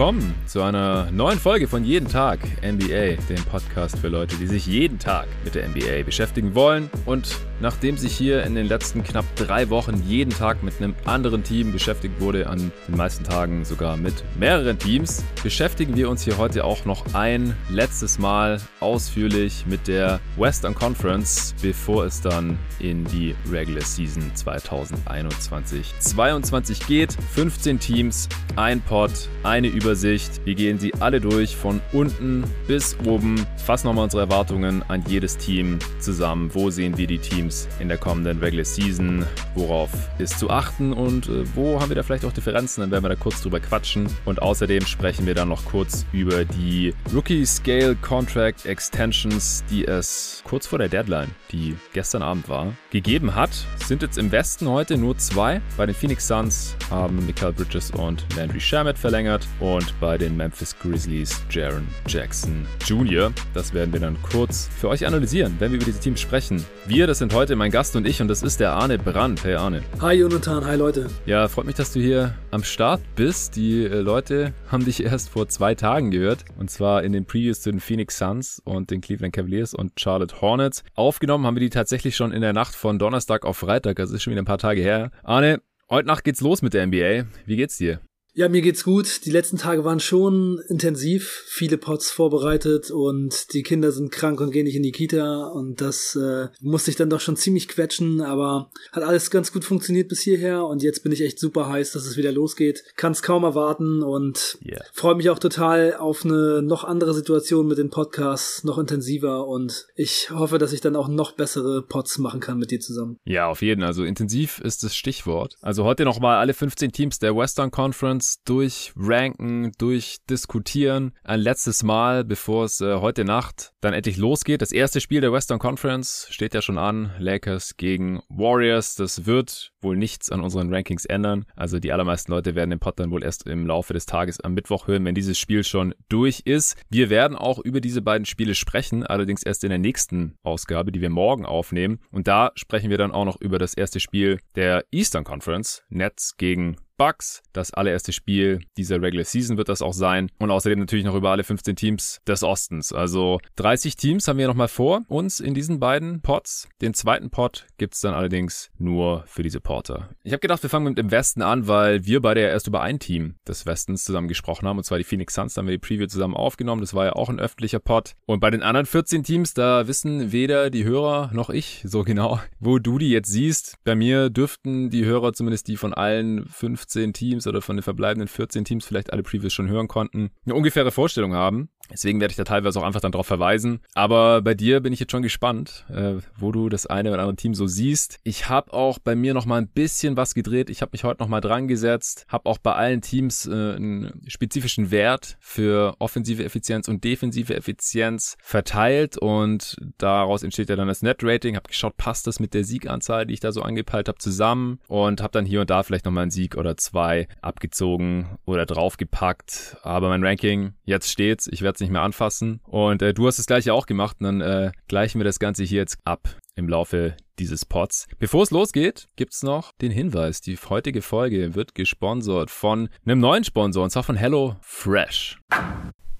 willkommen zu einer neuen Folge von Jeden Tag NBA, dem Podcast für Leute, die sich jeden Tag mit der NBA beschäftigen wollen. Und nachdem sich hier in den letzten knapp drei Wochen jeden Tag mit einem anderen Team beschäftigt wurde, an den meisten Tagen sogar mit mehreren Teams, beschäftigen wir uns hier heute auch noch ein letztes Mal ausführlich mit der Western Conference, bevor es dann in die Regular Season 2021-22 geht. 15 Teams, ein Pod, eine Übersicht. Wir gehen sie alle durch von unten bis oben, fassen nochmal unsere Erwartungen an jedes Team zusammen. Wo sehen wir die Teams in der kommenden Regular Season? Worauf ist zu achten und äh, wo haben wir da vielleicht auch Differenzen? Dann werden wir da kurz drüber quatschen. Und außerdem sprechen wir dann noch kurz über die Rookie Scale Contract Extensions, die es kurz vor der Deadline, die gestern Abend war, gegeben hat. Sind jetzt im Westen heute nur zwei. Bei den Phoenix Suns haben Michael Bridges und Landry Shamet verlängert und bei den Memphis Grizzlies Jaron Jackson Jr. Das werden wir dann kurz für euch analysieren, wenn wir über diese Teams sprechen. Wir, das sind heute mein Gast und ich und das ist der Arne Brandt. Hey Arne. Hi Jonathan, hi Leute. Ja, freut mich, dass du hier am Start bist. Die äh, Leute haben dich erst vor zwei Tagen gehört und zwar in den Previews zu den Phoenix Suns und den Cleveland Cavaliers und Charlotte Hornets. Aufgenommen haben wir die tatsächlich schon in der Nacht von Donnerstag auf Freitag, das ist schon wieder ein paar Tage her. Arne, heute Nacht geht's los mit der NBA. Wie geht's dir? Ja, mir geht's gut. Die letzten Tage waren schon intensiv, viele Pots vorbereitet und die Kinder sind krank und gehen nicht in die Kita und das äh, musste ich dann doch schon ziemlich quetschen, aber hat alles ganz gut funktioniert bis hierher und jetzt bin ich echt super heiß, dass es wieder losgeht. Kann's kaum erwarten und yeah. freue mich auch total auf eine noch andere Situation mit den Podcasts, noch intensiver und ich hoffe, dass ich dann auch noch bessere Pots machen kann mit dir zusammen. Ja, auf jeden. Also intensiv ist das Stichwort. Also heute nochmal alle 15 Teams der Western Conference uns durchranken, durchdiskutieren. Ein letztes Mal, bevor es äh, heute Nacht dann endlich losgeht. Das erste Spiel der Western Conference steht ja schon an. Lakers gegen Warriors. Das wird wohl nichts an unseren Rankings ändern. Also die allermeisten Leute werden den Pod dann wohl erst im Laufe des Tages am Mittwoch hören, wenn dieses Spiel schon durch ist. Wir werden auch über diese beiden Spiele sprechen, allerdings erst in der nächsten Ausgabe, die wir morgen aufnehmen. Und da sprechen wir dann auch noch über das erste Spiel der Eastern Conference. Nets gegen Bucks. Das allererste Spiel dieser Regular Season wird das auch sein. Und außerdem natürlich noch über alle 15 Teams des Ostens. Also 30 Teams haben wir nochmal vor uns in diesen beiden Pots. Den zweiten Pot gibt's dann allerdings nur für diese Porter. Ich habe gedacht, wir fangen mit dem Westen an, weil wir beide ja erst über ein Team des Westens zusammen gesprochen haben. Und zwar die Phoenix Suns. Da haben wir die Preview zusammen aufgenommen. Das war ja auch ein öffentlicher Pot. Und bei den anderen 14 Teams, da wissen weder die Hörer noch ich so genau, wo du die jetzt siehst. Bei mir dürften die Hörer, zumindest die von allen 15 15 Teams oder von den verbleibenden 14 Teams vielleicht alle Previews schon hören konnten, eine ungefähre Vorstellung haben. Deswegen werde ich da teilweise auch einfach dann drauf verweisen. Aber bei dir bin ich jetzt schon gespannt, äh, wo du das eine oder andere Team so siehst. Ich habe auch bei mir noch mal ein bisschen was gedreht. Ich habe mich heute noch mal dran gesetzt, habe auch bei allen Teams äh, einen spezifischen Wert für offensive Effizienz und defensive Effizienz verteilt und daraus entsteht ja dann das Net-Rating. Habe geschaut, passt das mit der Sieganzahl, die ich da so angepeilt habe, zusammen und habe dann hier und da vielleicht noch mal einen Sieg oder zwei abgezogen oder draufgepackt. Aber mein Ranking, jetzt steht's. Ich werde es nicht mehr anfassen. Und äh, du hast das gleiche auch gemacht. Und dann äh, gleichen wir das Ganze hier jetzt ab im Laufe dieses Pods. Bevor es losgeht, gibt's noch den Hinweis. Die heutige Folge wird gesponsert von einem neuen Sponsor, und zwar von Hello Fresh.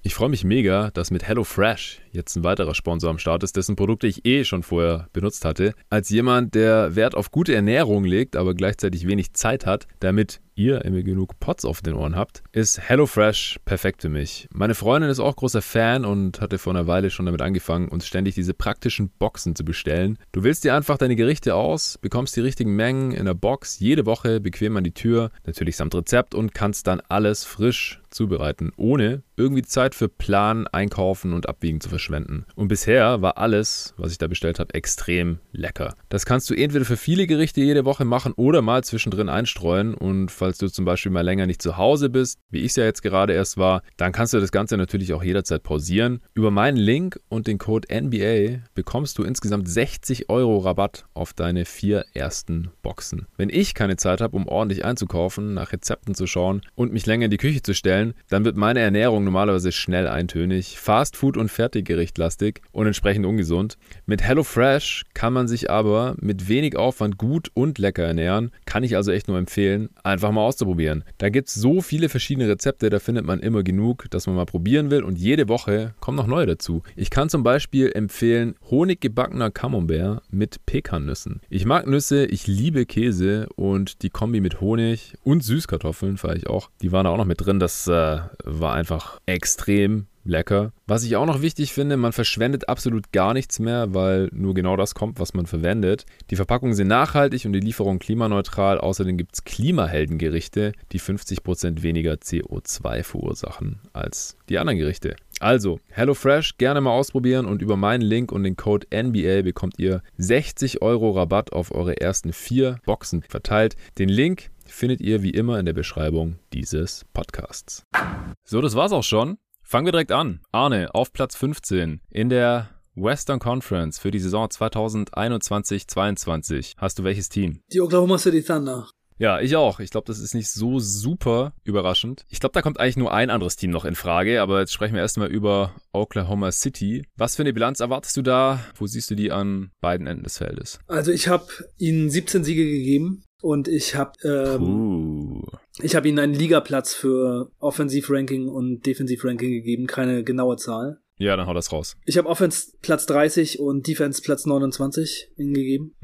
Ich freue mich mega, dass mit HelloFresh jetzt ein weiterer Sponsor am Start ist, dessen Produkte ich eh schon vorher benutzt hatte. Als jemand, der Wert auf gute Ernährung legt, aber gleichzeitig wenig Zeit hat, damit ihr immer genug Pots auf den Ohren habt, ist HelloFresh perfekt für mich. Meine Freundin ist auch großer Fan und hatte vor einer Weile schon damit angefangen, uns ständig diese praktischen Boxen zu bestellen. Du wählst dir einfach deine Gerichte aus, bekommst die richtigen Mengen in der Box jede Woche bequem an die Tür, natürlich samt Rezept und kannst dann alles frisch zubereiten, ohne irgendwie Zeit für Planen, Einkaufen und Abwiegen zu verschwenden. Und bisher war alles, was ich da bestellt habe, extrem lecker. Das kannst du entweder für viele Gerichte jede Woche machen oder mal zwischendrin einstreuen und falls du zum Beispiel mal länger nicht zu Hause bist, wie ich es ja jetzt gerade erst war, dann kannst du das Ganze natürlich auch jederzeit pausieren. Über meinen Link und den Code NBA bekommst du insgesamt 60 Euro Rabatt auf deine vier ersten Boxen. Wenn ich keine Zeit habe, um ordentlich einzukaufen, nach Rezepten zu schauen und mich länger in die Küche zu stellen, dann wird meine Ernährung normalerweise schnell eintönig, Fastfood und Fertiggerichtlastig und entsprechend ungesund. Mit HelloFresh kann man sich aber mit wenig Aufwand gut und lecker ernähren, kann ich also echt nur empfehlen. Einfach mal auszuprobieren. Da gibt es so viele verschiedene Rezepte, da findet man immer genug, dass man mal probieren will und jede Woche kommen noch neue dazu. Ich kann zum Beispiel empfehlen Honiggebackener Camembert mit Pekannüssen. Ich mag Nüsse, ich liebe Käse und die Kombi mit Honig und Süßkartoffeln ich auch. Die waren da auch noch mit drin. Das äh, war einfach extrem lecker. Was ich auch noch wichtig finde, man verschwendet absolut gar nichts mehr, weil nur genau das kommt, was man verwendet. Die Verpackungen sind nachhaltig und die Lieferung klimaneutral. Außerdem gibt es Klimaheldengerichte, die 50% weniger CO2 verursachen als die anderen Gerichte. Also, HelloFresh gerne mal ausprobieren und über meinen Link und den Code NBA bekommt ihr 60 Euro Rabatt auf eure ersten vier Boxen verteilt. Den Link findet ihr wie immer in der Beschreibung dieses Podcasts. So, das war's auch schon. Fangen wir direkt an. Arne auf Platz 15 in der Western Conference für die Saison 2021-22. Hast du welches Team? Die Oklahoma City Thunder. Ja, ich auch. Ich glaube, das ist nicht so super überraschend. Ich glaube, da kommt eigentlich nur ein anderes Team noch in Frage, aber jetzt sprechen wir erstmal über Oklahoma City. Was für eine Bilanz erwartest du da? Wo siehst du die an beiden Enden des Feldes? Also ich habe ihnen 17 Siege gegeben und ich habe ähm, ich habe ihnen einen Ligaplatz für Offensiv-Ranking und Defensiv-Ranking gegeben, keine genaue Zahl. Ja, dann hau das raus. Ich habe Offense Platz 30 und Defense Platz 29 ihnen gegeben.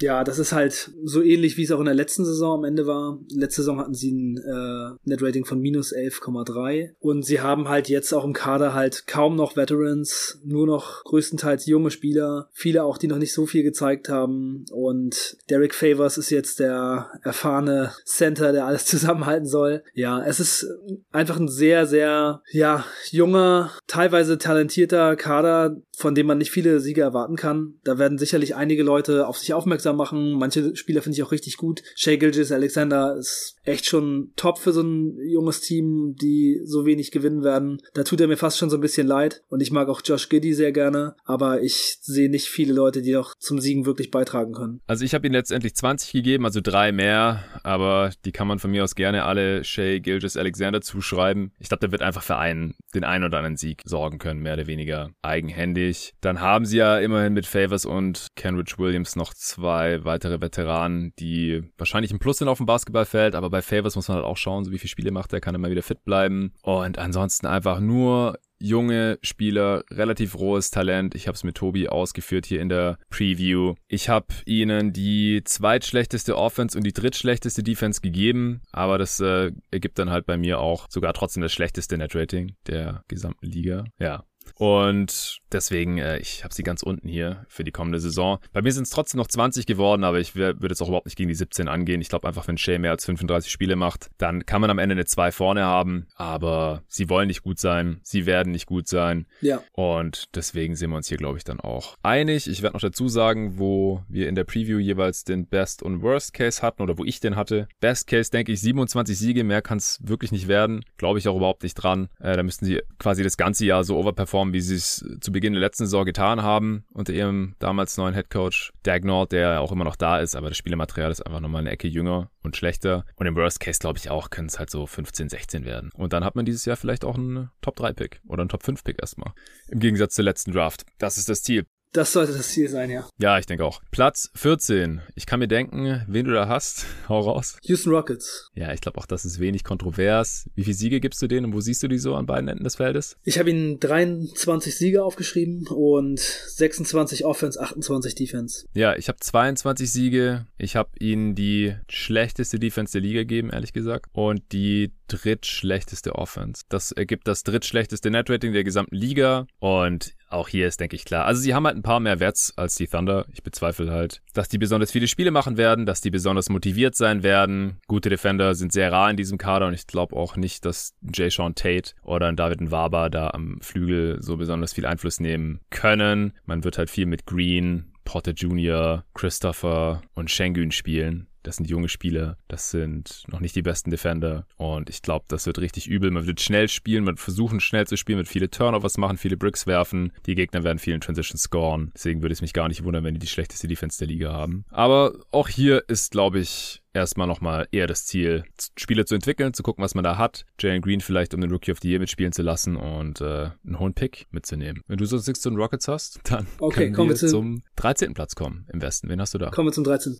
Ja, das ist halt so ähnlich, wie es auch in der letzten Saison am Ende war. Letzte Saison hatten sie ein äh, Net-Rating von minus 11,3 und sie haben halt jetzt auch im Kader halt kaum noch Veterans, nur noch größtenteils junge Spieler, viele auch, die noch nicht so viel gezeigt haben und Derek Favors ist jetzt der erfahrene Center, der alles zusammenhalten soll. Ja, es ist einfach ein sehr, sehr, ja, junger, teilweise talentierter Kader, von dem man nicht viele Siege erwarten kann. Da werden sicherlich einige Leute auf sich aufmerksam machen. Manche Spieler finde ich auch richtig gut. Shea Gilgis Alexander ist echt schon top für so ein junges Team, die so wenig gewinnen werden. Da tut er mir fast schon so ein bisschen leid. Und ich mag auch Josh Giddy sehr gerne. Aber ich sehe nicht viele Leute, die auch zum Siegen wirklich beitragen können. Also ich habe ihm letztendlich 20 gegeben, also drei mehr. Aber die kann man von mir aus gerne alle Shea Gilgis Alexander zuschreiben. Ich glaube, der wird einfach für einen, den einen oder anderen Sieg sorgen können mehr oder weniger eigenhändig. Dann haben sie ja immerhin mit Favors und Kenrich Williams noch zwei weitere Veteranen, die wahrscheinlich ein Plus sind auf dem Basketballfeld, aber bei Favors muss man halt auch schauen, so wie viele Spiele macht er, kann er mal wieder fit bleiben. Und ansonsten einfach nur junge Spieler, relativ rohes Talent. Ich habe es mit Tobi ausgeführt hier in der Preview. Ich habe ihnen die zweitschlechteste Offense und die drittschlechteste Defense gegeben, aber das äh, ergibt dann halt bei mir auch sogar trotzdem das schlechteste Net-Rating der gesamten Liga. Ja, und deswegen, äh, ich habe sie ganz unten hier für die kommende Saison. Bei mir sind es trotzdem noch 20 geworden, aber ich würde jetzt auch überhaupt nicht gegen die 17 angehen. Ich glaube einfach, wenn Shea mehr als 35 Spiele macht, dann kann man am Ende eine 2 vorne haben. Aber sie wollen nicht gut sein. Sie werden nicht gut sein. Ja. Und deswegen sind wir uns hier, glaube ich, dann auch einig. Ich werde noch dazu sagen, wo wir in der Preview jeweils den Best und Worst Case hatten oder wo ich den hatte. Best Case, denke ich, 27 Siege. Mehr kann es wirklich nicht werden. Glaube ich auch überhaupt nicht dran. Äh, da müssten sie quasi das ganze Jahr so overperformen performen, wie sie es zu Beginn der letzten Saison getan haben, unter ihrem damals neuen Headcoach Dagnall, der auch immer noch da ist, aber das Spielematerial ist einfach nochmal eine Ecke jünger und schlechter. Und im Worst Case, glaube ich auch, können es halt so 15, 16 werden. Und dann hat man dieses Jahr vielleicht auch einen Top-3-Pick oder einen Top-5-Pick erstmal. Im Gegensatz zur letzten Draft. Das ist das Ziel. Das sollte das Ziel sein, ja. Ja, ich denke auch. Platz 14. Ich kann mir denken, wen du da hast. Hau raus. Houston Rockets. Ja, ich glaube auch, das ist wenig kontrovers. Wie viele Siege gibst du denen und wo siehst du die so an beiden Enden des Feldes? Ich habe ihnen 23 Siege aufgeschrieben und 26 Offense, 28 Defense. Ja, ich habe 22 Siege. Ich habe ihnen die schlechteste Defense der Liga gegeben, ehrlich gesagt. Und die drittschlechteste Offense. Das ergibt das drittschlechteste Netrating der gesamten Liga. Und auch hier ist, denke ich, klar. Also sie haben halt ein paar mehr Werts als die Thunder. Ich bezweifle halt, dass die besonders viele Spiele machen werden, dass die besonders motiviert sein werden. Gute Defender sind sehr rar in diesem Kader und ich glaube auch nicht, dass Jay Sean Tate oder David Nwaba da am Flügel so besonders viel Einfluss nehmen können. Man wird halt viel mit Green, Potter Jr., Christopher und Shengun spielen. Das sind junge Spieler, das sind noch nicht die besten Defender und ich glaube, das wird richtig übel. Man wird schnell spielen, man wird versuchen schnell zu spielen, wird viele Turnovers machen, viele Bricks werfen. Die Gegner werden vielen Transitions scoren. Deswegen würde es mich gar nicht wundern, wenn die die schlechteste Defense der Liga haben. Aber auch hier ist, glaube ich, erstmal nochmal eher das Ziel, Spieler zu entwickeln, zu gucken, was man da hat. Jalen Green vielleicht, um den Rookie of the Year mitspielen zu lassen und äh, einen hohen Pick mitzunehmen. Wenn du sonst nichts zu den Rockets hast, dann okay, können wir wir zum 13. Platz kommen im Westen. Wen hast du da? Kommen wir zum 13.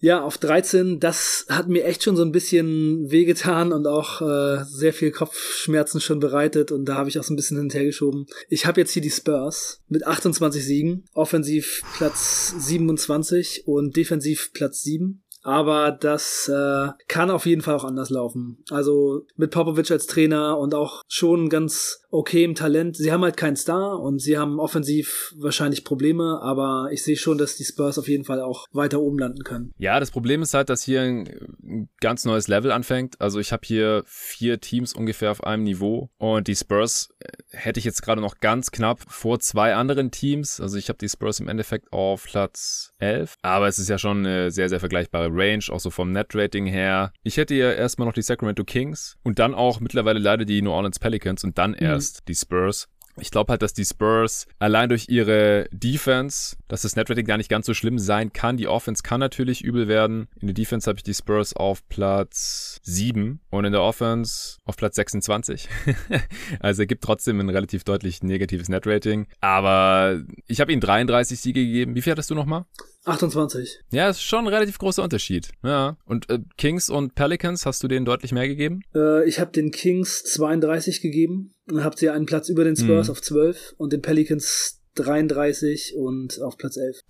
Ja, auf 13, das hat mir echt schon so ein bisschen wehgetan und auch äh, sehr viel Kopfschmerzen schon bereitet und da habe ich auch so ein bisschen hinterhergeschoben. Ich habe jetzt hier die Spurs mit 28 Siegen, offensiv Platz 27 und defensiv Platz 7. Aber das äh, kann auf jeden Fall auch anders laufen. Also mit Popovic als Trainer und auch schon ganz okay im Talent. Sie haben halt keinen Star und sie haben offensiv wahrscheinlich Probleme, aber ich sehe schon, dass die Spurs auf jeden Fall auch weiter oben landen können. Ja, das Problem ist halt, dass hier ein ganz neues Level anfängt. Also ich habe hier vier Teams ungefähr auf einem Niveau und die Spurs äh, hätte ich jetzt gerade noch ganz knapp vor zwei anderen Teams. Also ich habe die Spurs im Endeffekt auf Platz 11, aber es ist ja schon eine sehr, sehr vergleichbare Range, auch so vom Net-Rating her. Ich hätte hier erstmal noch die Sacramento Kings und dann auch mittlerweile leider die New Orleans Pelicans und dann mhm. erst die Spurs. Ich glaube halt, dass die Spurs allein durch ihre Defense, dass das Netrating gar nicht ganz so schlimm sein kann. Die Offense kann natürlich übel werden. In der Defense habe ich die Spurs auf Platz 7 und in der Offense auf Platz 26. also er gibt trotzdem ein relativ deutlich negatives Netrating. Aber ich habe ihnen 33 Siege gegeben. Wie viel hattest du nochmal? 28. Ja, ist schon ein relativ großer Unterschied. Ja. Und äh, Kings und Pelicans, hast du denen deutlich mehr gegeben? Äh, ich habe den Kings 32 gegeben habt ihr einen Platz über den Spurs mhm. auf 12 und den Pelicans 33 und auf Platz 11.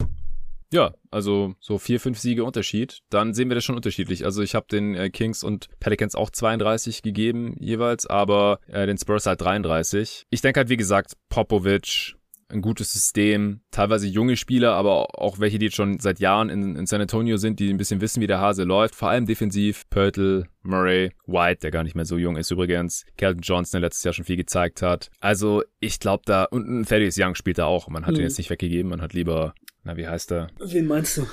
Ja, also so vier, fünf Siege Unterschied. Dann sehen wir das schon unterschiedlich. Also ich habe den äh, Kings und Pelicans auch 32 gegeben jeweils, aber äh, den Spurs halt 33. Ich denke halt, wie gesagt, Popovic, ein gutes System, teilweise junge Spieler, aber auch welche, die jetzt schon seit Jahren in, in San Antonio sind, die ein bisschen wissen, wie der Hase läuft, vor allem defensiv, Pörtl, Murray, White, der gar nicht mehr so jung ist übrigens, Kelton Johnson, der letztes Jahr schon viel gezeigt hat. Also ich glaube da, und Thaddeus Young spielt da auch, man hat mhm. ihn jetzt nicht weggegeben, man hat lieber, na wie heißt er? Wen meinst du?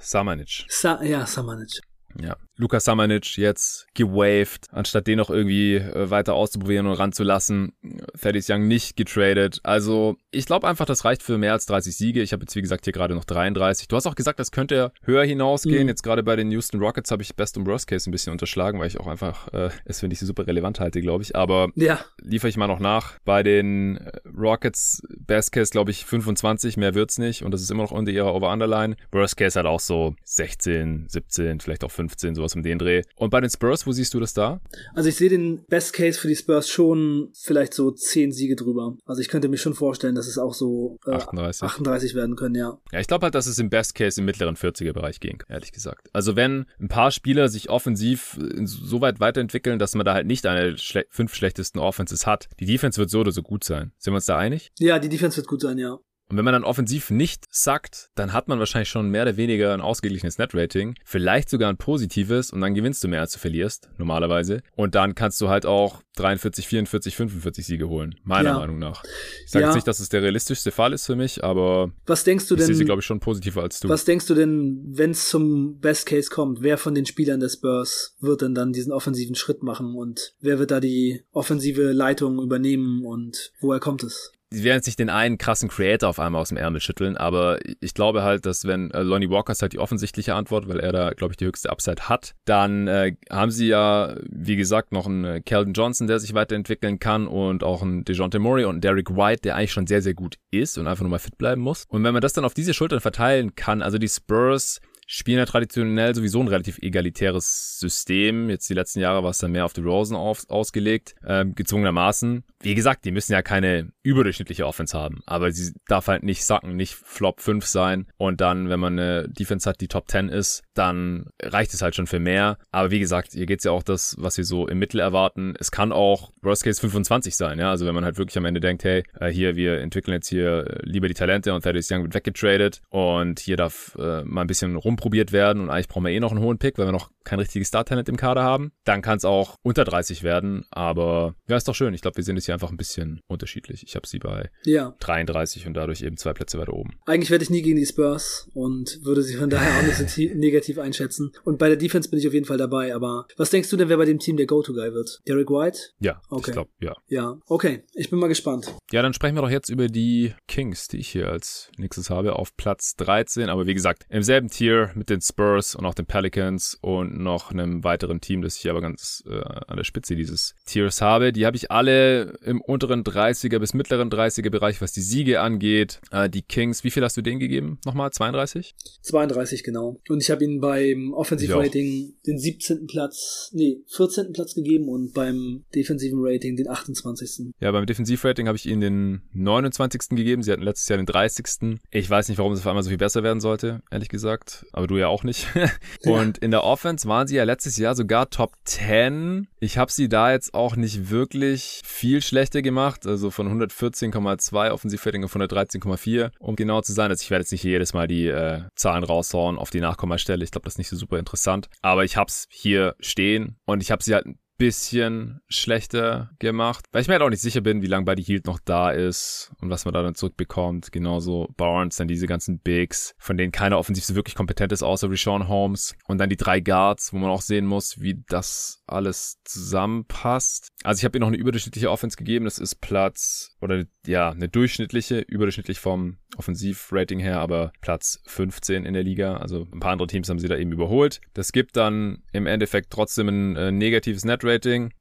Samanic. Sa ja, Samanic. Ja. Lukas Samanic jetzt gewaved, anstatt den noch irgendwie äh, weiter auszuprobieren und ranzulassen. Thaddeus Young nicht getradet. Also ich glaube einfach, das reicht für mehr als 30 Siege. Ich habe jetzt wie gesagt hier gerade noch 33. Du hast auch gesagt, das könnte höher hinausgehen. Mhm. Jetzt gerade bei den Houston Rockets habe ich Best und Worst Case ein bisschen unterschlagen, weil ich auch einfach äh, es finde ich super relevant halte, glaube ich. Aber ja. liefere ich mal noch nach. Bei den äh, Rockets Best Case glaube ich 25, mehr wird's nicht und das ist immer noch unter ihrer Over-Underline. Worst Case halt auch so 16, 17, vielleicht auch 15, sowas um den Dreh. Und bei den Spurs, wo siehst du das da? Also ich sehe den Best Case für die Spurs schon vielleicht so 10 Siege drüber. Also ich könnte mir schon vorstellen, dass es auch so äh, 38. 38 werden können, ja. Ja, ich glaube halt, dass es im Best Case im mittleren 40er Bereich ging, ehrlich gesagt. Also wenn ein paar Spieler sich offensiv so weit weiterentwickeln, dass man da halt nicht eine schle fünf schlechtesten Offenses hat, die Defense wird so oder so gut sein. Sind wir uns da einig? Ja, die Defense wird gut sein, ja. Und wenn man dann offensiv nicht sackt, dann hat man wahrscheinlich schon mehr oder weniger ein ausgeglichenes Netrating, vielleicht sogar ein positives und dann gewinnst du mehr als du verlierst, normalerweise. Und dann kannst du halt auch 43, 44, 45 Siege holen, meiner ja. Meinung nach. Ich sage ja. jetzt nicht, dass es der realistischste Fall ist für mich, aber was denkst du ich denn, sehe sie, glaube ich, schon positiver als du. Was denkst du denn, wenn es zum Best Case kommt, wer von den Spielern des Spurs wird denn dann diesen offensiven Schritt machen und wer wird da die offensive Leitung übernehmen und woher kommt es? Sie werden jetzt nicht den einen krassen Creator auf einmal aus dem Ärmel schütteln, aber ich glaube halt, dass wenn äh, Lonnie Walker ist halt die offensichtliche Antwort, weil er da, glaube ich, die höchste Upside hat, dann äh, haben sie ja, wie gesagt, noch einen äh, Calvin Johnson, der sich weiterentwickeln kann und auch einen DeJounte Murray und einen Derek White, der eigentlich schon sehr, sehr gut ist und einfach nur mal fit bleiben muss. Und wenn man das dann auf diese Schultern verteilen kann, also die Spurs spielen ja traditionell sowieso ein relativ egalitäres System. Jetzt die letzten Jahre war es dann mehr auf die Rosen auf, ausgelegt, äh, gezwungenermaßen. Wie gesagt, die müssen ja keine überdurchschnittliche Offense haben, aber sie darf halt nicht sacken, nicht Flop 5 sein und dann, wenn man eine Defense hat, die Top 10 ist, dann reicht es halt schon für mehr. Aber wie gesagt, hier geht's ja auch das, was wir so im Mittel erwarten. Es kann auch Worst Case 25 sein, ja, also wenn man halt wirklich am Ende denkt, hey, äh, hier, wir entwickeln jetzt hier äh, lieber die Talente und Thaddeus Young wird weggetradet und hier darf äh, mal ein bisschen rum rumprobiert werden und eigentlich brauchen wir eh noch einen hohen Pick, weil wir noch kein richtiges Star-Talent im Kader haben. Dann kann es auch unter 30 werden, aber ja, ist doch schön. Ich glaube, wir sind jetzt hier einfach ein bisschen unterschiedlich. Ich habe sie bei ja. 33 und dadurch eben zwei Plätze weiter oben. Eigentlich werde ich nie gegen die Spurs und würde sie von daher auch nicht so negativ einschätzen. Und bei der Defense bin ich auf jeden Fall dabei, aber was denkst du denn, wer bei dem Team der Go-To-Guy wird? Derek White? Ja, okay. ich glaube, ja. Ja, okay. Ich bin mal gespannt. Ja, dann sprechen wir doch jetzt über die Kings, die ich hier als nächstes habe, auf Platz 13. Aber wie gesagt, im selben Tier mit den Spurs und auch den Pelicans und noch einem weiteren Team, das ich aber ganz äh, an der Spitze dieses Tiers habe. Die habe ich alle im unteren 30er bis mittleren 30er Bereich, was die Siege angeht. Äh, die Kings, wie viel hast du denen gegeben? Nochmal 32? 32 genau. Und ich habe ihnen beim Offensive Rating den 17. Platz, nee, 14. Platz gegeben und beim defensiven Rating den 28. Ja, beim Defensivrating habe ich ihnen den 29. gegeben. Sie hatten letztes Jahr den 30. Ich weiß nicht, warum es auf einmal so viel besser werden sollte, ehrlich gesagt. Aber du ja auch nicht. und in der Offense waren sie ja letztes Jahr sogar Top 10. Ich habe sie da jetzt auch nicht wirklich viel schlechter gemacht. Also von 114,2 Offensivrating auf 113,4, um genau zu sein. Also ich werde jetzt nicht jedes Mal die äh, Zahlen raushauen auf die Nachkommastelle. Ich glaube, das ist nicht so super interessant. Aber ich habe es hier stehen und ich habe sie halt bisschen schlechter gemacht, weil ich mir halt auch nicht sicher bin, wie lange Buddy Hield noch da ist und was man da dann zurückbekommt. Genauso Barnes, dann diese ganzen Bigs, von denen keiner offensiv so wirklich kompetent ist, außer Rashawn Holmes. Und dann die drei Guards, wo man auch sehen muss, wie das alles zusammenpasst. Also ich habe ihr noch eine überdurchschnittliche Offense gegeben. Das ist Platz, oder ja, eine durchschnittliche, überdurchschnittlich vom Offensivrating her, aber Platz 15 in der Liga. Also ein paar andere Teams haben sie da eben überholt. Das gibt dann im Endeffekt trotzdem ein äh, negatives Netrating,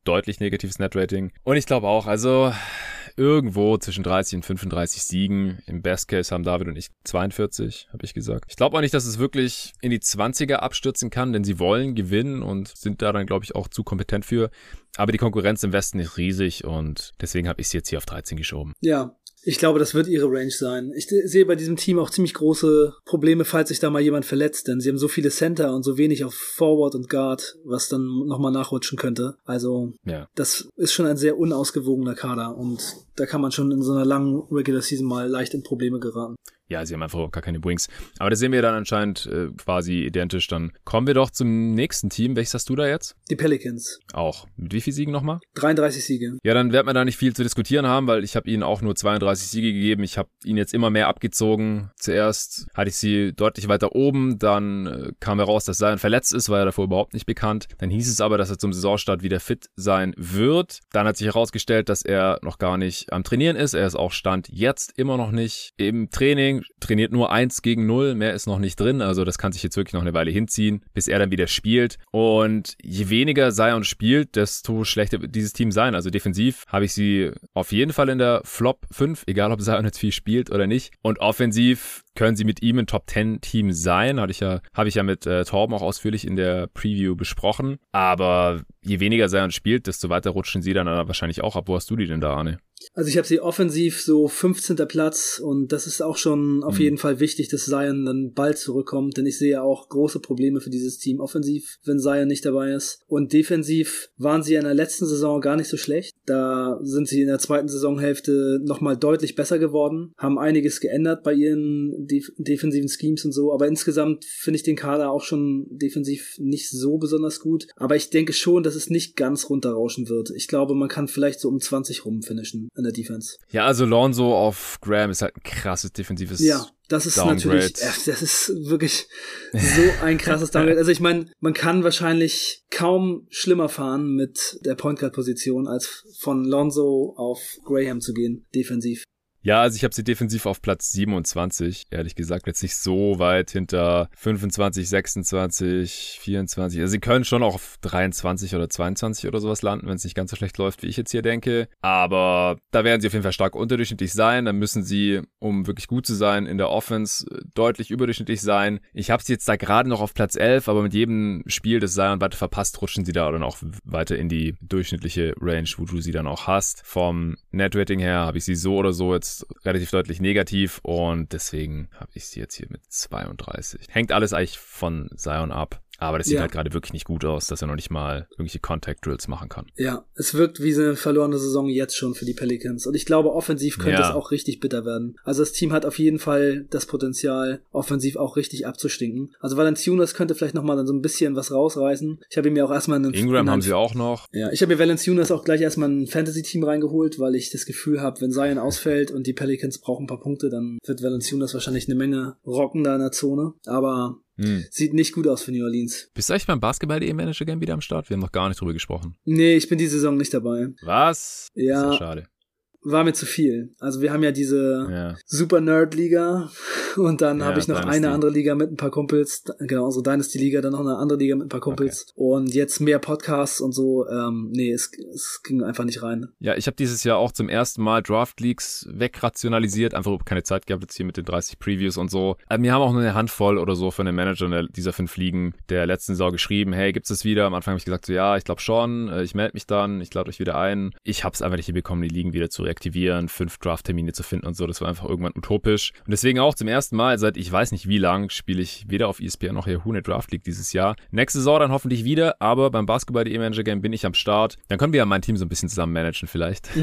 deutlich negatives Netrating. Und ich glaube auch, also irgendwo zwischen 30 und 35 Siegen. Im Best Case haben David und ich 42, habe ich gesagt. Ich glaube auch nicht, dass es wirklich in die 20er abstürzen kann, denn sie wollen gewinnen und sind da dann, glaube ich, auch zu kompetent für. Aber die Konkurrenz im Westen ist riesig und deswegen habe ich sie jetzt hier auf 13 geschoben. Ja, ich glaube, das wird ihre Range sein. Ich sehe bei diesem Team auch ziemlich große Probleme, falls sich da mal jemand verletzt, denn sie haben so viele Center und so wenig auf Forward und Guard, was dann nochmal nachrutschen könnte. Also, ja. das ist schon ein sehr unausgewogener Kader und da kann man schon in so einer langen Regular Season mal leicht in Probleme geraten ja, sie haben einfach gar keine Wings. Aber das sehen wir dann anscheinend äh, quasi identisch. Dann kommen wir doch zum nächsten Team. Welches hast du da jetzt? Die Pelicans. Auch. Mit wie viel Siegen nochmal? 33 Siege. Ja, dann wird man da nicht viel zu diskutieren haben, weil ich habe ihnen auch nur 32 Siege gegeben. Ich habe ihnen jetzt immer mehr abgezogen. Zuerst hatte ich sie deutlich weiter oben, dann äh, kam heraus, dass Zion verletzt ist, war ja davor überhaupt nicht bekannt. Dann hieß es aber, dass er zum Saisonstart wieder fit sein wird. Dann hat sich herausgestellt, dass er noch gar nicht am Trainieren ist. Er ist auch Stand jetzt immer noch nicht im Training trainiert nur eins gegen null, mehr ist noch nicht drin, also das kann sich jetzt wirklich noch eine Weile hinziehen, bis er dann wieder spielt. Und je weniger Zion spielt, desto schlechter wird dieses Team sein. Also defensiv habe ich sie auf jeden Fall in der Flop 5, egal ob Zion jetzt viel spielt oder nicht. Und offensiv können sie mit ihm ein Top 10 Team sein. Hatte ich ja, habe ich ja mit äh, Torben auch ausführlich in der Preview besprochen. Aber je weniger Zion spielt, desto weiter rutschen sie dann wahrscheinlich auch ab. Wo hast du die denn da, Arne? Also ich habe sie offensiv so 15. Platz und das ist auch schon auf mhm. jeden Fall wichtig, dass Zion dann bald zurückkommt, denn ich sehe auch große Probleme für dieses Team offensiv, wenn Zion nicht dabei ist. Und defensiv waren sie in der letzten Saison gar nicht so schlecht. Da sind sie in der zweiten Saisonhälfte nochmal deutlich besser geworden, haben einiges geändert bei ihren def defensiven Schemes und so, aber insgesamt finde ich den Kader auch schon defensiv nicht so besonders gut. Aber ich denke schon, dass es nicht ganz runterrauschen wird. Ich glaube, man kann vielleicht so um 20 rum finishen in der Defense. Ja, also Lonzo auf Graham ist halt ein krasses defensives Ja, das ist Downgrade. natürlich, äh, das ist wirklich so ein krasses Downgrade. Also ich meine, man kann wahrscheinlich kaum schlimmer fahren mit der Point Guard Position als von Lonzo auf Graham zu gehen, defensiv. Ja, also ich habe sie defensiv auf Platz 27, ehrlich gesagt, jetzt nicht so weit hinter 25, 26, 24. Also sie können schon auch auf 23 oder 22 oder sowas landen, wenn es nicht ganz so schlecht läuft, wie ich jetzt hier denke. Aber da werden sie auf jeden Fall stark unterdurchschnittlich sein. Dann müssen sie, um wirklich gut zu sein, in der Offense deutlich überdurchschnittlich sein. Ich habe sie jetzt da gerade noch auf Platz 11, aber mit jedem Spiel, das Zion weiter verpasst, rutschen sie da dann auch weiter in die durchschnittliche Range, wo du sie dann auch hast. Vom Netrating her habe ich sie so oder so jetzt jetzt relativ deutlich negativ und deswegen habe ich sie jetzt hier mit 32. Hängt alles eigentlich von Zion ab. Aber das sieht ja. halt gerade wirklich nicht gut aus, dass er noch nicht mal irgendwelche Contact Drills machen kann. Ja, es wirkt wie eine verlorene Saison jetzt schon für die Pelicans. Und ich glaube, offensiv könnte ja. es auch richtig bitter werden. Also das Team hat auf jeden Fall das Potenzial, offensiv auch richtig abzustinken. Also Valanciunas könnte vielleicht nochmal dann so ein bisschen was rausreißen. Ich habe ihm ja auch erstmal einen... Ingram einen, haben sie auch noch. Ja, ich habe mir Valanciunas auch gleich erstmal ein Fantasy-Team reingeholt, weil ich das Gefühl habe, wenn Zion ausfällt und die Pelicans brauchen ein paar Punkte, dann wird Valanciunas wahrscheinlich eine Menge rocken da in der Zone. Aber hm. Sieht nicht gut aus für New Orleans. Bist du eigentlich beim Basketball.de-Manager-Game wieder am Start? Wir haben noch gar nicht drüber gesprochen. Nee, ich bin die Saison nicht dabei. Was? Ja. ist ja schade. War mir zu viel. Also wir haben ja diese Ja. Super Nerd Liga und dann Ja, habe ich noch Dynasty. eine andere Liga mit ein paar Kumpels, genau unsere Dynasty Liga, dann noch eine andere Liga mit ein paar Kumpels und jetzt mehr Podcasts und so. Ähm, nee, es, es ging einfach nicht rein. Ja, ich habe dieses Jahr auch zum ersten Mal Draft Leagues wegrationalisiert, einfach keine Zeit gehabt jetzt hier mit den 30 Previews und so. Aber mir haben auch nur eine Handvoll oder so von den Managern dieser fünf Ligen der letzten Saison geschrieben, hey, gibt's das wieder? Am Anfang habe ich gesagt, so ja, ich glaube schon, äh, ich melde mich dann, ich lade euch wieder ein. Ich habe es einfach nicht hinbekommen, die Ligen wieder zu reaktivieren, fünf Draft-Termine zu finden und so. Das war einfach irgendwann utopisch. Und deswegen auch zum ersten Mal seit ich weiß nicht wie lang spiele ich weder auf ESPN noch Yahoo eine Draft League dieses Jahr. Nächste Saison dann hoffentlich wieder, aber beim Basketball.de Manager Game bin ich am Start. Dann können wir ja mein Team so ein bisschen zusammen managen vielleicht.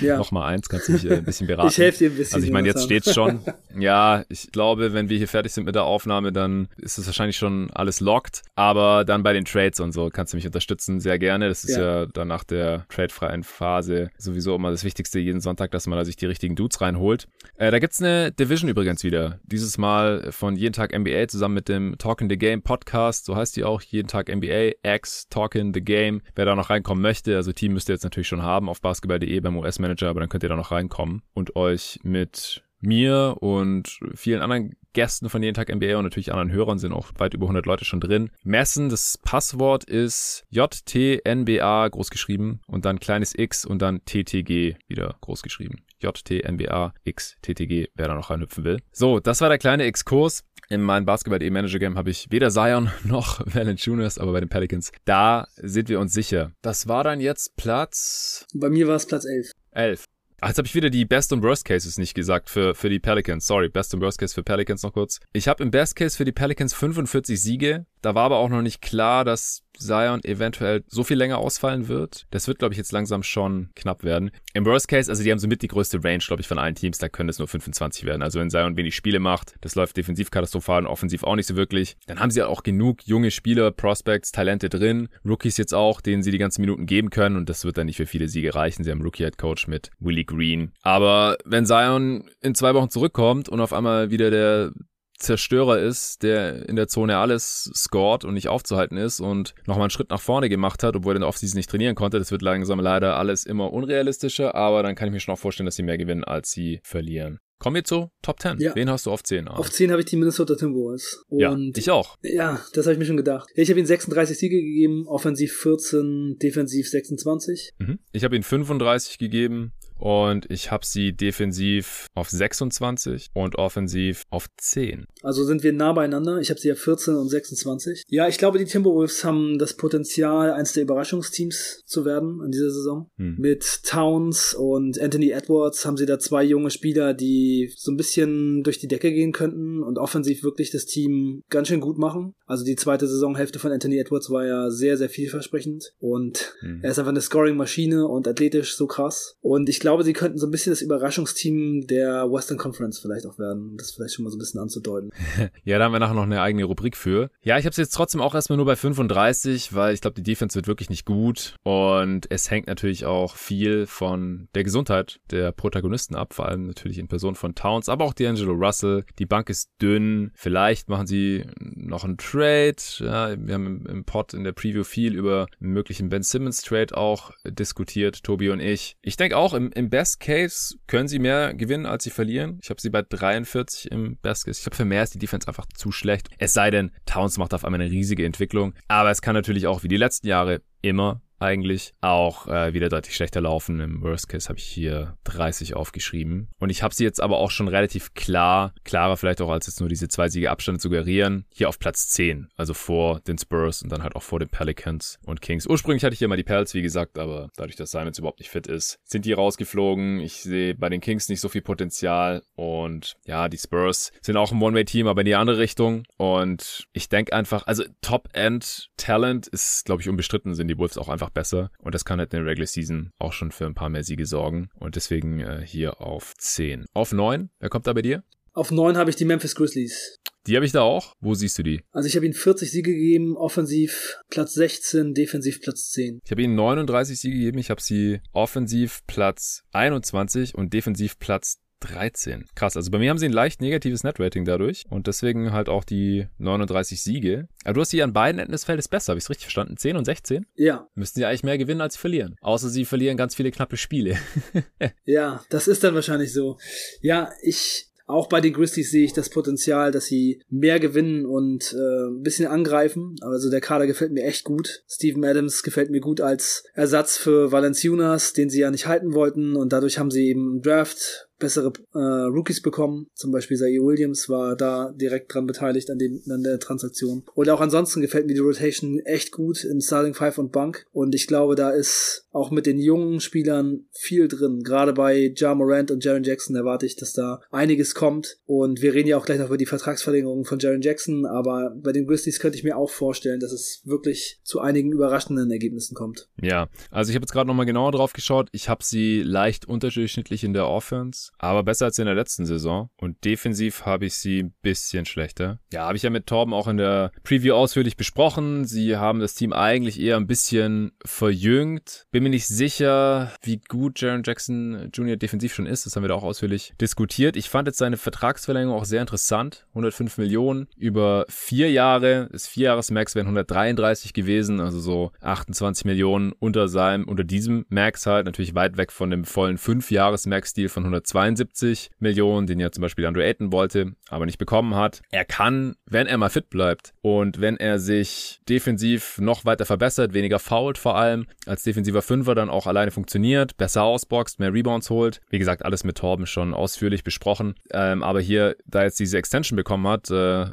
Ja. Noch mal eins, kannst du mich äh, ein bisschen beraten. Ich helfe dir ein bisschen. Also ich meine, jetzt steht's schon. Ja, ich glaube, wenn wir hier fertig sind mit der Aufnahme, dann ist es wahrscheinlich schon alles locked. Aber dann bei den Trades und so kannst du mich unterstützen, sehr gerne. Das ist ja, Ja. dann nach der tradefreien Phase sowieso immer das Wichtigste jeden Sonntag, dass man da sich die richtigen Dudes reinholt. Äh, da gibt's eine Division übrigens wieder. Dieses Mal von Jeden Tag NBA zusammen mit dem Talking the Game Podcast. So heißt die auch. Jeden Tag NBA, X, Talking the Game. Wer da noch reinkommen möchte, also Team müsst ihr jetzt natürlich schon haben auf basketball.de beim US-Manager, aber dann könnt ihr da noch reinkommen und euch mit mir und vielen anderen Gästen von jeden Tag NBA und natürlich anderen Hörern sind auch weit über 100 Leute schon drin. Messen, das Passwort ist JTNBA groß geschrieben und dann kleines X und dann TTG wieder groß geschrieben. JTNBA X TTG, wer da noch reinhüpfen will. So, das war der kleine Exkurs. In meinem Basketball-E-Manager-Game habe ich weder Zion noch Valanciunas, aber bei den Pelicans, da sind wir uns sicher. Das war dann jetzt Platz Bei mir war es Platz 11. 11. Ach, jetzt habe ich wieder die Best und Worst Cases nicht gesagt für, für die Pelicans. Sorry, Best und Worst Case für Pelicans noch kurz. Ich habe im Best Case für die Pelicans 45 Siege. Da war aber auch noch nicht klar, dass Zion eventuell so viel länger ausfallen wird. Das wird, glaube ich, jetzt langsam schon knapp werden. Im Worst Case, also die haben somit die größte Range, glaube ich, von allen Teams. Da können es nur 25 werden. Also wenn Zion wenig Spiele macht, das läuft defensiv katastrophal und offensiv auch nicht so wirklich. Dann haben sie auch genug junge Spieler, Prospects, Talente drin. Rookies jetzt auch, denen sie die ganzen Minuten geben können. Und das wird dann nicht für viele Siege reichen. Sie haben einen Rookie-Head-Coach mit Willie Green. Aber wenn Zion in zwei Wochen zurückkommt und auf einmal wieder der Zerstörer ist, der in der Zone alles scored und nicht aufzuhalten ist und nochmal einen Schritt nach vorne gemacht hat, obwohl er in der Offseason nicht trainieren konnte. Das wird langsam leider alles immer unrealistischer, aber dann kann ich mir schon auch vorstellen, dass sie mehr gewinnen, als sie verlieren. Kommen wir zu Top 10. Ja. Wen hast du auf 10? Auf 10 habe ich die Minnesota Timberwolves. ja, Und ich auch. Ja, das habe ich mir schon gedacht. Ich habe ihnen 36 Siege gegeben, offensiv 14, defensiv 26. Mhm. Ich habe ihnen 35 gegeben und ich habe sie defensiv auf 26 und offensiv auf 10. Also sind wir nah beieinander. Ich habe sie ja 14 und 26. Ja, ich glaube, die Timberwolves haben das Potenzial, eins der Überraschungsteams zu werden in dieser Saison. Hm. Mit Towns und Anthony Edwards haben sie da zwei junge Spieler, die so ein bisschen durch die Decke gehen könnten und offensiv wirklich das Team ganz schön gut machen. Also die zweite Saisonhälfte von Anthony Edwards war ja sehr, sehr vielversprechend und Hm. er ist einfach eine Scoring-Maschine und athletisch so krass. Und ich glaube, sie könnten so ein bisschen das Überraschungsteam der Western Conference vielleicht auch werden, um das vielleicht schon mal so ein bisschen anzudeuten. Ja, da haben wir nachher noch eine eigene Rubrik für. Ja, ich habe es jetzt trotzdem auch erstmal nur bei 35, weil ich glaube, die Defense wird wirklich nicht gut. Und es hängt natürlich auch viel von der Gesundheit der Protagonisten ab, vor allem natürlich in Person von Towns, aber auch D'Angelo Russell. Die Bank ist dünn. Vielleicht machen sie noch einen Trade. Ja, wir haben im, im Pod in der Preview viel über einen möglichen Ben Simmons Trade auch diskutiert, Tobi und ich. Ich denke auch, im, im Best Case können sie mehr gewinnen, als sie verlieren. Ich habe sie bei 43 im Best Case. Ich glaube, für mehr ist die Defense einfach zu schlecht. Es sei denn, Towns macht auf einmal eine riesige Entwicklung. Aber es kann natürlich auch wie die letzten Jahre immer eigentlich auch äh, wieder deutlich schlechter laufen. Im Worst Case habe ich hier 30 aufgeschrieben. Und ich habe sie jetzt aber auch schon relativ klar, klarer vielleicht auch als jetzt nur diese zwei Siege Abstand suggerieren, hier auf Platz 10. Also vor den Spurs und dann halt auch vor den Pelicans und Kings. Ursprünglich hatte ich hier mal die Pels, wie gesagt, aber dadurch, dass Simons überhaupt nicht fit ist, sind die rausgeflogen. Ich sehe bei den Kings nicht so viel Potenzial. Und ja, die Spurs sind auch ein One-Way-Team, aber in die andere Richtung. Und ich denke einfach, also Top-End-Talent ist, glaube ich, unbestritten, sind die Wolves auch einfach besser. Und das kann halt in der Regular Season auch schon für ein paar mehr Siege sorgen. Und deswegen äh, hier auf 10. Auf 9, wer kommt da bei dir? Auf 9 habe ich die Memphis Grizzlies. Die habe ich da auch. Wo siehst du die? Also ich habe ihnen 40 Siege gegeben, offensiv Platz 16, defensiv Platz 10. Ich habe ihnen 39 Siege gegeben. Ich habe sie offensiv Platz 21 und defensiv Platz 13. Krass, also bei mir haben sie ein leicht negatives Netrating dadurch und deswegen halt auch die 39 Siege. Aber du hast sie an beiden Enden des Feldes besser, habe ich es richtig verstanden? 10 und 16? Ja. Müssten sie eigentlich mehr gewinnen als verlieren. Außer sie verlieren ganz viele knappe Spiele. ja, das ist dann wahrscheinlich so. Ja, ich auch bei den Grizzlies sehe ich das Potenzial, dass sie mehr gewinnen und äh, ein bisschen angreifen. Also der Kader gefällt mir echt gut. Steven Adams gefällt mir gut als Ersatz für Valenciunas, den sie ja nicht halten wollten. Und dadurch haben sie eben im Draft bessere äh, Rookies bekommen. Zum Beispiel Zaire Williams war da direkt dran beteiligt an, dem, an der Transaktion. Und auch ansonsten gefällt mir die Rotation echt gut in Starting Five und Bank. Und ich glaube, da ist auch mit den jungen Spielern viel drin. Gerade bei Ja Morant und Jaron Jackson erwarte ich, dass da einiges kommt. Und wir reden ja auch gleich noch über die Vertragsverlängerung von Jaron Jackson. Aber bei den Grizzlies könnte ich mir auch vorstellen, dass es wirklich zu einigen überraschenden Ergebnissen kommt. Ja, also ich habe jetzt gerade nochmal genauer drauf geschaut. Ich habe sie leicht unterdurchschnittlich in der Offense aber besser als in der letzten Saison. Und defensiv habe ich sie ein bisschen schlechter. Ja, habe ich ja mit Torben auch in der Preview ausführlich besprochen. Sie haben das Team eigentlich eher ein bisschen verjüngt. Bin mir nicht sicher, wie gut Jaron Jackson Jr. defensiv schon ist. Das haben wir da auch ausführlich diskutiert. Ich fand jetzt seine Vertragsverlängerung auch sehr interessant. 105 Millionen über vier Jahre. Das Vierjahres-Max wären 133 gewesen, also so 28 Millionen unter seinem, unter diesem Max halt. Natürlich weit weg von dem vollen Fünf-Jahres-Max-Deal von 102 72 Millionen, den ja zum Beispiel Andrew Ayton wollte, aber nicht bekommen hat. Er kann, wenn er mal fit bleibt und wenn er sich defensiv noch weiter verbessert, weniger fault vor allem, als defensiver Fünfer dann auch alleine funktioniert, besser ausboxt, mehr Rebounds holt. Wie gesagt, alles mit Torben schon ausführlich besprochen. Ähm, aber hier, da jetzt diese Extension bekommen hat, äh,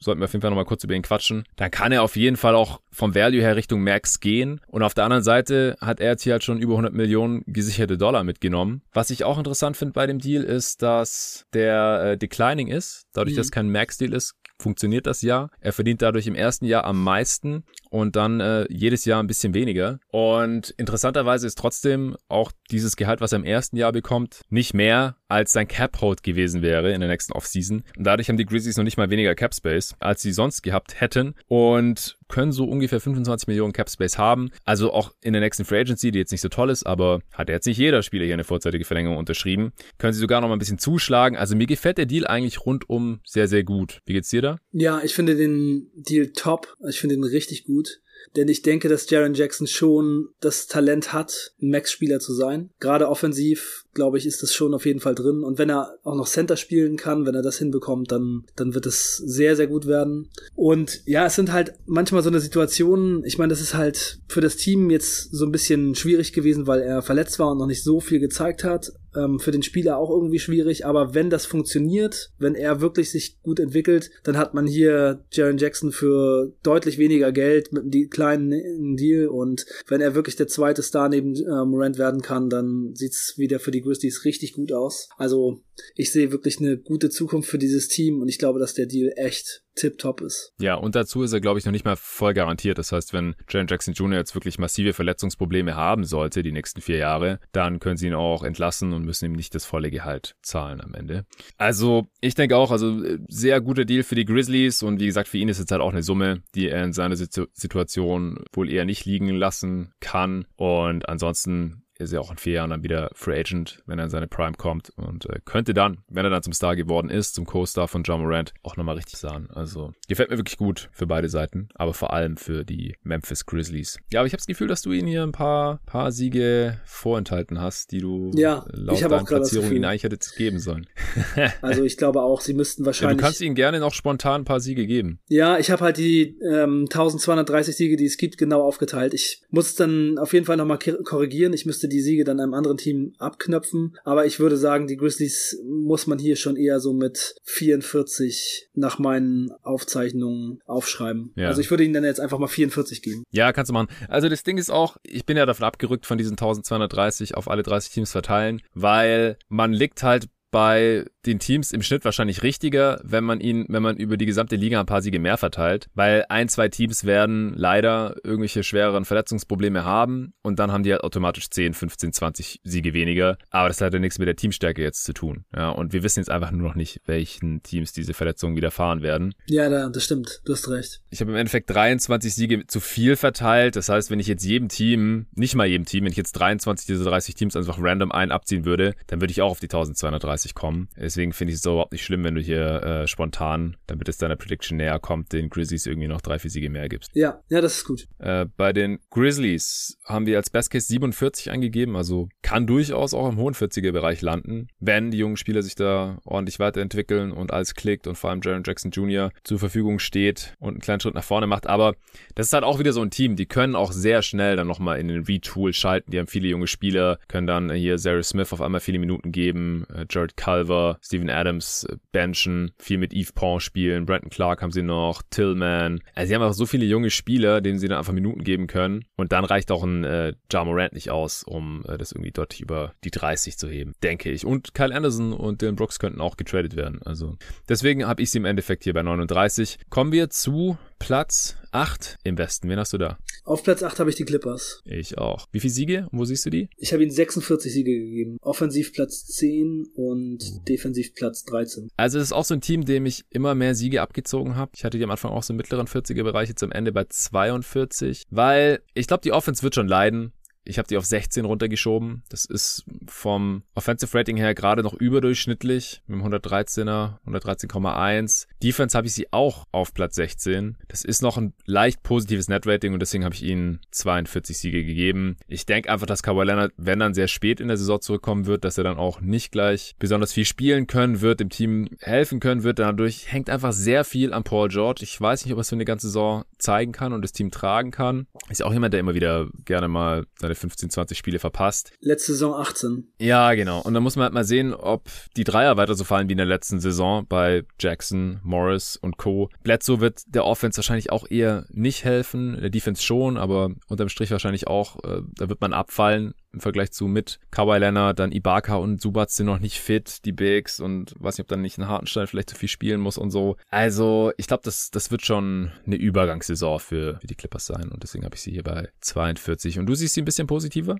sollten wir auf jeden Fall nochmal kurz über ihn quatschen. Dann kann er auf jeden Fall auch vom Value her Richtung Max gehen. Und auf der anderen Seite hat er jetzt hier halt schon über 100 Millionen gesicherte Dollar mitgenommen. Was ich auch interessant finde bei dem Deal ist, dass der äh, declining ist. Dadurch, mhm. dass kein Max-Deal ist, funktioniert das Jahr. Er verdient dadurch im ersten Jahr am meisten und dann äh, jedes Jahr ein bisschen weniger. Und interessanterweise ist trotzdem auch dieses Gehalt, was er im ersten Jahr bekommt, nicht mehr als sein Cap-Hold gewesen wäre in der nächsten Offseason. Und dadurch haben die Grizzlies noch nicht mal weniger Cap-Space, als sie sonst gehabt hätten und können so ungefähr 25 Millionen Cap-Space haben. Also auch in der nächsten Free Agency, die jetzt nicht so toll ist, aber hat jetzt nicht jeder Spieler hier eine vorzeitige Verlängerung unterschrieben. Können sie sogar noch mal ein bisschen zuschlagen. Also mir gefällt der Deal eigentlich rundum sehr, sehr gut. Wie geht's dir da? Ja, ich finde den Deal top. Ich finde ihn richtig gut. Denn ich denke, dass Jaron Jackson schon das Talent hat, Max-Spieler zu sein. Gerade offensiv, glaube ich, ist das schon auf jeden Fall drin. Und wenn er auch noch Center spielen kann, wenn er das hinbekommt, dann, dann wird es sehr, sehr gut werden. Und ja, es sind halt manchmal so eine Situation, ich meine, das ist halt für das Team jetzt so ein bisschen schwierig gewesen, weil er verletzt war und noch nicht so viel gezeigt hat ähm, für den Spieler auch irgendwie schwierig, aber wenn das funktioniert, wenn er wirklich sich gut entwickelt, dann hat man hier Jaron Jackson für deutlich weniger Geld mit einem kleinen Deal und wenn er wirklich der zweite Star neben äh, Morant werden kann, dann sieht's wieder für die Grizzlies richtig gut aus. Also ich sehe wirklich eine gute Zukunft für dieses Team und ich glaube, dass der Deal echt tipptopp ist. Ja, und dazu ist er, glaube ich, noch nicht mal voll garantiert. Das heißt, wenn Jaren Jackson Jr. jetzt wirklich massive Verletzungsprobleme haben sollte, die nächsten vier Jahre, dann können sie ihn auch entlassen und müssen ihm nicht das volle Gehalt zahlen am Ende. Also, ich denke auch, also sehr guter Deal für die Grizzlies und wie gesagt, für ihn ist jetzt halt auch eine Summe, die er in seiner Situation wohl eher nicht liegen lassen kann. Und ansonsten ist ja auch in vier Jahren dann wieder Free Agent, wenn er in seine Prime kommt und äh, könnte dann, wenn er dann zum Star geworden ist, zum Co-Star von John Morant, auch nochmal richtig sagen. Also gefällt mir wirklich gut für beide Seiten, aber vor allem für die Memphis Grizzlies. Ja, aber ich habe das Gefühl, dass du ihnen hier ein paar, paar Siege vorenthalten hast, die du ja, laut deiner Platzierung ihnen eigentlich hättest geben sollen. also ich glaube auch, sie müssten wahrscheinlich... Ja, du kannst ihnen gerne noch spontan ein paar Siege geben. Ja, ich habe halt die ähm, 1230 Siege, die es gibt, genau aufgeteilt. Ich muss dann auf jeden Fall nochmal korrigieren. Ich müsste die Siege dann einem anderen Team abknöpfen. Aber ich würde sagen, die Grizzlies muss man hier schon eher so mit 44 nach meinen Aufzeichnungen aufschreiben. Ja. Also ich würde ihnen dann jetzt einfach mal 44 geben. Ja, kannst du machen. Also das Ding ist auch, ich bin ja davon abgerückt, von diesen 1230 auf alle 30 Teams verteilen, weil man liegt halt bei den Teams im Schnitt wahrscheinlich richtiger, wenn man ihn, wenn man über die gesamte Liga ein paar Siege mehr verteilt, weil ein, zwei Teams werden leider irgendwelche schwereren Verletzungsprobleme haben und dann haben die halt automatisch 10, 15, 20 Siege weniger. Aber das hat ja nichts mit der Teamstärke jetzt zu tun. Ja, und wir wissen jetzt einfach nur noch nicht, welchen Teams diese Verletzungen widerfahren werden. Ja, das stimmt. Du hast recht. Ich habe im Endeffekt 23 Siege zu viel verteilt. Das heißt, wenn ich jetzt jedem Team, nicht mal jedem Team, wenn ich jetzt 23 dieser 30 Teams einfach random ein abziehen würde, dann würde ich auch auf die 1230 35 kommen. Deswegen finde ich es überhaupt nicht schlimm, wenn du hier äh, spontan, damit es deiner Prediction näher kommt, den Grizzlies irgendwie noch drei, vier Siege mehr gibst. Ja, ja, das ist gut. Äh, bei den Grizzlies haben wir als Best Case 47 angegeben, also kann durchaus auch im hohen 40er-Bereich landen, wenn die jungen Spieler sich da ordentlich weiterentwickeln und alles klickt und vor allem Jaron Jackson Jr. zur Verfügung steht und einen kleinen Schritt nach vorne macht. Aber das ist halt auch wieder so ein Team, die können auch sehr schnell dann nochmal in den Retool schalten. Die haben viele junge Spieler, können dann hier Zary Smith auf einmal viele Minuten geben, äh, Jared Culver, Steven Adams benchen, viel mit Eve Pong spielen, Brandon Clark haben sie noch, Tillman. Also sie haben einfach so viele junge Spieler, denen sie dann einfach Minuten geben können. Und dann reicht auch ein äh, Ja Morant nicht aus, um äh, das irgendwie deutlich über die 30 zu heben, denke ich. Und Kyle Anderson und Dylan Brooks könnten auch getradet werden. Also deswegen habe ich sie im Endeffekt hier bei 39. Kommen wir zu Platz 8 im Westen. Wen hast du da? Auf Platz 8 habe ich die Clippers. Ich auch. Wie viele Siege? Und wo siehst du die? Ich habe ihnen 46 Siege gegeben. Offensiv Platz 10 und defensiv Platz 13. Also es ist auch so ein Team, dem ich immer mehr Siege abgezogen habe. Ich hatte die am Anfang auch so im mittleren 40er-Bereich, jetzt am Ende bei 42. Weil ich glaube, die Offense wird schon leiden. Ich habe die auf 16 runtergeschoben. Das ist vom Offensive Rating her gerade noch überdurchschnittlich mit dem 113er, 113,1. Defense habe ich sie auch auf Platz 16. Das ist noch ein leicht positives Net-Rating und deswegen habe ich ihnen 42 Siege gegeben. Ich denke einfach, dass Kawhi Leonard, wenn dann sehr spät in der Saison zurückkommen wird, dass er dann auch nicht gleich besonders viel spielen können wird, dem Team helfen können wird. Dadurch hängt einfach sehr viel an Paul George. Ich weiß nicht, ob er es für eine ganze Saison zeigen kann und das Team tragen kann. Ist auch jemand, der immer wieder gerne mal seine 15, 20 Spiele verpasst. Letzte Saison 18. Ja, genau. Und dann muss man halt mal sehen, ob die Dreier weiter so fallen wie in der letzten Saison bei Jackson, Morris und Co. Bledsoe wird der Offense wahrscheinlich auch eher nicht helfen, der Defense schon, aber unterm Strich wahrscheinlich auch, äh, da wird man abfallen im Vergleich zu mit Kawhi Leonard, dann Ibaka und Subat sind noch nicht fit, die Bigs und weiß nicht, ob dann nicht ein Hartenstein vielleicht zu viel spielen muss und so. Also ich glaube, das, das wird schon eine Übergangssaison für, für die Clippers sein und deswegen habe ich sie hier bei 42. Und du siehst sie ein bisschen positiver?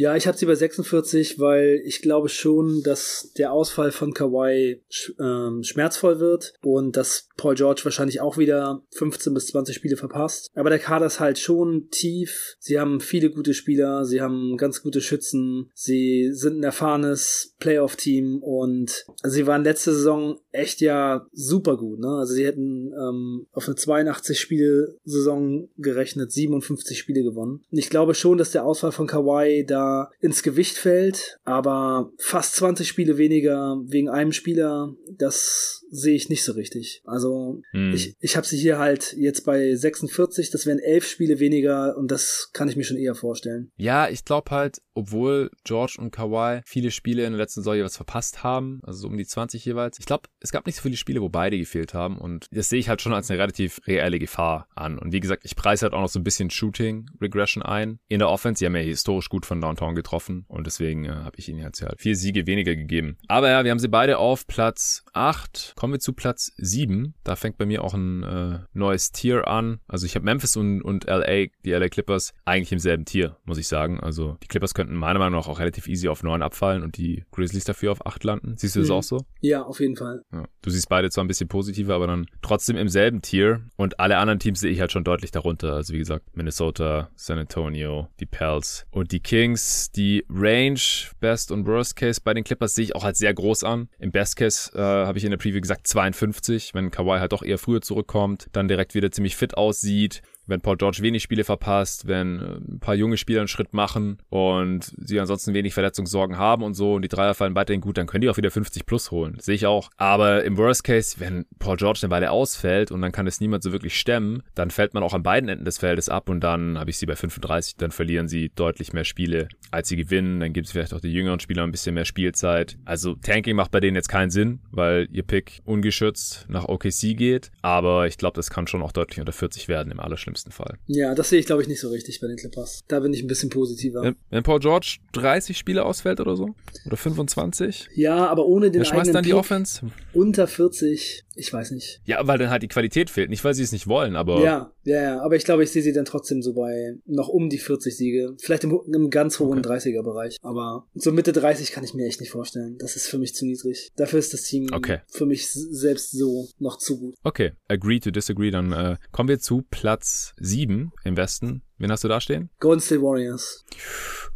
Ja, ich habe sie bei 46, weil ich glaube schon, dass der Ausfall von Kawhi sch ähm, schmerzvoll wird und dass Paul George wahrscheinlich auch wieder 15 bis 20 Spiele verpasst. Aber der Kader ist halt schon tief. Sie haben viele gute Spieler, sie haben ganz gute Schützen, sie sind ein erfahrenes Playoff-Team und sie waren letzte Saison echt ja super gut. Ne? Also sie hätten ähm, auf eine 82-Spiele-Saison gerechnet, 57 Spiele gewonnen. Und ich glaube schon, dass der Ausfall von Kawhi da ins Gewicht fällt, aber fast 20 Spiele weniger wegen einem Spieler, das sehe ich nicht so richtig. Also hm. ich, ich habe sie hier halt jetzt bei 46, das wären elf Spiele weniger und das kann ich mir schon eher vorstellen. Ja, ich glaube halt, obwohl George und Kawhi viele Spiele in der letzten Saison jeweils verpasst haben, also so um die 20 jeweils. Ich glaube, es gab nicht so viele Spiele, wo beide gefehlt haben und das sehe ich halt schon als eine relativ reelle Gefahr an. Und wie gesagt, ich preise halt auch noch so ein bisschen Shooting Regression ein. In der Offense, die haben ja historisch gut von Downtown getroffen und deswegen äh, habe ich ihnen jetzt ja vier Siege weniger gegeben. Aber ja, wir haben sie beide auf Platz 8. Kommen wir zu Platz 7. Da fängt bei mir auch ein äh, neues Tier an. Also ich habe Memphis und, und LA, die LA Clippers, eigentlich im selben Tier, muss ich sagen. Also die Clippers könnten meiner Meinung nach auch relativ easy auf 9 abfallen und die Grizzlies dafür auf 8 landen. Siehst du das mhm. auch so? Ja, auf jeden Fall. Ja. Du siehst beide zwar ein bisschen positiver, aber dann trotzdem im selben Tier. Und alle anderen Teams sehe ich halt schon deutlich darunter. Also wie gesagt, Minnesota, San Antonio, die Pels und die Kings. Die Range, Best und Worst Case bei den Clippers sehe ich auch halt sehr groß an. Im Best Case äh, habe ich in der Preview gesagt 52, wenn Kawhi halt doch eher früher zurückkommt, dann direkt wieder ziemlich fit aussieht wenn Paul George wenig Spiele verpasst, wenn äh, ein paar junge Spieler einen Schritt machen und sie ansonsten wenig Verletzungssorgen haben und so und die Dreier fallen weiterhin gut, dann können die auch wieder 50 plus holen. Sehe ich auch. Aber im Worst Case, wenn Paul George eine Weile ausfällt und dann kann es niemand so wirklich stemmen, dann fällt man auch an beiden Enden des Feldes ab und dann habe ich sie bei 35, dann verlieren sie deutlich mehr Spiele, als sie gewinnen. Dann gibt es vielleicht auch die jüngeren Spieler ein bisschen mehr Spielzeit. Also Tanking macht bei denen jetzt keinen Sinn, weil ihr Pick ungeschützt nach OKC geht. Aber ich glaube, das kann schon auch deutlich unter 40 werden im allerschlimmsten schlimmsten Fall. Ja, das sehe ich, glaube ich, nicht so richtig bei den Clippers. Da bin ich ein bisschen positiver. Wenn, wenn Paul George 30 Spiele ausfällt oder so? Oder 25? Ja, aber ohne den Wer schmeißt dann die Offense? Unter 40, ich weiß nicht. Ja, weil dann halt die Qualität fehlt. Nicht, weil sie es nicht wollen, aber. Ja, ja, ja. Aber ich glaube, ich sehe sie dann trotzdem so bei noch um die 40 Siege. Vielleicht im, im ganz hohen okay. 30er-Bereich. Aber so Mitte 30 kann ich mir echt nicht vorstellen. Das ist für mich zu niedrig. Dafür ist das Team okay. für mich selbst so noch zu gut. Okay, agree to disagree. Dann äh, kommen wir zu Platz 7 im Westen. Wen hast du da stehen? Golden State Warriors.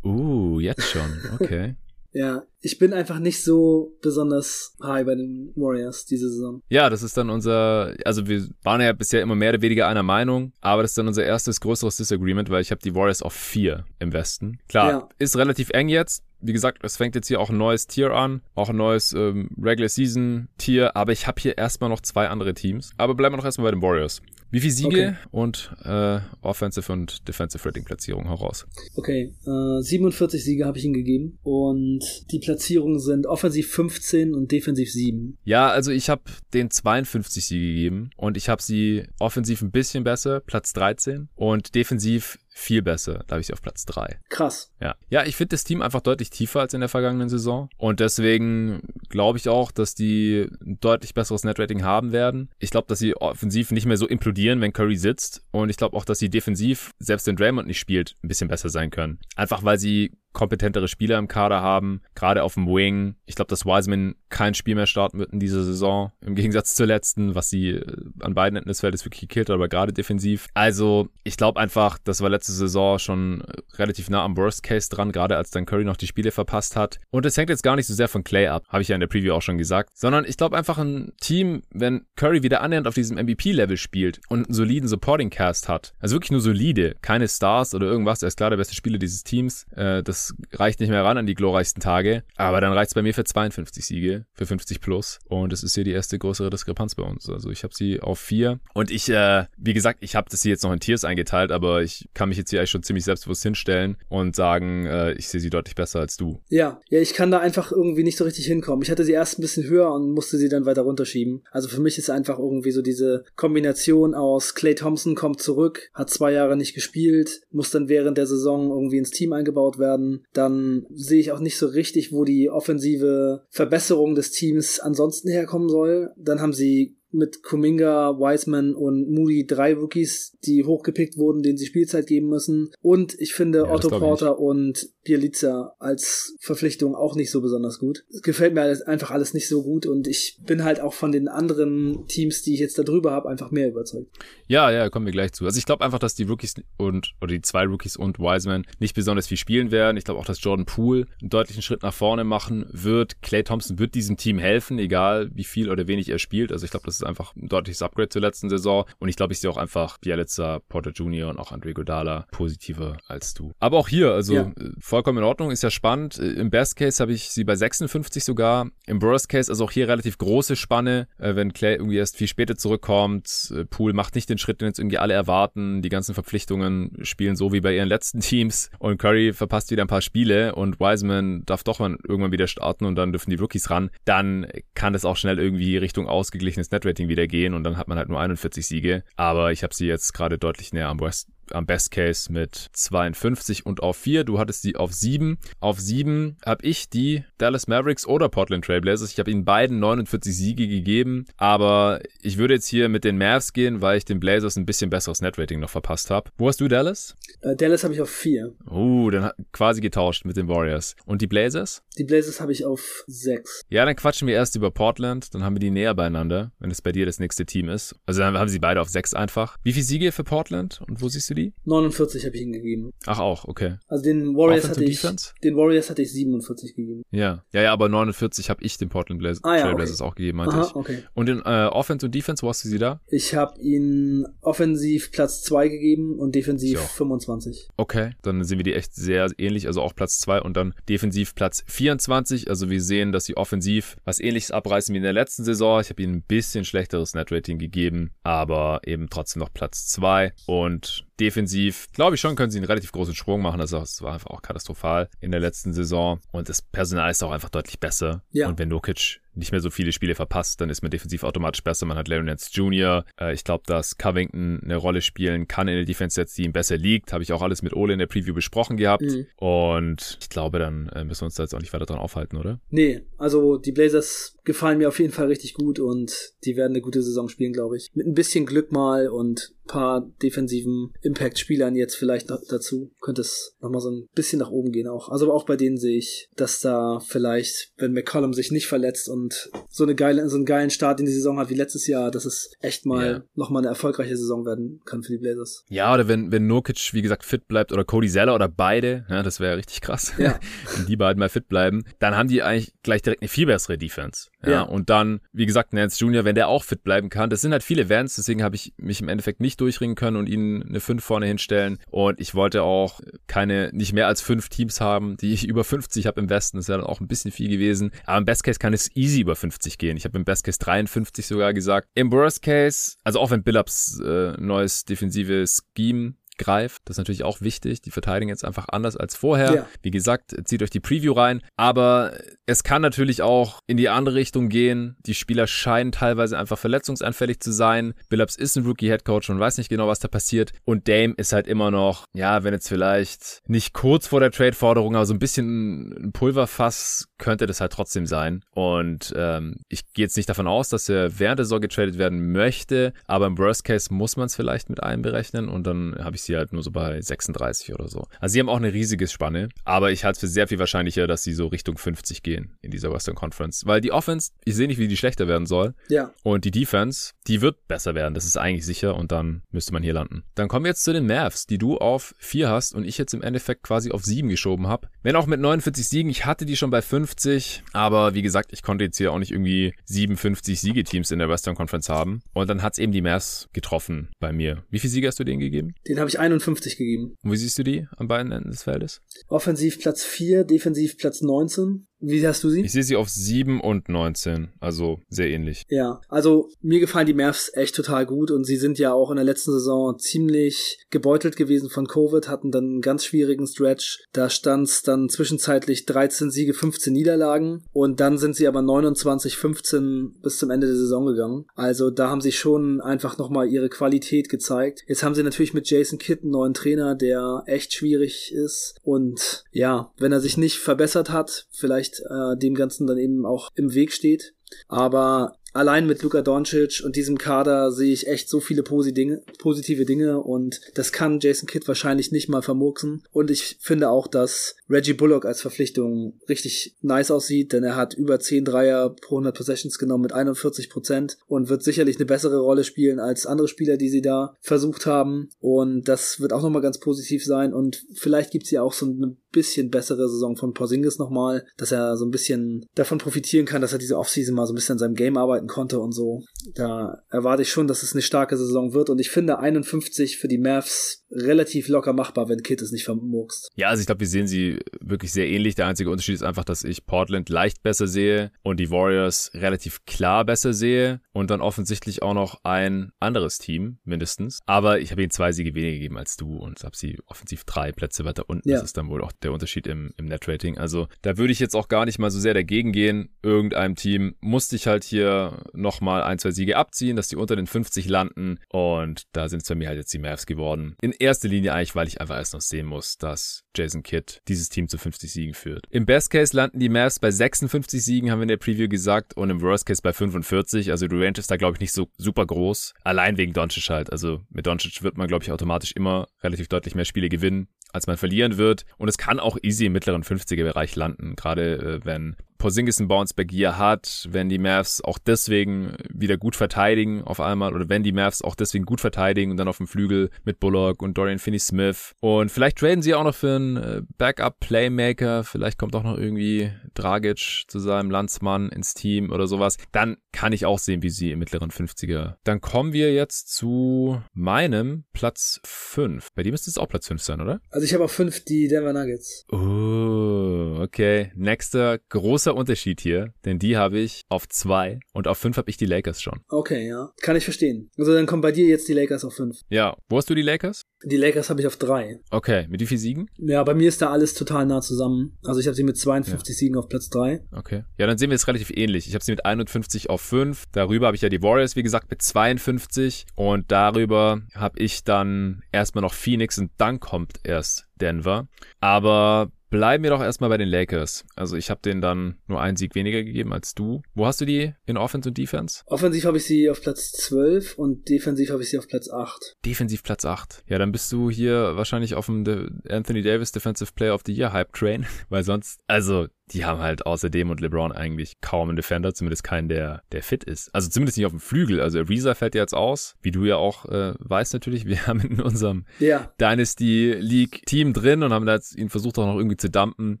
Uh, jetzt schon. Okay. Ja, ich bin einfach nicht so besonders high bei den Warriors diese Saison. Ja, das ist dann unser, also wir waren ja bisher immer mehr oder weniger einer Meinung, aber das ist dann unser erstes größeres Disagreement, weil ich habe die Warriors auf vier im Westen. Klar, ja. ist relativ eng jetzt, wie gesagt, es fängt jetzt hier auch ein neues Tier an, auch ein neues ähm, Regular Season Tier, aber ich habe hier erstmal noch zwei andere Teams. Aber bleiben wir noch erstmal bei den Warriors. Wie viele Siege okay. und äh, Offensive und Defensive Rating Platzierung heraus? Okay, äh, 47 Siege habe ich ihm gegeben und die Platzierungen sind offensiv 15 und defensiv 7. Ja, also ich habe den 52 Siege gegeben und ich habe sie offensiv ein bisschen besser, Platz 13 und defensiv viel besser. Da habe ich sie auf Platz 3. Krass. Ja. Ja, ich finde das Team einfach deutlich tiefer als in der vergangenen Saison. Und deswegen glaube ich auch, dass die ein deutlich besseres Netrating haben werden. Ich glaube, dass sie offensiv nicht mehr so implodieren, wenn Curry sitzt. Und ich glaube auch, dass sie defensiv, selbst wenn Draymond nicht spielt, ein bisschen besser sein können. Einfach weil sie kompetentere Spieler im Kader haben, gerade auf dem Wing. Ich glaube, dass Wiseman kein Spiel mehr starten wird in dieser Saison, im Gegensatz zur letzten, was sie äh, an beiden Enden des Feldes wirklich gekillt hat, aber gerade defensiv. Also, ich glaube einfach, das war letzte Saison schon äh, relativ nah am Worst Case dran, gerade als dann Curry noch die Spiele verpasst hat. Und es hängt jetzt gar nicht so sehr von Clay ab, habe ich ja in der Preview auch schon gesagt, sondern ich glaube einfach ein Team, wenn Curry wieder annähernd auf diesem MVP-Level spielt und einen soliden Supporting Cast hat, also wirklich nur solide, keine Stars oder irgendwas, er ist klar der beste Spieler dieses Teams, äh, das reicht nicht mehr ran an die glorreichsten Tage. Aber dann reicht es bei mir für 52 Siege, für 50 plus. Und es ist hier die erste größere Diskrepanz bei uns. Also ich habe sie auf vier. Und ich, äh, wie gesagt, ich habe das hier jetzt noch in Tiers eingeteilt, aber ich kann mich jetzt hier eigentlich schon ziemlich selbstbewusst hinstellen und sagen, äh, ich sehe sie deutlich besser als du. Ja, ja, ich kann da einfach irgendwie nicht so richtig hinkommen. Ich hatte sie erst ein bisschen höher und musste sie dann weiter runterschieben. Also für mich ist einfach irgendwie so diese Kombination aus Clay Thompson kommt zurück, hat zwei Jahre nicht gespielt, muss dann während der Saison irgendwie ins Team eingebaut werden dann sehe ich auch nicht so richtig, wo die offensive Verbesserung des Teams ansonsten herkommen soll. Dann haben sie mit Kuminga, Wiseman und Moody drei Rookies, die hochgepickt wurden, denen sie Spielzeit geben müssen. Und ich finde ja, Otto Porter und Bielica als Verpflichtung auch nicht so besonders gut. Es gefällt mir alles, einfach alles nicht so gut und ich bin halt auch von den anderen Teams, die ich jetzt da drüber habe, einfach mehr überzeugt. Ja, ja, kommen wir gleich zu. Also ich glaube einfach, dass die Rookies und oder die zwei Rookies und Wiseman nicht besonders viel spielen werden. Ich glaube auch, dass Jordan Poole einen deutlichen Schritt nach vorne machen wird. Clay Thompson wird diesem Team helfen, egal wie viel oder wenig er spielt. Also ich glaube, das ist einfach ein deutliches Upgrade zur letzten Saison und ich glaube, ich sehe auch einfach Bielica, Porter Jr. und auch Andre Godala positiver als du. Aber auch hier, also ja vollkommen in Ordnung, ist ja spannend. Im Best Case habe ich sie bei 56 sogar. Im Worst Case, also auch hier relativ große Spanne, äh, wenn Clay irgendwie erst viel später zurückkommt. Äh, Pool macht nicht den Schritt, den jetzt irgendwie alle erwarten. Die ganzen Verpflichtungen spielen so wie bei ihren letzten Teams und Curry verpasst wieder ein paar Spiele und Wiseman darf doch mal irgendwann wieder starten und dann dürfen die Rookies ran. Dann kann das auch schnell irgendwie Richtung ausgeglichenes Netrating wieder gehen und dann hat man halt nur 41 Siege. Aber ich habe sie jetzt gerade deutlich näher am West am Best Case mit 52 und auf 4. Du hattest die auf 7. Auf 7 habe ich die Dallas Mavericks oder Portland Trailblazers. Ich habe ihnen beiden 49 Siege gegeben, aber ich würde jetzt hier mit den Mavs gehen, weil ich den Blazers ein bisschen besseres Netrating noch verpasst habe. Wo hast du Dallas? Äh, Dallas habe ich auf 4. Uh, dann quasi getauscht mit den Warriors. Und die Blazers? Die Blazers habe ich auf 6. Ja, dann quatschen wir erst über Portland, dann haben wir die näher beieinander, wenn es bei dir das nächste Team ist. Also dann haben sie beide auf 6 einfach. Wie viele Siege für Portland und wo siehst du die? 49 habe ich ihm gegeben. Ach auch, okay. Also den Warriors hatte ich den Warriors hatte ich 47 gegeben. Ja, ja, ja, aber 49 habe ich den Portland Blazers, ah, ja, Trailblazers okay. auch gegeben, meinte Aha, ich. Okay. Und in äh, Offense und Defense, wo hast du sie da? Ich habe ihn offensiv Platz 2 gegeben und defensiv so. 25. Okay, dann sind wir die echt sehr ähnlich, also auch Platz 2 und dann defensiv Platz 24. Also wir sehen, dass sie offensiv was ähnliches abreißen wie in der letzten Saison. Ich habe ihnen ein bisschen schlechteres Netrating gegeben, aber eben trotzdem noch Platz 2 und defensiv, glaube ich schon, können sie einen relativ großen Sprung machen. Also es war einfach auch katastrophal in der letzten Saison. Und das Personal ist auch einfach deutlich besser. Ja. Und wenn Nokic nicht mehr so viele Spiele verpasst, dann ist man defensiv automatisch besser. Man hat Larry Nance Jr. Äh, ich glaube, dass Covington eine Rolle spielen kann in der Defense jetzt, die ihm besser liegt. Habe ich auch alles mit Ole in der Preview besprochen gehabt. Mhm. Und ich glaube, dann äh, müssen wir uns da jetzt auch nicht weiter dran aufhalten, oder? Nee, also die Blazers gefallen mir auf jeden Fall richtig gut und die werden eine gute Saison spielen, glaube ich. Mit ein bisschen Glück mal und paar defensiven Impact-Spielern jetzt vielleicht noch dazu, könnte es nochmal so ein bisschen nach oben gehen auch. Also auch bei denen sehe ich, dass da vielleicht, wenn McCollum sich nicht verletzt und so eine geile, so einen geilen Start in die Saison hat wie letztes Jahr, dass es echt mal yeah. nochmal eine erfolgreiche Saison werden kann für die Blazers. Ja, oder wenn, wenn Nurkic, wie gesagt, fit bleibt oder Cody Zeller oder beide, ja, das wäre ja richtig krass, ja. wenn die beiden mal fit bleiben, dann haben die eigentlich gleich direkt eine viel bessere Defense. Ja, ja. und dann, wie gesagt, Nance Jr., wenn der auch fit bleiben kann, das sind halt viele Vans, deswegen habe ich mich im Endeffekt nicht durchringen können und ihnen eine 5 vorne hinstellen. Und ich wollte auch keine, nicht mehr als fünf Teams haben, die ich über 50 habe im Westen. Das wäre dann auch ein bisschen viel gewesen. Aber im Best Case kann es easy über 50 gehen. Ich habe im Best Case 53 sogar gesagt. Im Worst Case, also auch wenn Billups äh, neues defensive Scheme greift. Das ist natürlich auch wichtig. Die verteidigen jetzt einfach anders als vorher. Ja. Wie gesagt, zieht euch die Preview rein. Aber es kann natürlich auch in die andere Richtung gehen. Die Spieler scheinen teilweise einfach verletzungsanfällig zu sein. Billups ist ein Rookie-Headcoach und weiß nicht genau, was da passiert. Und Dame ist halt immer noch, ja, wenn jetzt vielleicht nicht kurz vor der Trade-Forderung, aber so ein bisschen ein Pulverfass könnte das halt trotzdem sein. Und ähm, ich gehe jetzt nicht davon aus, dass er während der Saison getradet werden möchte. Aber im Worst Case muss man es vielleicht mit einberechnen. Und dann habe ich sie halt nur so bei 36 oder so. Also sie haben auch eine riesige Spanne, aber ich halte es für sehr viel wahrscheinlicher, dass sie so Richtung 50 gehen in dieser Western Conference. Weil die Offense, ich sehe nicht, wie die schlechter werden soll. Ja. Und die Defense, die wird besser werden. Das ist eigentlich sicher und dann müsste man hier landen. Dann kommen wir jetzt zu den Mavs, die du auf 4 hast und ich jetzt im Endeffekt quasi auf 7 geschoben habe. Wenn auch mit 49 Siegen, ich hatte die schon bei 50, aber wie gesagt, ich konnte jetzt hier auch nicht irgendwie 57 Siegeteams in der Western Conference haben. Und dann hat es eben die Mavs getroffen bei mir. Wie viele Siege hast du denen gegeben? Den habe ich 51 gegeben. Und wie siehst du die an beiden Enden des Feldes? Offensiv Platz 4, defensiv Platz 19. Wie hast du sie? Ich sehe sie auf 7 und 19, also sehr ähnlich. Ja, also mir gefallen die Mavs echt total gut und sie sind ja auch in der letzten Saison ziemlich gebeutelt gewesen von Covid, hatten dann einen ganz schwierigen Stretch. Da stand es dann zwischenzeitlich 13 Siege, 15 Niederlagen und dann sind sie aber 29, 15 bis zum Ende der Saison gegangen. Also da haben sie schon einfach nochmal ihre Qualität gezeigt. Jetzt haben sie natürlich mit Jason Kidd einen neuen Trainer, der echt schwierig ist und ja, wenn er sich nicht verbessert hat, vielleicht vielleicht äh, dem Ganzen dann eben auch im Weg steht. Aber allein mit Luka Doncic und diesem Kader sehe ich echt so viele positive Dinge und das kann Jason Kidd wahrscheinlich nicht mal vermurksen. Und ich finde auch, dass Reggie Bullock als Verpflichtung richtig nice aussieht, denn er hat über 10 Dreier pro 100 Possessions genommen mit 41 Prozent und wird sicherlich eine bessere Rolle spielen als andere Spieler, die sie da versucht haben. Und das wird auch nochmal ganz positiv sein und vielleicht gibt's ja auch so eine bisschen bessere Saison von Porzingis nochmal, dass er so ein bisschen davon profitieren kann, dass er diese Offseason mal so ein bisschen an seinem Game arbeiten konnte und so. Da erwarte ich schon, dass es eine starke Saison wird und ich finde 51 für die Mavs relativ locker machbar, wenn Kid es nicht vermurkst. Ja, also ich glaube, wir sehen sie wirklich sehr ähnlich. Der einzige Unterschied ist einfach, dass ich Portland leicht besser sehe und die Warriors relativ klar besser sehe und dann offensichtlich auch noch ein anderes Team mindestens. Aber ich habe ihnen zwei Siege weniger gegeben als du und habe sie offensiv drei Plätze weiter unten. Ja. Das ist dann wohl auch der Unterschied im, im Net-Rating. Also da würde ich jetzt auch gar nicht mal so sehr dagegen gehen. Irgendeinem Team musste ich halt hier nochmal ein, zwei Siege abziehen, dass die unter den 50 landen und da sind es bei mir halt jetzt die Mavs geworden. In erster Linie eigentlich, weil ich einfach erst noch sehen muss, dass Jason Kidd dieses Team zu 50 Siegen führt. Im Best Case landen die Mavs bei 56 Siegen, haben wir in der Preview gesagt, und im Worst Case bei 45. Also die Range ist da, glaube ich, nicht so super groß. Allein wegen Doncic halt. Also mit Doncic wird man, glaube ich, automatisch immer relativ deutlich mehr Spiele gewinnen als man verlieren wird. Und es kann auch easy im mittleren 50er-Bereich landen, gerade äh, wenn Porzingis einen Bounceback hier hat, wenn die Mavs auch deswegen wieder gut verteidigen auf einmal oder wenn die Mavs auch deswegen gut verteidigen und dann auf dem Flügel mit Bullock und Dorian Finney-Smith und vielleicht traden sie auch noch für einen äh, Backup-Playmaker, vielleicht kommt auch noch irgendwie Dragic zu seinem Landsmann ins Team oder sowas, dann kann ich auch sehen, wie sie im mittleren 50er. Dann kommen wir jetzt zu meinem Platz 5. Bei dir müsste es auch Platz 5 sein, oder? Also ich habe auf 5 die Denver Nuggets. Oh, okay. Nächster großer großer Unterschied hier, denn die habe ich auf zwei und auf fünf habe ich die Lakers schon. Okay, ja. Kann ich verstehen. Also dann kommen bei dir jetzt die Lakers auf fünf. Ja. Wo hast du die Lakers? Die Lakers habe ich auf drei. Okay. Mit wie viel Siegen? Ja, bei mir ist da alles total nah zusammen. Also ich habe sie mit 52 ja. Siegen auf Platz drei. Okay. Ja, dann sehen wir es relativ ähnlich. Ich habe sie mit 51 auf fünf. Darüber habe ich ja die Warriors, wie gesagt, mit 52 und darüber habe ich dann erstmal noch Phoenix und dann kommt erst Denver. Aber Bleiben wir doch erstmal bei den Lakers. Also ich habe denen dann nur einen Sieg weniger gegeben als du. Wo hast du die in Offense und Defense? Offensiv habe ich sie auf Platz 12 und defensiv habe ich sie auf Platz 8. Defensiv Platz 8. Ja, dann bist du hier wahrscheinlich auf dem Anthony Davis Defensive Player of the Year Hype Train, weil sonst, also die haben halt außerdem und LeBron eigentlich kaum einen Defender, zumindest keinen, der, der fit ist. Also zumindest nicht auf dem Flügel. Also Ariza fällt jetzt aus, wie du ja auch äh, weißt natürlich. Wir haben in unserem ja. Dynasty League Team drin und haben da jetzt ihn versucht auch noch irgendwie zu dumpen.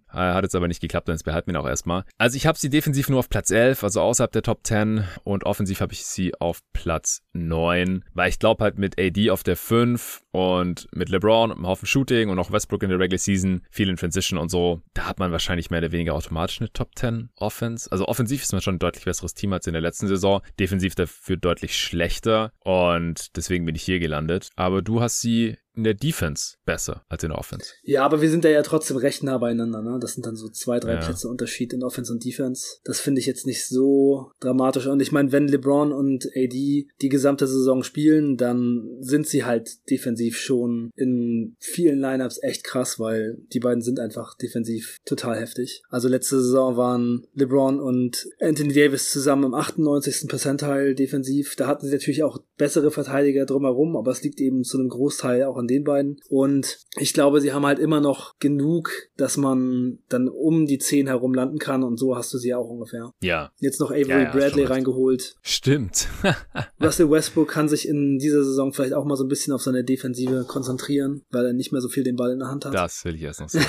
Äh, hat jetzt aber nicht geklappt, dann behalten wir ihn auch erstmal. Also ich habe sie defensiv nur auf Platz 11, also außerhalb der Top 10 und offensiv habe ich sie auf Platz 9, weil ich glaube halt mit AD auf der 5 und mit LeBron und einem Haufen Shooting und auch Westbrook in der Regular Season, viel in Transition und so, da hat man wahrscheinlich mehr oder weniger automatisch eine Top 10 Offense. Also offensiv ist man schon ein deutlich besseres Team als in der letzten Saison, defensiv dafür deutlich schlechter und deswegen bin ich hier gelandet. Aber du hast sie in der Defense besser als in der Offense. Ja, aber wir sind da ja trotzdem recht nah beieinander. Ne? Das sind dann so zwei, drei ja. Plätze Unterschied in Offense und Defense. Das finde ich jetzt nicht so dramatisch. Und ich meine, wenn LeBron und AD die gesamte Saison spielen, dann sind sie halt defensiv schon in vielen Lineups echt krass, weil die beiden sind einfach defensiv total heftig. Also letzte Saison waren LeBron und Anthony Davis zusammen im 98. Percentile defensiv. Da hatten sie natürlich auch bessere Verteidiger drumherum, aber es liegt eben zu einem Großteil auch von den beiden. Und ich glaube, sie haben halt immer noch genug, dass man dann um die 10 herum landen kann und so hast du sie ja auch ungefähr. Ja. Jetzt noch Avery ja, ja, Bradley reingeholt. Stimmt. Russell Westbrook kann sich in dieser Saison vielleicht auch mal so ein bisschen auf seine Defensive konzentrieren, weil er nicht mehr so viel den Ball in der Hand hat. Das will ich erst noch sehen.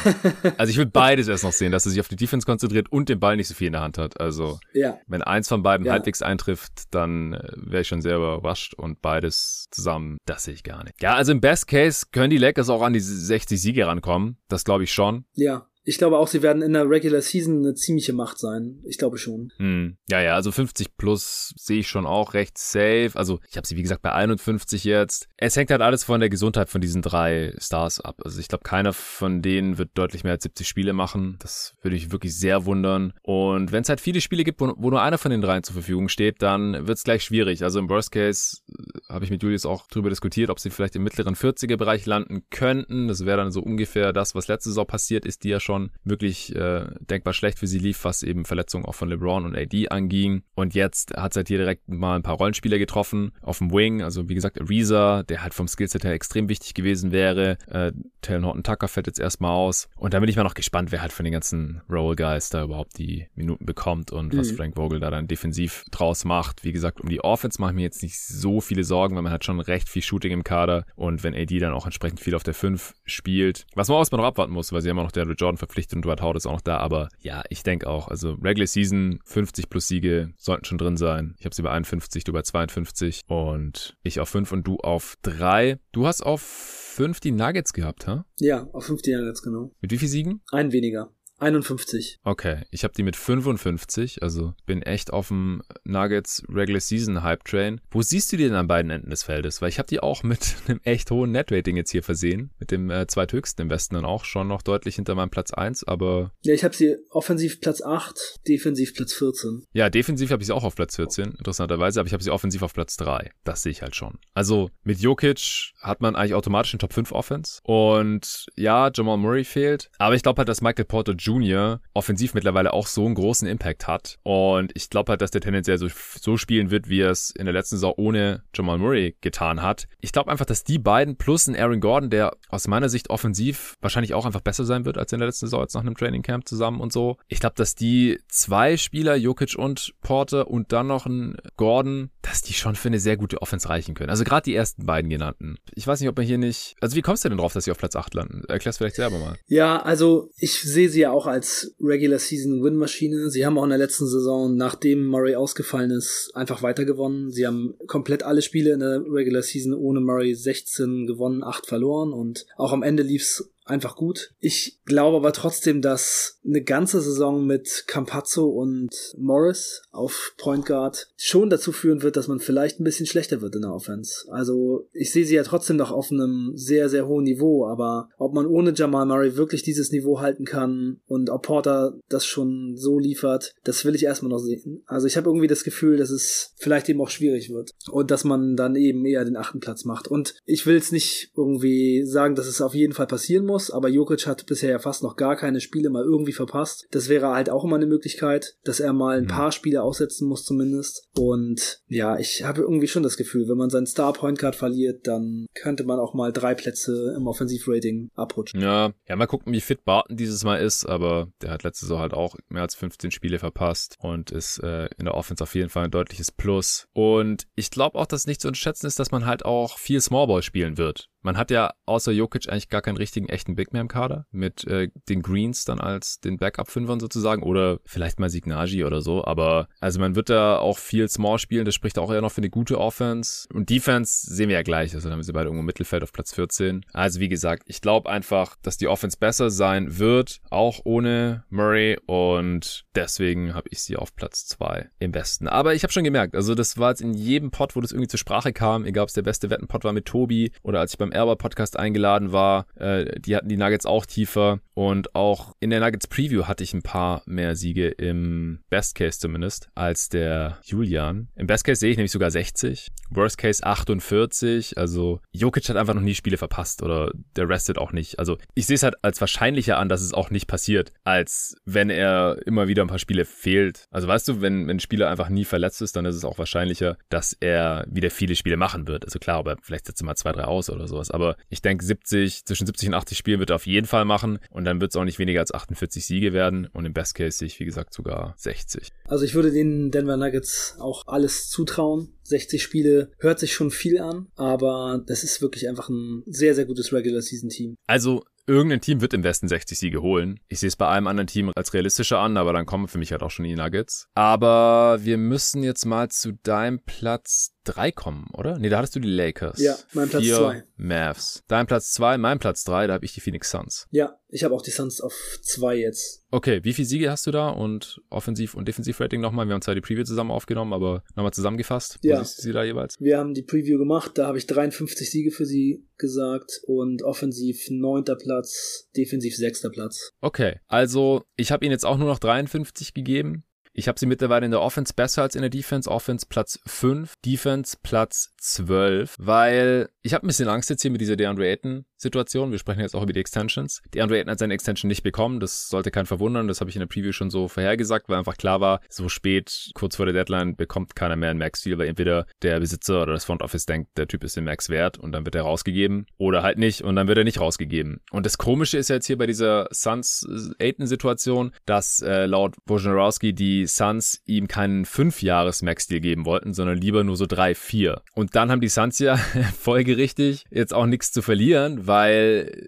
also ich will beides erst noch sehen, dass er sich auf die Defense konzentriert und den Ball nicht so viel in der Hand hat. Also ja. wenn eins von beiden ja. halbwegs eintrifft, dann äh, wäre ich schon sehr überrascht und beides zusammen, das sehe ich gar nicht. Ja, also im Best Case Case können die Lakers auch an die 60 Siege rankommen. Das glaube ich schon. Ja. Ich glaube auch, sie werden in der Regular Season eine ziemliche Macht sein. Ich glaube schon. Hm. Ja, ja, also 50 plus sehe ich schon auch recht safe. Also ich habe sie, wie gesagt, bei 51 jetzt. Es hängt halt alles von der Gesundheit von diesen drei Stars ab. Also ich glaube, keiner von denen wird deutlich mehr als 70 Spiele machen. Das würde ich wirklich sehr wundern. Und wenn es halt viele Spiele gibt, wo, nur einer von den dreien zur Verfügung steht, dann wird es gleich schwierig. Also im Worst Case äh, habe ich mit Julius auch drüber diskutiert, ob sie vielleicht im mittleren 40er-Bereich landen könnten. Das wäre dann so ungefähr das, was letzte Saison passiert ist, die ja schon schon wirklich äh, denkbar schlecht für sie lief, was eben Verletzungen auch von LeBron und AD anging. Und jetzt hat sie halt hier direkt mal ein paar Rollenspieler getroffen auf dem Wing. Also wie gesagt, Ariza, der halt vom Skillset her extrem wichtig gewesen wäre. Äh, Taylor Horton Tucker fällt jetzt erstmal aus. Und da bin ich mal noch gespannt, wer halt von den ganzen Roll Guys da überhaupt die Minuten bekommt und mhm. was Frank Vogel da dann defensiv draus macht. Wie gesagt, um die Offense mache ich mir jetzt nicht so viele Sorgen, weil man hat schon recht viel Shooting im Kader. Und wenn AD dann auch entsprechend viel auf der 5 spielt, was man auch erstmal noch abwarten muss, weil sie haben auch noch der Jordan verpflichtet und Dwight Howard ist auch noch da. Aber ja, ich denke auch, also Regular Season 50 plus Siege sollten schon drin sein. Ich habe sie bei 51, du bei 52 und ich auf 5 und du auf 3. Du hast auf 5 die Nuggets gehabt, ha? Ja, auf 5 die Nuggets, genau. Mit wie viel Siegen? Ein weniger. 51. Okay, ich habe die mit 55, also bin echt auf dem Nuggets Regular Season Hype Train. Wo siehst du die denn an beiden Enden des Feldes? Weil ich habe die auch mit einem echt hohen Net-Rating jetzt hier versehen, mit dem äh, zweithöchsten im Westen dann auch schon noch deutlich hinter meinem Platz 1, aber... Ja, ich habe sie offensiv Platz 8, defensiv Platz 14. Ja, defensiv habe ich sie auch auf Platz 14, interessanterweise, aber ich habe sie offensiv auf Platz 3. Das sehe ich halt schon. Also mit Jokic hat man eigentlich automatisch einen Top 5 Offense und ja, Jamal Murray fehlt, aber ich glaube halt, dass Michael Porter Jr Jr. offensiv mittlerweile auch so einen großen Impact hat. Und ich glaube halt, dass der tendenziell so, so spielen wird, wie er es in der letzten Saison ohne Jamal Murray getan hat. Ich glaube einfach, dass die beiden plus ein Aaron Gordon, der aus meiner Sicht offensiv wahrscheinlich auch einfach besser sein wird als in der letzten Saison jetzt nach einem Training Camp zusammen und so. Ich glaube, dass die zwei Spieler, Jokic und Porter und dann noch ein Gordon, dass die schon für eine sehr gute Offense reichen können. Also gerade die ersten beiden genannten. Ich weiß nicht, ob man hier nicht. Also wie kommst du denn drauf, dass sie auf Platz 8 landen? Erklär's vielleicht selber mal. Ja, also ich sehe sie ja auch als Regular Season Win Maschine. Sie haben auch in der letzten Saison, nachdem Murray ausgefallen ist, einfach weiter gewonnen. Sie haben komplett alle Spiele in der Regular Season ohne Murray 16 gewonnen, 8 verloren und auch am Ende lief's einfach gut. Ich glaube aber trotzdem, dass eine ganze Saison mit Campazzo und Morris auf Point Guard schon dazu führen wird, dass man vielleicht ein bisschen schlechter wird in der Offense. Also ich sehe sie ja trotzdem noch auf einem sehr, sehr hohen Niveau, aber ob man ohne Jamal Murray wirklich dieses Niveau halten kann und ob Porter das schon so liefert, das will ich erstmal noch sehen. Also ich habe irgendwie das Gefühl, dass es vielleicht eben auch schwierig wird und dass man dann eben eher den achten Platz macht. Und ich will jetzt nicht irgendwie sagen, dass es auf jeden Fall passieren muss, muss, aber Jokic hat bisher ja fast noch gar keine Spiele mal irgendwie verpasst. Das wäre halt auch immer eine Möglichkeit, dass er mal ein mhm. paar Spiele aussetzen muss zumindest. Und ja, ich habe irgendwie schon das Gefühl, wenn man seinen Star Point Guard verliert, dann könnte man auch mal drei Plätze im Offensivrating abrutschen. Ja, ja, mal gucken, wie fit Barton dieses Mal ist, aber der hat letzte Saison halt auch mehr als 15 Spiele verpasst und ist äh, in der Offense auf jeden Fall ein deutliches Plus. Und ich glaube auch, dass nicht zu unterschätzen ist, dass man halt auch viel Smallball spielen wird. Man hat ja außer Jokic eigentlich gar keinen richtigen echten Big Man im Kader mit äh, den Greens dann als den Backup-Fünfern sozusagen oder vielleicht mal Signagi oder so. Aber also man wird da auch viel Small spielen. Das spricht auch eher noch für eine gute Offense. Und Defense sehen wir ja gleich. Also dann haben sie beide irgendwo im Mittelfeld auf Platz 14. Also wie gesagt, ich glaube einfach, dass die Offense besser sein wird, auch ohne Murray. Und deswegen habe ich sie auf Platz 2 im Westen. Aber ich habe schon gemerkt, also das war jetzt in jedem Pod, wo das irgendwie zur Sprache kam, egal ob es der beste Wettenpot war mit Tobi oder als ich beim Erber Podcast eingeladen war. Äh, die hatten die Nuggets auch tiefer und auch in der Nuggets Preview hatte ich ein paar mehr Siege im Best Case zumindest als der Julian. Im Best Case sehe ich nämlich sogar 60, Worst Case 48. Also Jokic hat einfach noch nie Spiele verpasst oder der restet auch nicht. Also ich sehe es halt als wahrscheinlicher an, dass es auch nicht passiert, als wenn er immer wieder ein paar Spiele fehlt. Also weißt du, wenn, wenn ein Spieler einfach nie verletzt ist, dann ist es auch wahrscheinlicher, dass er wieder viele Spiele machen wird. Also klar, aber vielleicht setzt er mal zwei, drei aus oder sowas. Aber ich denke, 70, zwischen 70 und 80 Spielen wird er auf jeden Fall machen und dann wird es auch nicht weniger als 48 Siege werden und im Best Case sehe ich, wie gesagt, sogar 60. Also ich würde den Denver Nuggets auch alles zutrauen. 60 Spiele hört sich schon viel an, aber das ist wirklich einfach ein sehr, sehr gutes Regular Season Team. Also irgendein Team wird im Westen 60 Siege holen. Ich sehe es bei einem anderen Team als realistischer an, aber dann kommen für mich halt auch schon die Nuggets. Aber wir müssen jetzt mal zu deinem Platz 3 kommen, oder? Nee, da hattest du die Lakers. Ja, mein Platz 2. Mavs. Dein Platz 2, mein Platz 3, da habe ich die Phoenix Suns. Ja, ich habe auch die Suns auf 2 jetzt. Okay, wie viele Siege hast du da und Offensiv- und Defensiv-Rating nochmal? Wir haben zwar die Preview zusammen aufgenommen, aber nochmal zusammengefasst. Ja. Wo siehst du sie da jeweils? Wir haben die Preview gemacht, da habe ich 53 Siege für sie gesagt und offensiv 9. Platz, defensiv 6. Platz. Okay, also ich habe ihnen jetzt auch nur noch 53 gegeben. Ich habe sie mittlerweile in der Offense besser als in der Defense. Offense Platz 5, Defense Platz 12, weil ich habe ein bisschen Angst jetzt hier mit dieser DeAndre Ayton Situation. Wir sprechen jetzt auch über die Extensions. DeAndre Ayton hat seine Extension nicht bekommen. Das sollte keinen verwundern. Das habe ich in der Preview schon so vorhergesagt, weil einfach klar war, so spät, kurz vor der Deadline, bekommt keiner mehr einen Max-Deal, weil entweder der Besitzer oder das Front Office denkt, der Typ ist den Max wert und dann wird er rausgegeben oder halt nicht und dann wird er nicht rausgegeben. Und das Komische ist jetzt hier bei dieser Suns-Ayton-Situation, dass äh, laut Wojnarowski die Suns ihm keinen 5-Jahres-Max-Deal geben wollten, sondern lieber nur so 3, 4. Und dann haben die Suns ja folgerichtig jetzt auch nichts zu verlieren, weil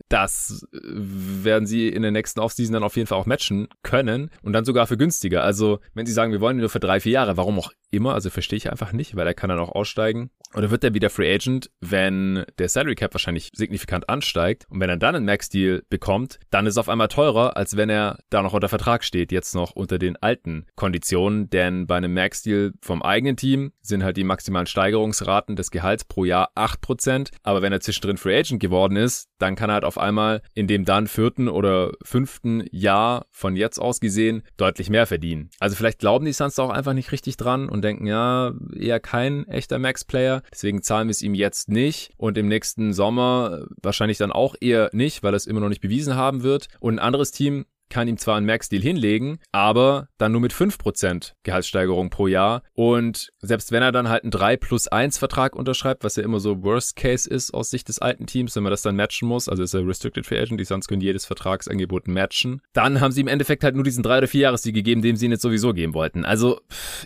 das werden sie in der nächsten Offseason dann auf jeden Fall auch matchen können und dann sogar für günstiger. Also, wenn sie sagen, wir wollen ihn nur für drei, vier Jahre, warum auch immer, also verstehe ich einfach nicht, weil er kann dann auch aussteigen. Oder wird er wieder Free Agent, wenn der Salary Cap wahrscheinlich signifikant ansteigt und wenn er dann einen Max Deal bekommt, dann ist es auf einmal teurer, als wenn er da noch unter Vertrag steht, jetzt noch unter den alten Konditionen, denn bei einem Max Deal vom eigenen Team sind halt die maximalen Steigerungsraten des Gehalts pro Jahr 8%, aber wenn er zwischendrin Free Agent geworden ist, dann kann er halt auf einmal in dem dann vierten oder fünften Jahr von jetzt aus gesehen deutlich mehr verdienen. Also vielleicht glauben die Suns auch einfach nicht richtig dran und denken, ja, eher kein echter Max-Player. Deswegen zahlen wir es ihm jetzt nicht und im nächsten Sommer wahrscheinlich dann auch eher nicht, weil er es immer noch nicht bewiesen haben wird. Und ein anderes Team kann ihm zwar einen Max-Deal hinlegen, aber dann nur mit 5% Gehaltssteigerung pro Jahr. Und selbst wenn er dann halt einen 3 plus 1 Vertrag unterschreibt, was ja immer so Worst Case ist aus Sicht des alten Teams, wenn man das dann matchen muss, also ist er Restricted Free Agent, die sonst können jedes Vertragsangebot matchen, dann haben sie im Endeffekt halt nur diesen 3 oder 4 Jahresdeal gegeben, dem sie ihn jetzt sowieso geben wollten. Also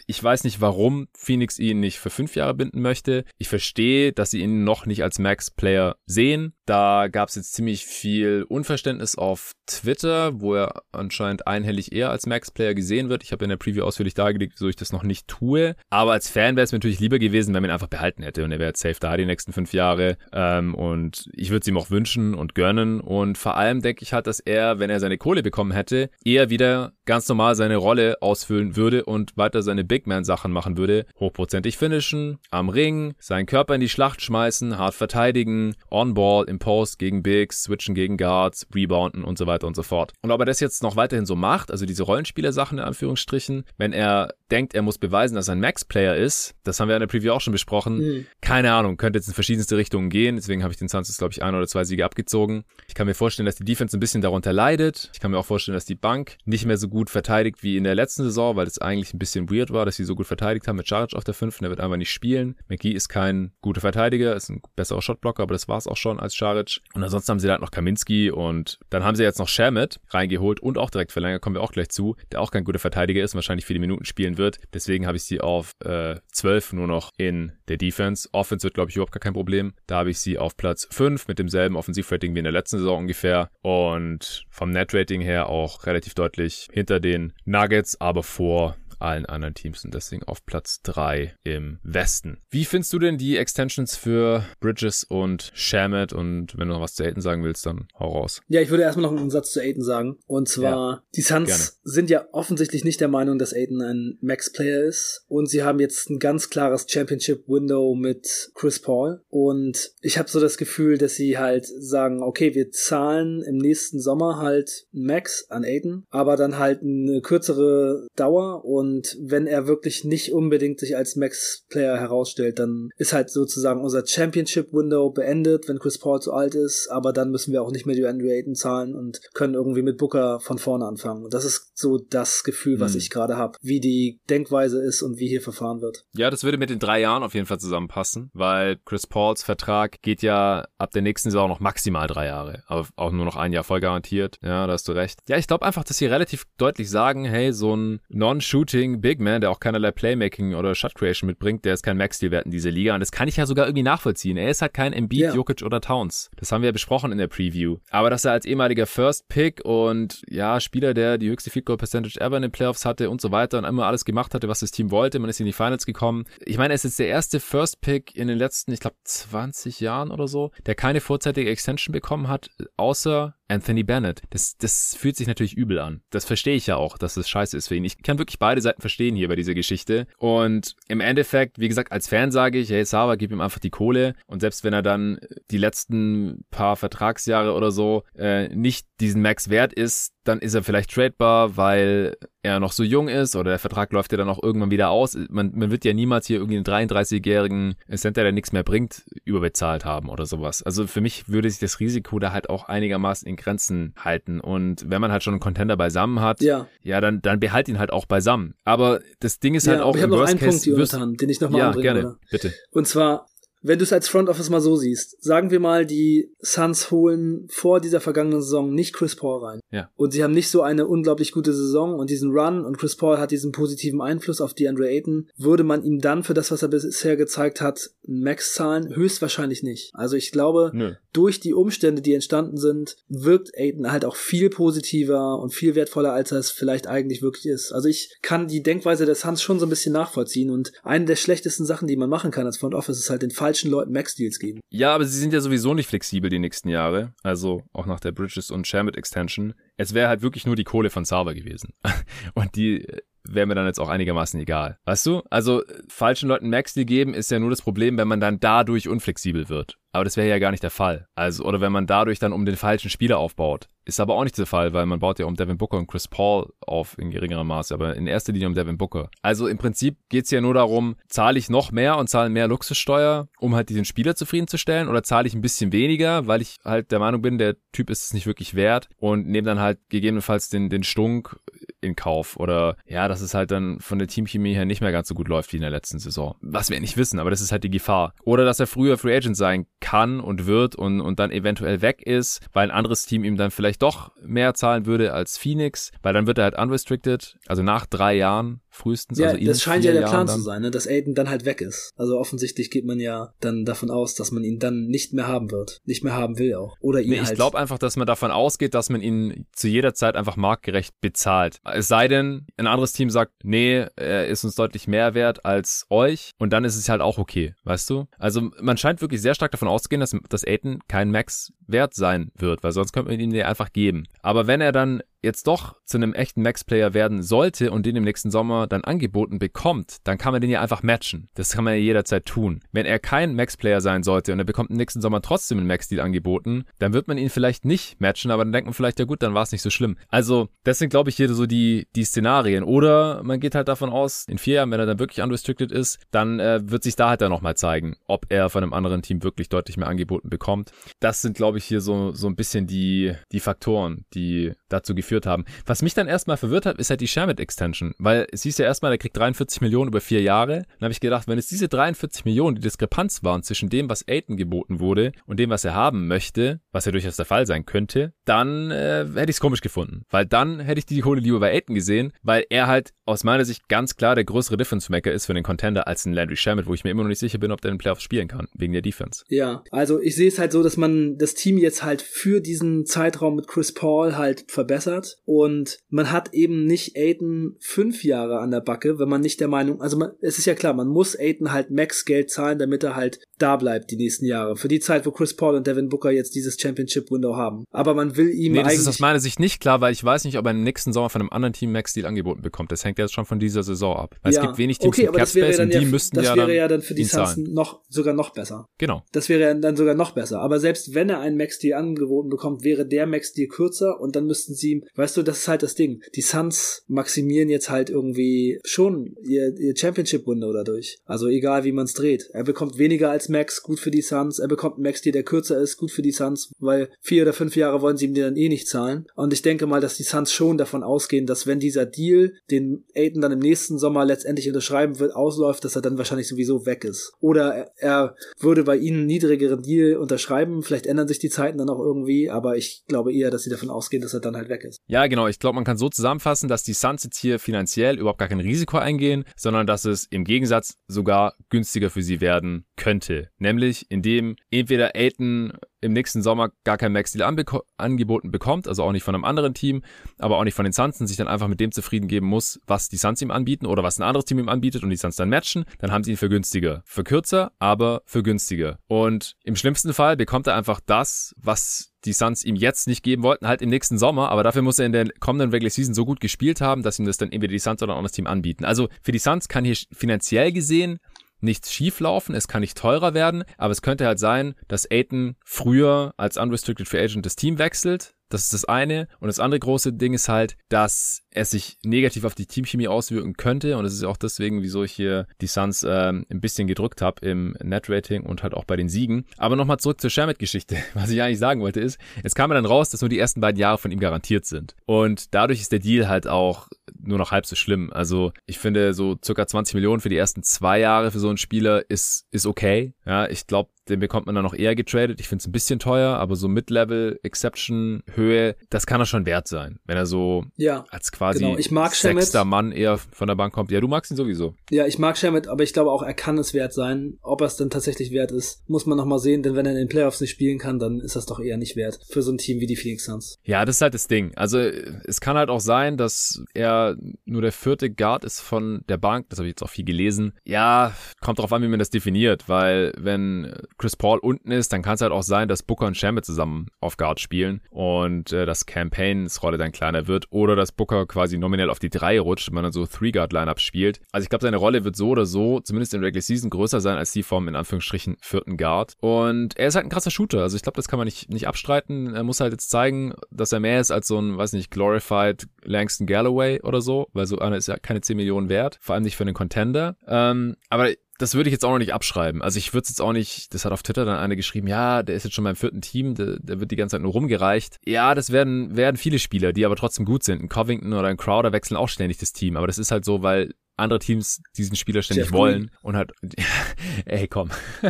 ich weiß nicht, warum Phoenix ihn nicht für 5 Jahre binden möchte. Ich verstehe, dass sie ihn noch nicht als Max-Player sehen. Da gab es jetzt ziemlich viel Unverständnis auf Twitter, wo er anscheinend einhellig eher als Max-Player gesehen wird. Ich habe in der Preview ausführlich dargelegt, wieso ich das noch nicht tue. Aber als Fan wäre es mir natürlich lieber gewesen, wenn man ihn einfach behalten hätte und er wäre safe da die nächsten fünf Jahre. Ähm, und ich würde es ihm auch wünschen und gönnen. Und vor allem denke ich halt, dass er, wenn er seine Kohle bekommen hätte, eher wieder ganz normal seine Rolle ausfüllen würde und weiter seine Big Man-Sachen machen würde. Hochprozentig finishen, am Ring, seinen Körper in die Schlacht schmeißen, hart verteidigen, On-Ball, im Post gegen Bigs, switchen gegen Guards, rebounden und so weiter und so fort. Und ob er das jetzt noch weiterhin so macht, also diese Rollenspieler-Sachen in Anführungsstrichen, wenn er denkt, er muss beweisen, dass er ein Max-Player ist. Das haben wir in der Preview auch schon besprochen. Mhm. Keine Ahnung, könnte jetzt in verschiedenste Richtungen gehen. Deswegen habe ich den Suns glaube ich, ein oder zwei Siege abgezogen. Ich kann mir vorstellen, dass die Defense ein bisschen darunter leidet. Ich kann mir auch vorstellen, dass die Bank nicht mehr so gut verteidigt wie in der letzten Saison, weil es eigentlich ein bisschen weird war, dass sie so gut verteidigt haben mit Charge auf der 5. Der wird einfach nicht spielen. McGee ist kein guter Verteidiger, ist ein besserer Shotblocker, aber das war es auch schon als Charic. Und ansonsten haben sie halt noch Kaminski und dann haben sie jetzt noch Shamit reingeholt und auch direkt verlängert, kommen wir auch gleich zu, der auch kein guter Verteidiger ist, wahrscheinlich viele Minuten spielen wird. Deswegen habe ich sie auf äh, 12 nur noch in der Defense. Offense wird, glaube ich, überhaupt gar kein Problem. Da habe ich sie auf Platz 5 mit demselben Offensivrating wie in der letzten Saison ungefähr. Und vom Net-Rating her auch relativ deutlich hinter den Nuggets, aber vor allen anderen Teams und deswegen auf Platz 3 im Westen. Wie findest du denn die Extensions für Bridges und Shamit? Und wenn du noch was zu Aiden sagen willst, dann hau raus. Ja, ich würde erstmal noch einen Satz zu Aiden sagen. Und zwar, ja, die Suns gerne. sind ja offensichtlich nicht der Meinung, dass Aiden ein Max-Player ist. Und sie haben jetzt ein ganz klares Championship-Window mit Chris Paul. Und ich habe so das Gefühl, dass sie halt sagen, okay, wir zahlen im nächsten Sommer halt Max an Aiden, aber dann halt eine kürzere Dauer und und wenn er wirklich nicht unbedingt sich als Max-Player herausstellt, dann ist halt sozusagen unser Championship-Window beendet, wenn Chris Paul zu alt ist. Aber dann müssen wir auch nicht mehr die Andrew Ayton zahlen und können irgendwie mit Booker von vorne anfangen. Und das ist so das Gefühl, was hm. ich gerade habe, wie die Denkweise ist und wie hier verfahren wird. Ja, das würde mit den drei Jahren auf jeden Fall zusammenpassen, weil Chris Pauls Vertrag geht ja ab der nächsten Saison noch maximal drei Jahre, aber auch nur noch ein Jahr voll garantiert. Ja, da hast du recht. Ja, ich glaube einfach, dass sie relativ deutlich sagen, hey, so ein Non-Shooting Shooting Big Man, der auch keinerlei Playmaking oder Shot Creation mitbringt, der ist kein Max-Deal wert in dieser Liga. Und das kann ich ja sogar irgendwie nachvollziehen. Er ist halt kein Embiid, yeah. Jokic oder Towns. Das haben wir ja besprochen in der Preview. Aber dass er als ehemaliger First Pick und ja, Spieler, der die höchste Field Goal Percentage ever in den Playoffs hatte und so weiter und immer alles gemacht hatte, was das Team wollte. Man ist in die Finals gekommen. Ich meine, er ist jetzt der erste First Pick in den letzten, ich glaube, 20 Jahren oder so, der keine vorzeitige Extension bekommen hat, außer Anthony Bennett. Das, das fühlt sich natürlich übel an. Das verstehe ich ja auch, dass es das scheiße ist für ihn. Ich kann wirklich beide Seiten verstehen hier bei dieser Geschichte. Und im Endeffekt, wie gesagt, als Fan sage ich, hey Sava, gib ihm einfach die Kohle. Und selbst wenn er dann die letzten paar Vertragsjahre oder so äh, nicht diesen Max wert ist, dann ist er vielleicht tradebar, weil er noch so jung ist oder der Vertrag läuft ja dann auch irgendwann wieder aus. Man, man wird ja niemals hier irgendwie einen 33-jährigen Center, der nichts mehr bringt, überbezahlt haben oder sowas. Also für mich würde sich das Risiko da halt auch einigermaßen in Grenzen halten. Und wenn man halt schon einen Contender beisammen hat, ja, ja dann, dann behalt ihn halt auch beisammen. Aber das Ding ist ja, halt auch. Ich habe noch einen Punkt, Jonathan, den ich nochmal ja, anbringe. Gerne, oder? bitte. Und zwar, wenn du es als Front Office mal so siehst, sagen wir mal, die Suns holen vor dieser vergangenen Saison nicht Chris Paul rein. Ja. Und sie haben nicht so eine unglaublich gute Saison und diesen Run und Chris Paul hat diesen positiven Einfluss auf die Andre Ayton. Würde man ihm dann für das, was er bisher gezeigt hat, Max zahlen? Höchstwahrscheinlich nicht. Also ich glaube, Nö. durch die Umstände, die entstanden sind, wirkt Ayton halt auch viel positiver und viel wertvoller, als er es vielleicht eigentlich wirklich ist. Also ich kann die Denkweise des Suns schon so ein bisschen nachvollziehen und eine der schlechtesten Sachen, die man machen kann als Front Office, ist halt den Fall falschen Leuten Max-Deals geben. Ja, aber sie sind ja sowieso nicht flexibel die nächsten Jahre. Also auch nach der Bridges und Shamit Extension. Es wäre halt wirklich nur die Kohle von Sava gewesen. und die wäre mir dann jetzt auch einigermaßen egal. Weißt du? Also falschen Leuten Max-Deal geben ist ja nur das Problem, wenn man dann dadurch unflexibel wird. Aber das wäre ja gar nicht der Fall. Also, oder wenn man dadurch dann um den falschen Spieler aufbaut. Ist aber auch nicht der Fall, weil man baut ja um Devin Booker und Chris Paul auf in geringerem Maße, aber in erster Linie um Devin Booker. Also im Prinzip geht's ja nur darum, zahle ich noch mehr und zahle mehr Luxussteuer, um halt diesen Spieler zufriedenzustellen, oder zahle ich ein bisschen weniger, weil ich halt der Meinung bin, der Typ ist es nicht wirklich wert und nehme dann halt gegebenenfalls den, den Stunk in Kauf. Oder ja, dass es halt dann von der Teamchemie her nicht mehr ganz so gut läuft wie in der letzten Saison. Was wir nicht wissen, aber das ist halt die Gefahr. Oder dass er früher Free Agent sein kann und wird und, und dann eventuell weg ist, weil ein anderes Team ihm dann vielleicht doch mehr zahlen würde als Phoenix, weil dann wird er halt unrestricted, also nach drei Jahren frühestens. Ja, also das scheint ja der Plan zu sein, ne? dass Aiden dann halt weg ist. Also offensichtlich geht man ja dann davon aus, dass man ihn dann nicht mehr haben wird, nicht mehr haben will auch. Oder ihn nee, halt Ich glaube einfach, dass man davon ausgeht, dass man ihn zu jeder Zeit einfach marktgerecht bezahlt. Es sei denn, ein anderes Team sagt, nee, er ist uns deutlich mehr wert als euch und dann ist es halt auch okay, weißt du? Also man scheint wirklich sehr stark davon auszugehen, dass, dass Aiden kein Max wert sein wird, weil sonst könnte man ihn dir einfach geben. Aber wenn er dann jetzt doch zu einem echten Max-Player werden sollte und den im nächsten Sommer dann angeboten bekommt, dann kann man den ja einfach matchen. Das kann man ja jederzeit tun. Wenn er kein Max-Player sein sollte und er bekommt im nächsten Sommer trotzdem einen Max-Deal angeboten, dann wird man ihn vielleicht nicht matchen, aber dann denkt man vielleicht, ja gut, dann war es nicht so schlimm. Also, das sind, glaube ich, hier so die, die Szenarien. Oder man geht halt davon aus, in vier Jahren, wenn er dann wirklich unrestricted ist, dann äh, wird sich da halt dann nochmal zeigen, ob er von einem anderen Team wirklich deutlich mehr angeboten bekommt. Das sind, glaube ich, hier so, so ein bisschen die, die Faktoren, die dazu geführt haben. Was mich dann erstmal verwirrt hat, ist halt die Shamit Extension, weil es hieß ja erstmal, der kriegt 43 Millionen über vier Jahre. Dann habe ich gedacht, wenn es diese 43 Millionen die Diskrepanz waren zwischen dem, was Aiton geboten wurde und dem, was er haben möchte, was ja durchaus der Fall sein könnte, dann äh, hätte ich es komisch gefunden, weil dann hätte ich die Kohle lieber bei Aiton gesehen, weil er halt aus meiner Sicht ganz klar der größere Difference Maker ist für den Contender als ein Landry Shamit, wo ich mir immer noch nicht sicher bin, ob der in den Playoffs spielen kann, wegen der Defense. Ja, also ich sehe es halt so, dass man das Team jetzt halt für diesen Zeitraum mit Chris Paul halt verbessert und man hat eben nicht Aiden fünf Jahre an der Backe, wenn man nicht der Meinung, also man, es ist ja klar, man muss Aiden halt Max Geld zahlen, damit er halt da bleibt die nächsten Jahre. Für die Zeit, wo Chris Paul und Devin Booker jetzt dieses Championship Window haben. Aber man will ihm nee, das ist aus meiner Sicht nicht klar, weil ich weiß nicht, ob er im nächsten Sommer von einem anderen Team Max Deal angeboten bekommt. Das hängt jetzt schon von dieser Saison ab. Weil ja. es gibt wenig Teams okay, mit Capspace und die ja, müssten das ja wäre dann ja dann für die Suns noch sogar noch besser. Genau. Das wäre ja dann sogar noch besser. Aber selbst wenn er einen Max Deal angeboten bekommt, wäre der Max Deal kürzer und dann müssten sie ihm, weißt du, das ist halt das Ding. Die Suns maximieren jetzt halt irgendwie schon ihr, ihr Championship Window dadurch. Also egal wie man es dreht. Er bekommt weniger als Max, gut für die Suns. Er bekommt Max Deal, der kürzer ist, gut für die Suns, weil vier oder fünf Jahre wollen sie ihm dann eh nicht zahlen. Und ich denke mal, dass die Suns schon davon ausgehen, dass wenn dieser Deal, den Aiden dann im nächsten Sommer letztendlich unterschreiben wird, ausläuft, dass er dann wahrscheinlich sowieso weg ist. Oder er würde bei ihnen einen niedrigeren Deal unterschreiben. Vielleicht ändern sich die Zeiten dann auch irgendwie, aber ich glaube eher, dass sie davon ausgehen, dass er dann halt weg ist. Ja, genau. Ich glaube, man kann so zusammenfassen, dass die Suns jetzt hier finanziell überhaupt gar kein Risiko eingehen, sondern dass es im Gegensatz sogar günstiger für sie werden könnte. Nämlich indem entweder Aiden im nächsten Sommer gar kein Max-Deal angeboten bekommt, also auch nicht von einem anderen Team, aber auch nicht von den Suns und sich dann einfach mit dem zufrieden geben muss, was die Suns ihm anbieten oder was ein anderes Team ihm anbietet und die Suns dann matchen, dann haben sie ihn für günstiger. Für kürzer, aber für günstiger. Und im schlimmsten Fall bekommt er einfach das, was die Suns ihm jetzt nicht geben wollten, halt im nächsten Sommer, aber dafür muss er in der kommenden Regular Season so gut gespielt haben, dass ihm das dann entweder die Suns oder ein anderes Team anbieten. Also für die Suns kann hier finanziell gesehen nichts schieflaufen, es kann nicht teurer werden, aber es könnte halt sein, dass Aiton früher als Unrestricted Free Agent das Team wechselt, das ist das eine. Und das andere große Ding ist halt, dass es sich negativ auf die Teamchemie auswirken könnte. Und das ist auch deswegen, wieso ich hier die Suns ähm, ein bisschen gedrückt habe im Net-Rating und halt auch bei den Siegen. Aber nochmal zurück zur Shermet-Geschichte. Was ich eigentlich sagen wollte ist, es kam mir dann raus, dass nur die ersten beiden Jahre von ihm garantiert sind. Und dadurch ist der Deal halt auch nur noch halb so schlimm. Also ich finde, so circa 20 Millionen für die ersten zwei Jahre für so einen Spieler ist, ist okay. Ja, ich glaube, den bekommt man dann noch eher getradet. Ich finde es ein bisschen teuer, aber so Mid-Level, Exception, Höhe, das kann er schon wert sein, wenn er so ja, als quasi genau. ich mag sechster Mann eher von der Bank kommt. Ja, du magst ihn sowieso. Ja, ich mag Shamit, aber ich glaube auch, er kann es wert sein. Ob er es dann tatsächlich wert ist, muss man nochmal sehen, denn wenn er in den Playoffs nicht spielen kann, dann ist das doch eher nicht wert für so ein Team wie die Phoenix Suns. Ja, das ist halt das Ding. Also es kann halt auch sein, dass er nur der vierte Guard ist von der Bank. Das habe ich jetzt auch viel gelesen. Ja, kommt darauf an, wie man das definiert, weil wenn Chris Paul unten ist, dann kann es halt auch sein, dass Booker und Shamit zusammen auf Guard spielen und äh, dass Campaigns Rolle dann kleiner wird oder dass Booker quasi nominell auf die drei rutscht und man dann so Three-Guard-Lineups spielt. Also ich glaube, seine Rolle wird so oder so, zumindest in Regular Season, größer sein als die vom in Anführungsstrichen vierten Guard. Und er ist halt ein krasser Shooter. Also ich glaube, das kann man nicht, nicht abstreiten. Er muss halt jetzt zeigen, dass er mehr ist als so ein, weiß nicht, glorified Langston Galloway oder so, weil so einer ist ja keine 10 Millionen wert, vor allem nicht für einen Contender. Ähm, aber das würde ich jetzt auch noch nicht abschreiben. Also ich würde es jetzt auch nicht, das hat auf Twitter dann eine geschrieben, ja, der ist jetzt schon beim vierten Team, der, der wird die ganze Zeit nur rumgereicht. Ja, das werden, werden viele Spieler, die aber trotzdem gut sind. Ein Covington oder ein Crowder wechseln auch ständig das Team, aber das ist halt so, weil andere Teams diesen Spieler ständig Jeff wollen Green. und hat, ey, komm.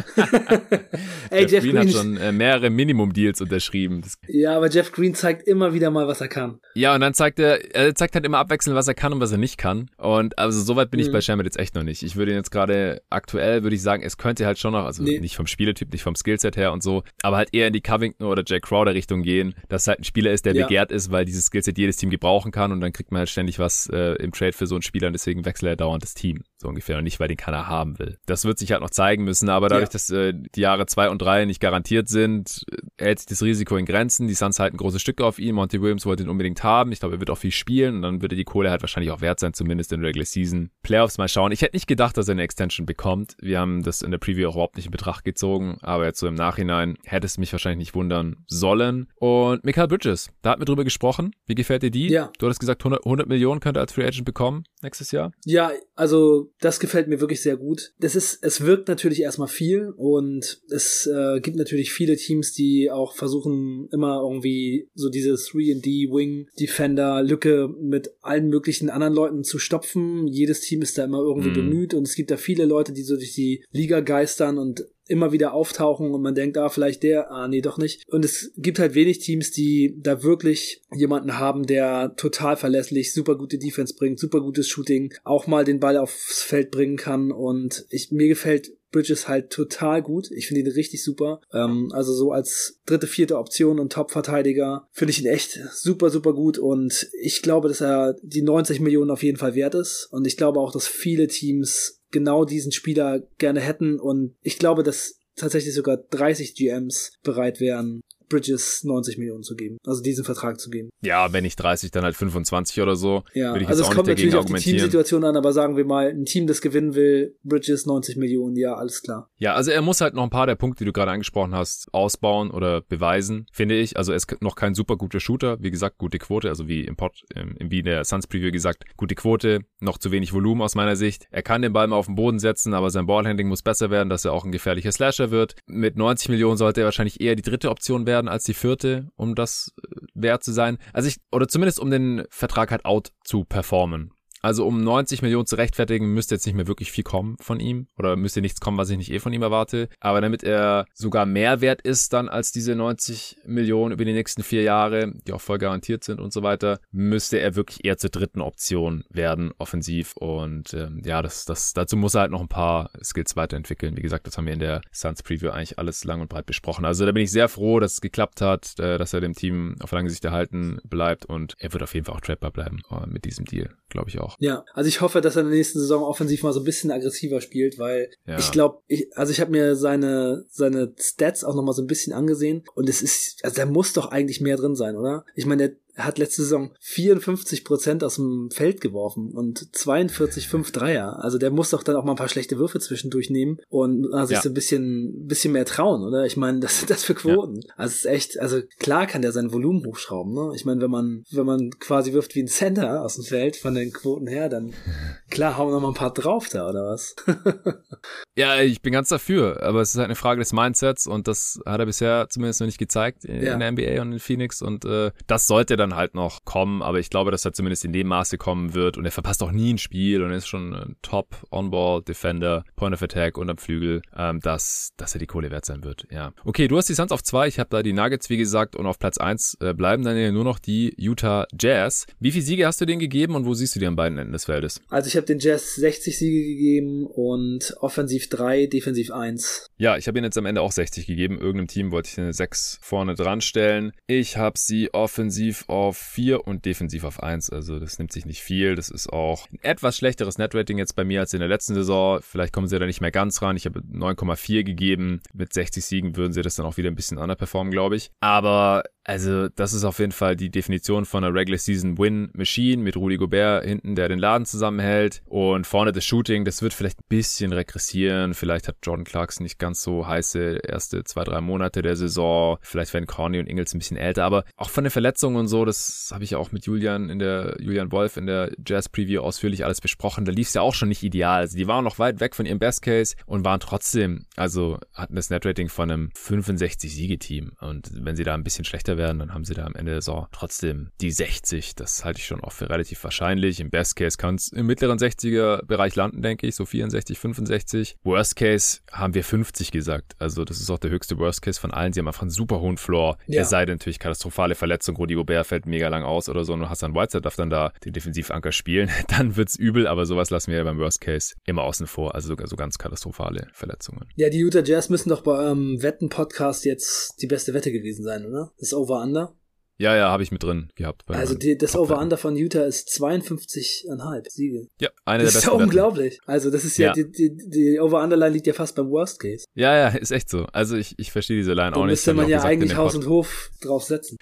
ey, Jeff, Jeff Green, Green hat schon äh, mehrere Minimum-Deals unterschrieben. Das ja, aber Jeff Green zeigt immer wieder mal, was er kann. Ja, und dann zeigt er, er zeigt halt immer abwechselnd, was er kann und was er nicht kann. Und also soweit bin mhm. ich bei Shamit jetzt echt noch nicht. Ich würde jetzt gerade aktuell, würde ich sagen, es könnte halt schon noch, also nee. nicht vom Spieletyp, nicht vom Skillset her und so, aber halt eher in die Covington oder Jack Crowder Richtung gehen, dass halt ein Spieler ist, der ja. begehrt ist, weil dieses Skillset jedes Team gebrauchen kann und dann kriegt man halt ständig was äh, im Trade für so einen Spieler und deswegen wechselt er dauernd das Team. So ungefähr. Und nicht, weil den keiner haben will. Das wird sich halt noch zeigen müssen. Aber dadurch, ja. dass äh, die Jahre zwei und drei nicht garantiert sind, hält sich das Risiko in Grenzen. Die Suns halten große Stücke auf ihn. Monty Williams wollte ihn unbedingt haben. Ich glaube, er wird auch viel spielen. Und dann würde die Kohle halt wahrscheinlich auch wert sein, zumindest in Regular Season. Playoffs mal schauen. Ich hätte nicht gedacht, dass er eine Extension bekommt. Wir haben das in der Preview auch überhaupt nicht in Betracht gezogen. Aber jetzt so im Nachhinein hätte es mich wahrscheinlich nicht wundern sollen. Und Michael Bridges, da hatten wir drüber gesprochen. Wie gefällt dir die? Ja. Du hattest gesagt, 100, 100 Millionen könnte er als Free Agent bekommen nächstes Jahr. Ja, also das gefällt mir wirklich wirklich sehr gut. Das ist, es wirkt natürlich erstmal viel und es äh, gibt natürlich viele Teams, die auch versuchen, immer irgendwie so diese 3D Wing Defender Lücke mit allen möglichen anderen Leuten zu stopfen. Jedes Team ist da immer irgendwie mhm. bemüht und es gibt da viele Leute, die so durch die Liga geistern und immer wieder auftauchen und man denkt, ah, vielleicht der, ah, nee, doch nicht. Und es gibt halt wenig Teams, die da wirklich jemanden haben, der total verlässlich, super gute Defense bringt, super gutes Shooting, auch mal den Ball aufs Feld bringen kann und ich, mir gefällt Bridges halt total gut. Ich finde ihn richtig super. Ähm, also so als dritte, vierte Option und Top-Verteidiger finde ich ihn echt super, super gut. Und ich glaube, dass er die 90 Millionen auf jeden Fall wert ist. Und ich glaube auch, dass viele Teams genau diesen Spieler gerne hätten. Und ich glaube, dass tatsächlich sogar 30 GMs bereit wären, Bridges 90 Millionen zu geben, also diesen Vertrag zu geben. Ja, wenn nicht 30, dann halt 25 oder so. Ja, würde ich also es kommt natürlich auf die Teamsituation an, aber sagen wir mal, ein Team, das gewinnen will, Bridges 90 Millionen, ja, alles klar. Ja, also er muss halt noch ein paar der Punkte, die du gerade angesprochen hast, ausbauen oder beweisen, finde ich. Also er ist noch kein super guter Shooter, wie gesagt, gute Quote, also wie im Pod, im, wie in der Suns Preview gesagt, gute Quote, noch zu wenig Volumen aus meiner Sicht. Er kann den Ball mal auf den Boden setzen, aber sein Ballhandling muss besser werden, dass er auch ein gefährlicher Slasher wird. Mit 90 Millionen sollte er wahrscheinlich eher die dritte Option werden als die vierte, um das äh, wert zu sein. Also ich, oder zumindest um den Vertrag halt out zu performen. Also um 90 Millionen zu rechtfertigen, müsste jetzt nicht mehr wirklich viel kommen von ihm oder müsste nichts kommen, was ich nicht eh von ihm erwarte. Aber damit er sogar mehr wert ist dann als diese 90 Millionen über die nächsten vier Jahre, die auch voll garantiert sind und so weiter, müsste er wirklich eher zur dritten Option werden, offensiv. Und ähm, ja, das, das, dazu muss er halt noch ein paar Skills weiterentwickeln. Wie gesagt, das haben wir in der Suns Preview eigentlich alles lang und breit besprochen. Also da bin ich sehr froh, dass es geklappt hat, äh, dass er dem Team auf lange Sicht erhalten bleibt und er wird auf jeden Fall auch trapper bleiben äh, mit diesem Deal, glaube ich auch. Ja, also ich hoffe, dass er in der nächsten Saison offensiv mal so ein bisschen aggressiver spielt, weil ja. ich glaube, ich, also ich habe mir seine seine Stats auch noch mal so ein bisschen angesehen und es ist, also da muss doch eigentlich mehr drin sein, oder? Ich meine, der er hat letzte Saison 54 Prozent aus dem Feld geworfen und 42 5 Dreier. Also der muss doch dann auch mal ein paar schlechte Würfe zwischendurch nehmen und äh, sich ja. so ein bisschen, bisschen mehr trauen, oder? Ich meine, das sind das für Quoten. Ja. Also es ist echt, also klar kann der sein Volumen hochschrauben, ne? Ich meine, wenn man, wenn man quasi wirft wie ein Center aus dem Feld von den Quoten her, dann klar hauen wir noch mal ein paar drauf da, oder was? ja, ich bin ganz dafür, aber es ist halt eine Frage des Mindsets und das hat er bisher zumindest noch nicht gezeigt in, ja. in der NBA und in Phoenix und äh, das sollte dann dann halt noch kommen, aber ich glaube, dass er zumindest in dem Maße kommen wird und er verpasst auch nie ein Spiel und ist schon ein Top On-Ball Defender, Point of Attack und am Flügel, ähm, dass, dass er die Kohle wert sein wird. Ja. Okay, du hast die Suns auf zwei, ich habe da die Nuggets, wie gesagt, und auf Platz eins äh, bleiben dann ja nur noch die Utah Jazz. Wie viele Siege hast du denen gegeben und wo siehst du die an beiden Enden des Feldes? Also ich habe den Jazz 60 Siege gegeben und offensiv 3, defensiv 1. Ja, ich habe ihnen jetzt am Ende auch 60 gegeben. Irgendeinem Team wollte ich eine 6 vorne dran stellen. Ich habe sie offensiv auf 4 und defensiv auf 1. Also das nimmt sich nicht viel. Das ist auch ein etwas schlechteres Netrating jetzt bei mir als in der letzten Saison. Vielleicht kommen sie da nicht mehr ganz ran. Ich habe 9,4 gegeben. Mit 60 Siegen würden sie das dann auch wieder ein bisschen underperformen, glaube ich. Aber also, das ist auf jeden Fall die Definition von einer Regular Season Win Machine mit Rudy Gobert hinten, der den Laden zusammenhält. Und vorne das Shooting, das wird vielleicht ein bisschen regressieren. Vielleicht hat Jordan Clarkson nicht ganz so heiße erste zwei, drei Monate der Saison. Vielleicht werden Corny und Ingles ein bisschen älter. Aber auch von den Verletzungen und so, das habe ich ja auch mit Julian in der, Julian Wolf in der Jazz Preview ausführlich alles besprochen. Da lief es ja auch schon nicht ideal. Also, die waren noch weit weg von ihrem Best Case und waren trotzdem, also hatten das Netrating von einem 65-Siege-Team. Und wenn sie da ein bisschen schlechter werden, dann haben sie da am Ende der Saison trotzdem die 60. Das halte ich schon auch für relativ wahrscheinlich. Im Best Case kann es im mittleren 60er Bereich landen, denke ich, so 64, 65. Worst Case haben wir 50 gesagt. Also das ist auch der höchste Worst Case von allen. Sie haben einfach einen super hohen Floor. Ja. Es sei denn natürlich katastrophale Verletzung. Rudi Gobert fällt mega lang aus oder so und Hassan Whiteside darf dann da den Defensivanker spielen. Dann wird's übel, aber sowas lassen wir ja beim Worst Case immer außen vor. Also sogar so ganz katastrophale Verletzungen. Ja, die Utah Jazz müssen doch bei eurem Wetten-Podcast jetzt die beste Wette gewesen sein, oder? Das Over-Under? Ja, ja, habe ich mit drin gehabt. Also die, das Over-Under von Utah ist 52,5 Siege. Ja, eine das der besten. ist ja unglaublich. Also das ist ja, Ja. die, die, die Over-Under-Line liegt ja fast beim Worst Case. Ja, ja, ist echt so. Also ich, ich verstehe diese Line Da auch nicht. müsste Hab ich man ja gesagt eigentlich Haus und Hof drauf setzen.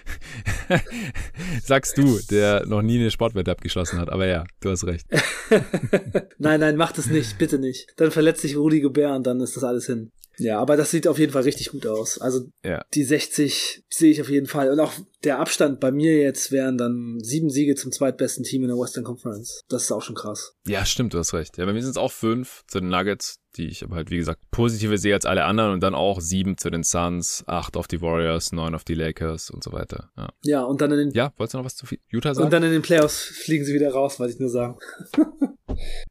Sagst du, der noch nie eine Sportwette abgeschlossen hat. Aber ja, du hast recht. nein, nein, mach das nicht, bitte nicht. Dann verletzt sich Rudi Gobert und dann ist das alles hin. Ja, aber das sieht auf jeden Fall richtig gut aus. Also Ja. die 60 sehe ich auf jeden Fall. Und auch der Abstand bei mir jetzt wären dann sieben Siege zum zweitbesten Team in der Western Conference. Das ist auch schon krass. Ja, stimmt, du hast recht. Ja, bei mir sind es auch fünf zu den Nuggets, die ich aber halt, wie gesagt, positiver sehe als alle anderen und dann auch sieben zu den Suns, acht auf die Warriors, neun auf die Lakers und so weiter. Ja, Ja, und dann in den, ja wolltest du noch was zu Utah sagen? und dann in den Playoffs fliegen sie wieder raus, wollte ich nur sagen.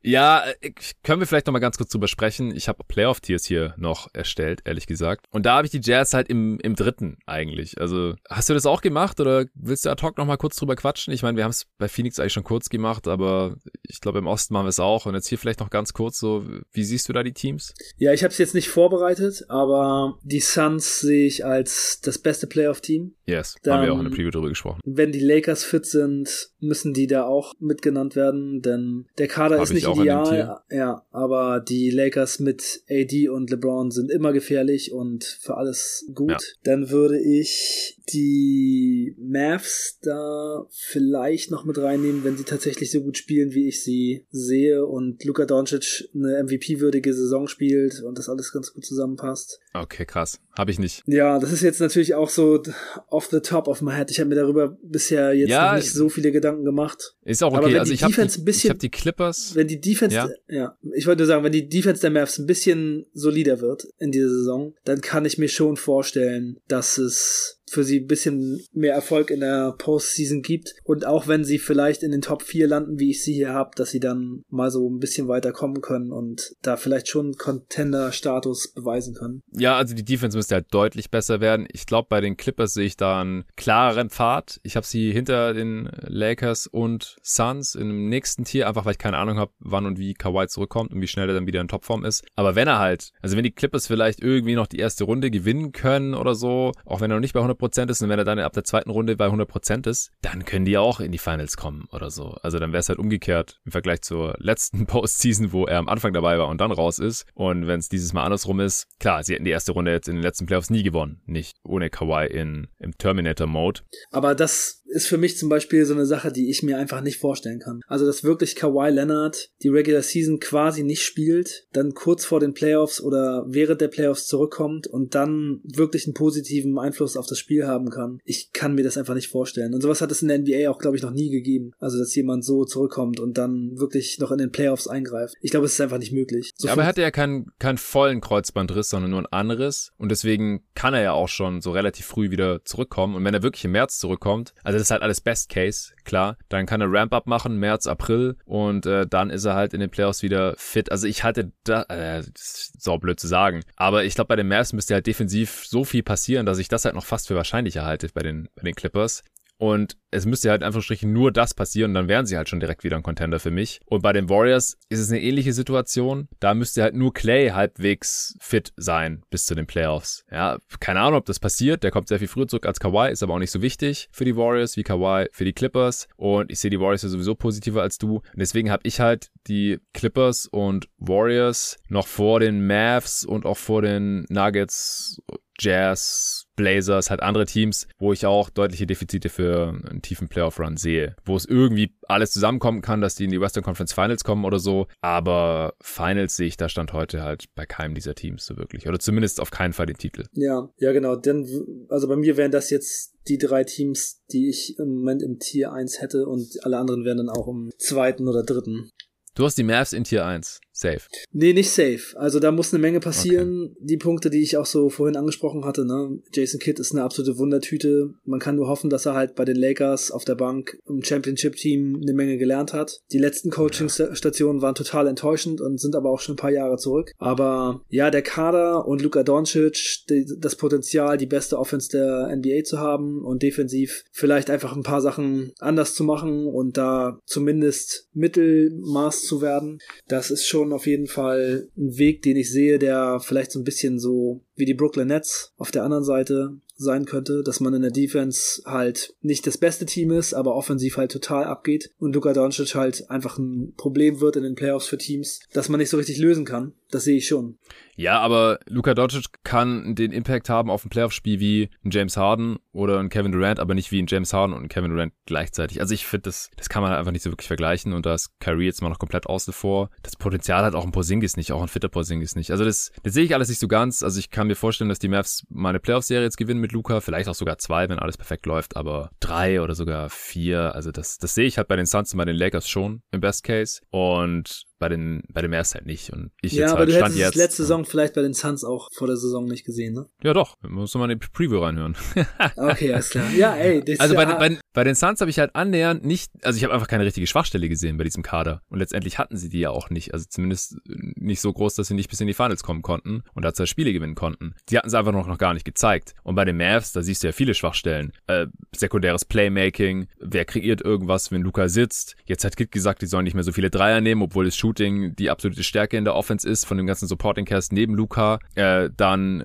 Ja, äh, können wir vielleicht noch mal ganz kurz drüber sprechen. Ich habe Playoff-Tiers hier noch erstellt, ehrlich gesagt. Und da habe ich die Jazz halt im, im dritten eigentlich. Also hast du das auch gemacht oder willst du ad hoc noch mal kurz drüber quatschen? Ich meine, wir haben es bei Phoenix eigentlich schon kurz gemacht, aber ich glaube, im Osten machen wir es auch. Und jetzt hier vielleicht noch ganz kurz so, wie siehst du da die Teams? Ja, ich habe es jetzt nicht vorbereitet, aber die Suns sehe ich als das beste Playoff-Team. Yes, Dann- haben wir auch in der Preview drüber gesprochen. Wenn die Lakers fit sind, müssen die da auch mitgenannt werden, denn der Kader Hab ist ich nicht ideal. Ja, aber die Lakers mit AD und LeBron sind immer gefährlich und für alles gut. Ja. Dann würde ich die Mavs da vielleicht noch mit reinnehmen, wenn sie tatsächlich so gut spielen, wie ich sie sehe und Luka Doncic eine MVP-würdige Saison spielt und das alles ganz gut zusammenpasst. Okay, krass. Habe ich nicht. Ja, das ist jetzt natürlich auch so off the top of my head. Ich habe mir darüber bisher jetzt Ja, noch nicht so viele Gedanken gemacht. Ist auch Aber okay. wenn Also die ich habe Defense die, ein bisschen- ich hab die Clippers. Wenn die Defense, Ja. ja. ich wollte nur sagen, wenn die Defense der Mavs ein bisschen solider wird in dieser Saison, dann kann ich mir schon vorstellen, dass es für sie ein bisschen mehr Erfolg in der Postseason gibt. Und auch wenn sie vielleicht in den Top 4 landen, wie ich sie hier habe, dass sie dann mal so ein bisschen weiter kommen können und da vielleicht schon Contender-Status beweisen können. Ja, also die Defense müsste halt deutlich besser werden. Ich glaube, bei den Clippers sehe ich da einen klareren Pfad. Ich habe sie hinter den Lakers und Suns im nächsten Tier, einfach weil ich keine Ahnung habe, wann und wie Kawhi zurückkommt und wie schnell er dann wieder in Topform ist. Aber wenn er halt, also wenn die Clippers vielleicht irgendwie noch die erste Runde gewinnen können oder so, auch wenn er noch nicht bei 100% ist und wenn er dann ab der zweiten Runde bei 100% ist, dann können die auch in die Finals kommen oder so. Also dann wäre es halt umgekehrt im Vergleich zur letzten Postseason, wo er am Anfang dabei war und dann raus ist. Und wenn es dieses Mal andersrum ist, klar, sie hätten die erste Runde jetzt in den letzten Playoffs nie gewonnen. Nicht ohne Kawhi in, im Terminator-Mode. Aber das ist für mich zum Beispiel so eine Sache, die ich mir einfach nicht vorstellen kann. Also, dass wirklich Kawhi Leonard die Regular Season quasi nicht spielt, dann kurz vor den Playoffs oder während der Playoffs zurückkommt und dann wirklich einen positiven Einfluss auf das Spiel haben kann. Ich kann mir das einfach nicht vorstellen. Und sowas hat es in der NBA auch, glaube ich, noch nie gegeben. Also, dass jemand so zurückkommt und dann wirklich noch in den Playoffs eingreift. Ich glaube, es ist einfach nicht möglich. So ja, aber er hatte ja keinen keinen vollen Kreuzbandriss, sondern nur ein anderes. Und deswegen kann er ja auch schon so relativ früh wieder zurückkommen. Und wenn er wirklich im März zurückkommt, also das ist halt alles Best Case, klar, dann kann er Ramp-Up machen, März, April. Und äh, dann ist er halt in den Playoffs wieder fit. Also ich halte da, äh, sau blöd zu sagen. Aber ich glaube, bei den Mavs müsste halt defensiv so viel passieren, dass ich das halt noch fast für wahrscheinlicher halte bei den, bei den Clippers. Und es müsste halt einfach Strichen nur das passieren, dann wären sie halt schon direkt wieder ein Contender für mich. Und bei den Warriors ist es eine ähnliche Situation. Da müsste halt nur Clay halbwegs fit sein bis zu den Playoffs. Ja, keine Ahnung, ob das passiert. Der kommt sehr viel früher zurück als Kawhi, ist aber auch nicht so wichtig für die Warriors wie Kawhi für die Clippers. Und ich sehe die Warriors ja sowieso positiver als du. Und deswegen habe ich halt die Clippers und Warriors noch vor den Mavs und auch vor den Nuggets Jazz, Blazers, halt andere Teams, wo ich auch deutliche Defizite für einen tiefen Playoff-Run sehe. Wo es irgendwie alles zusammenkommen kann, dass die in die Western Conference Finals kommen oder so. Aber Finals sehe ich da Stand heute halt bei keinem dieser Teams so wirklich. Oder zumindest auf keinen Fall den Titel. Ja, ja, genau. Denn, also bei mir wären das jetzt die drei Teams, die ich im Moment im Tier 1 hätte und alle anderen wären dann auch im zweiten oder dritten. Du hast die Mavs in Tier 1. Safe. Nee, nicht safe. Also da muss eine Menge passieren. Die Punkte, die ich auch so vorhin angesprochen hatte, ne? Jason Kidd ist eine absolute Wundertüte. Man kann nur hoffen, dass er halt bei den Lakers auf der Bank im Championship-Team eine Menge gelernt hat. Die letzten Coaching-Stationen waren total enttäuschend und sind aber auch schon ein paar Jahre zurück. Aber ja, der Kader und Luka Doncic, die, das Potenzial, die beste Offense der NBA zu haben und defensiv vielleicht einfach ein paar Sachen anders zu machen und da zumindest Mittelmaß zu werden, das ist schon auf jeden Fall ein Weg, den ich sehe, der vielleicht so ein bisschen so wie die Brooklyn Nets auf der anderen Seite sein könnte, dass man in der Defense halt nicht das beste Team ist, aber offensiv halt total abgeht und Luka Doncic halt einfach ein Problem wird in den Playoffs für Teams, dass man nicht so richtig lösen kann. Das sehe ich schon. Ja, aber Luka Doncic kann den Impact haben auf ein Playoff-Spiel wie ein James Harden oder ein Kevin Durant, aber nicht wie ein James Harden und ein Kevin Durant gleichzeitig. Also ich finde, das, das kann man einfach nicht so wirklich vergleichen und da ist Kyrie jetzt mal noch komplett außen vor. Das Potenzial hat auch ein Porzingis nicht, auch ein fitter Porzingis nicht. Also das, das sehe ich alles nicht so ganz. Also ich kann mir vorstellen, dass die Mavs mal eine Playoff-Serie jetzt gewinnen mit Luka, vielleicht auch sogar zwei, wenn alles perfekt läuft, aber drei oder sogar vier, also das, das sehe ich halt bei den Suns und bei den Lakers schon im Best Case und bei den, bei den Mavs halt nicht. Und ich ja, jetzt aber halt du stand hättest jetzt. es letzte Saison vielleicht bei den Suns auch vor der Saison nicht gesehen, ne? Ja, doch. Muss mal in die Preview reinhören. Okay, alles klar. Ja, ey, das Also bei, ja, den- bei, bei den Suns habe ich halt annähernd nicht, also ich habe einfach keine richtige Schwachstelle gesehen bei diesem Kader. Und letztendlich hatten sie die ja auch nicht. Also zumindest nicht so groß, dass sie nicht bis in die Finals kommen konnten und da zwei Spiele gewinnen konnten. Die hatten sie einfach noch, noch gar nicht gezeigt. Und bei den Mavs, da siehst du ja viele Schwachstellen. Äh, sekundäres Playmaking, wer kreiert irgendwas, wenn Luca sitzt. Jetzt hat Kid gesagt, die sollen nicht mehr so viele Dreier nehmen, obwohl das Shooting die absolute Stärke in der Offense ist von dem ganzen Supporting Cast neben Luca. Äh, dann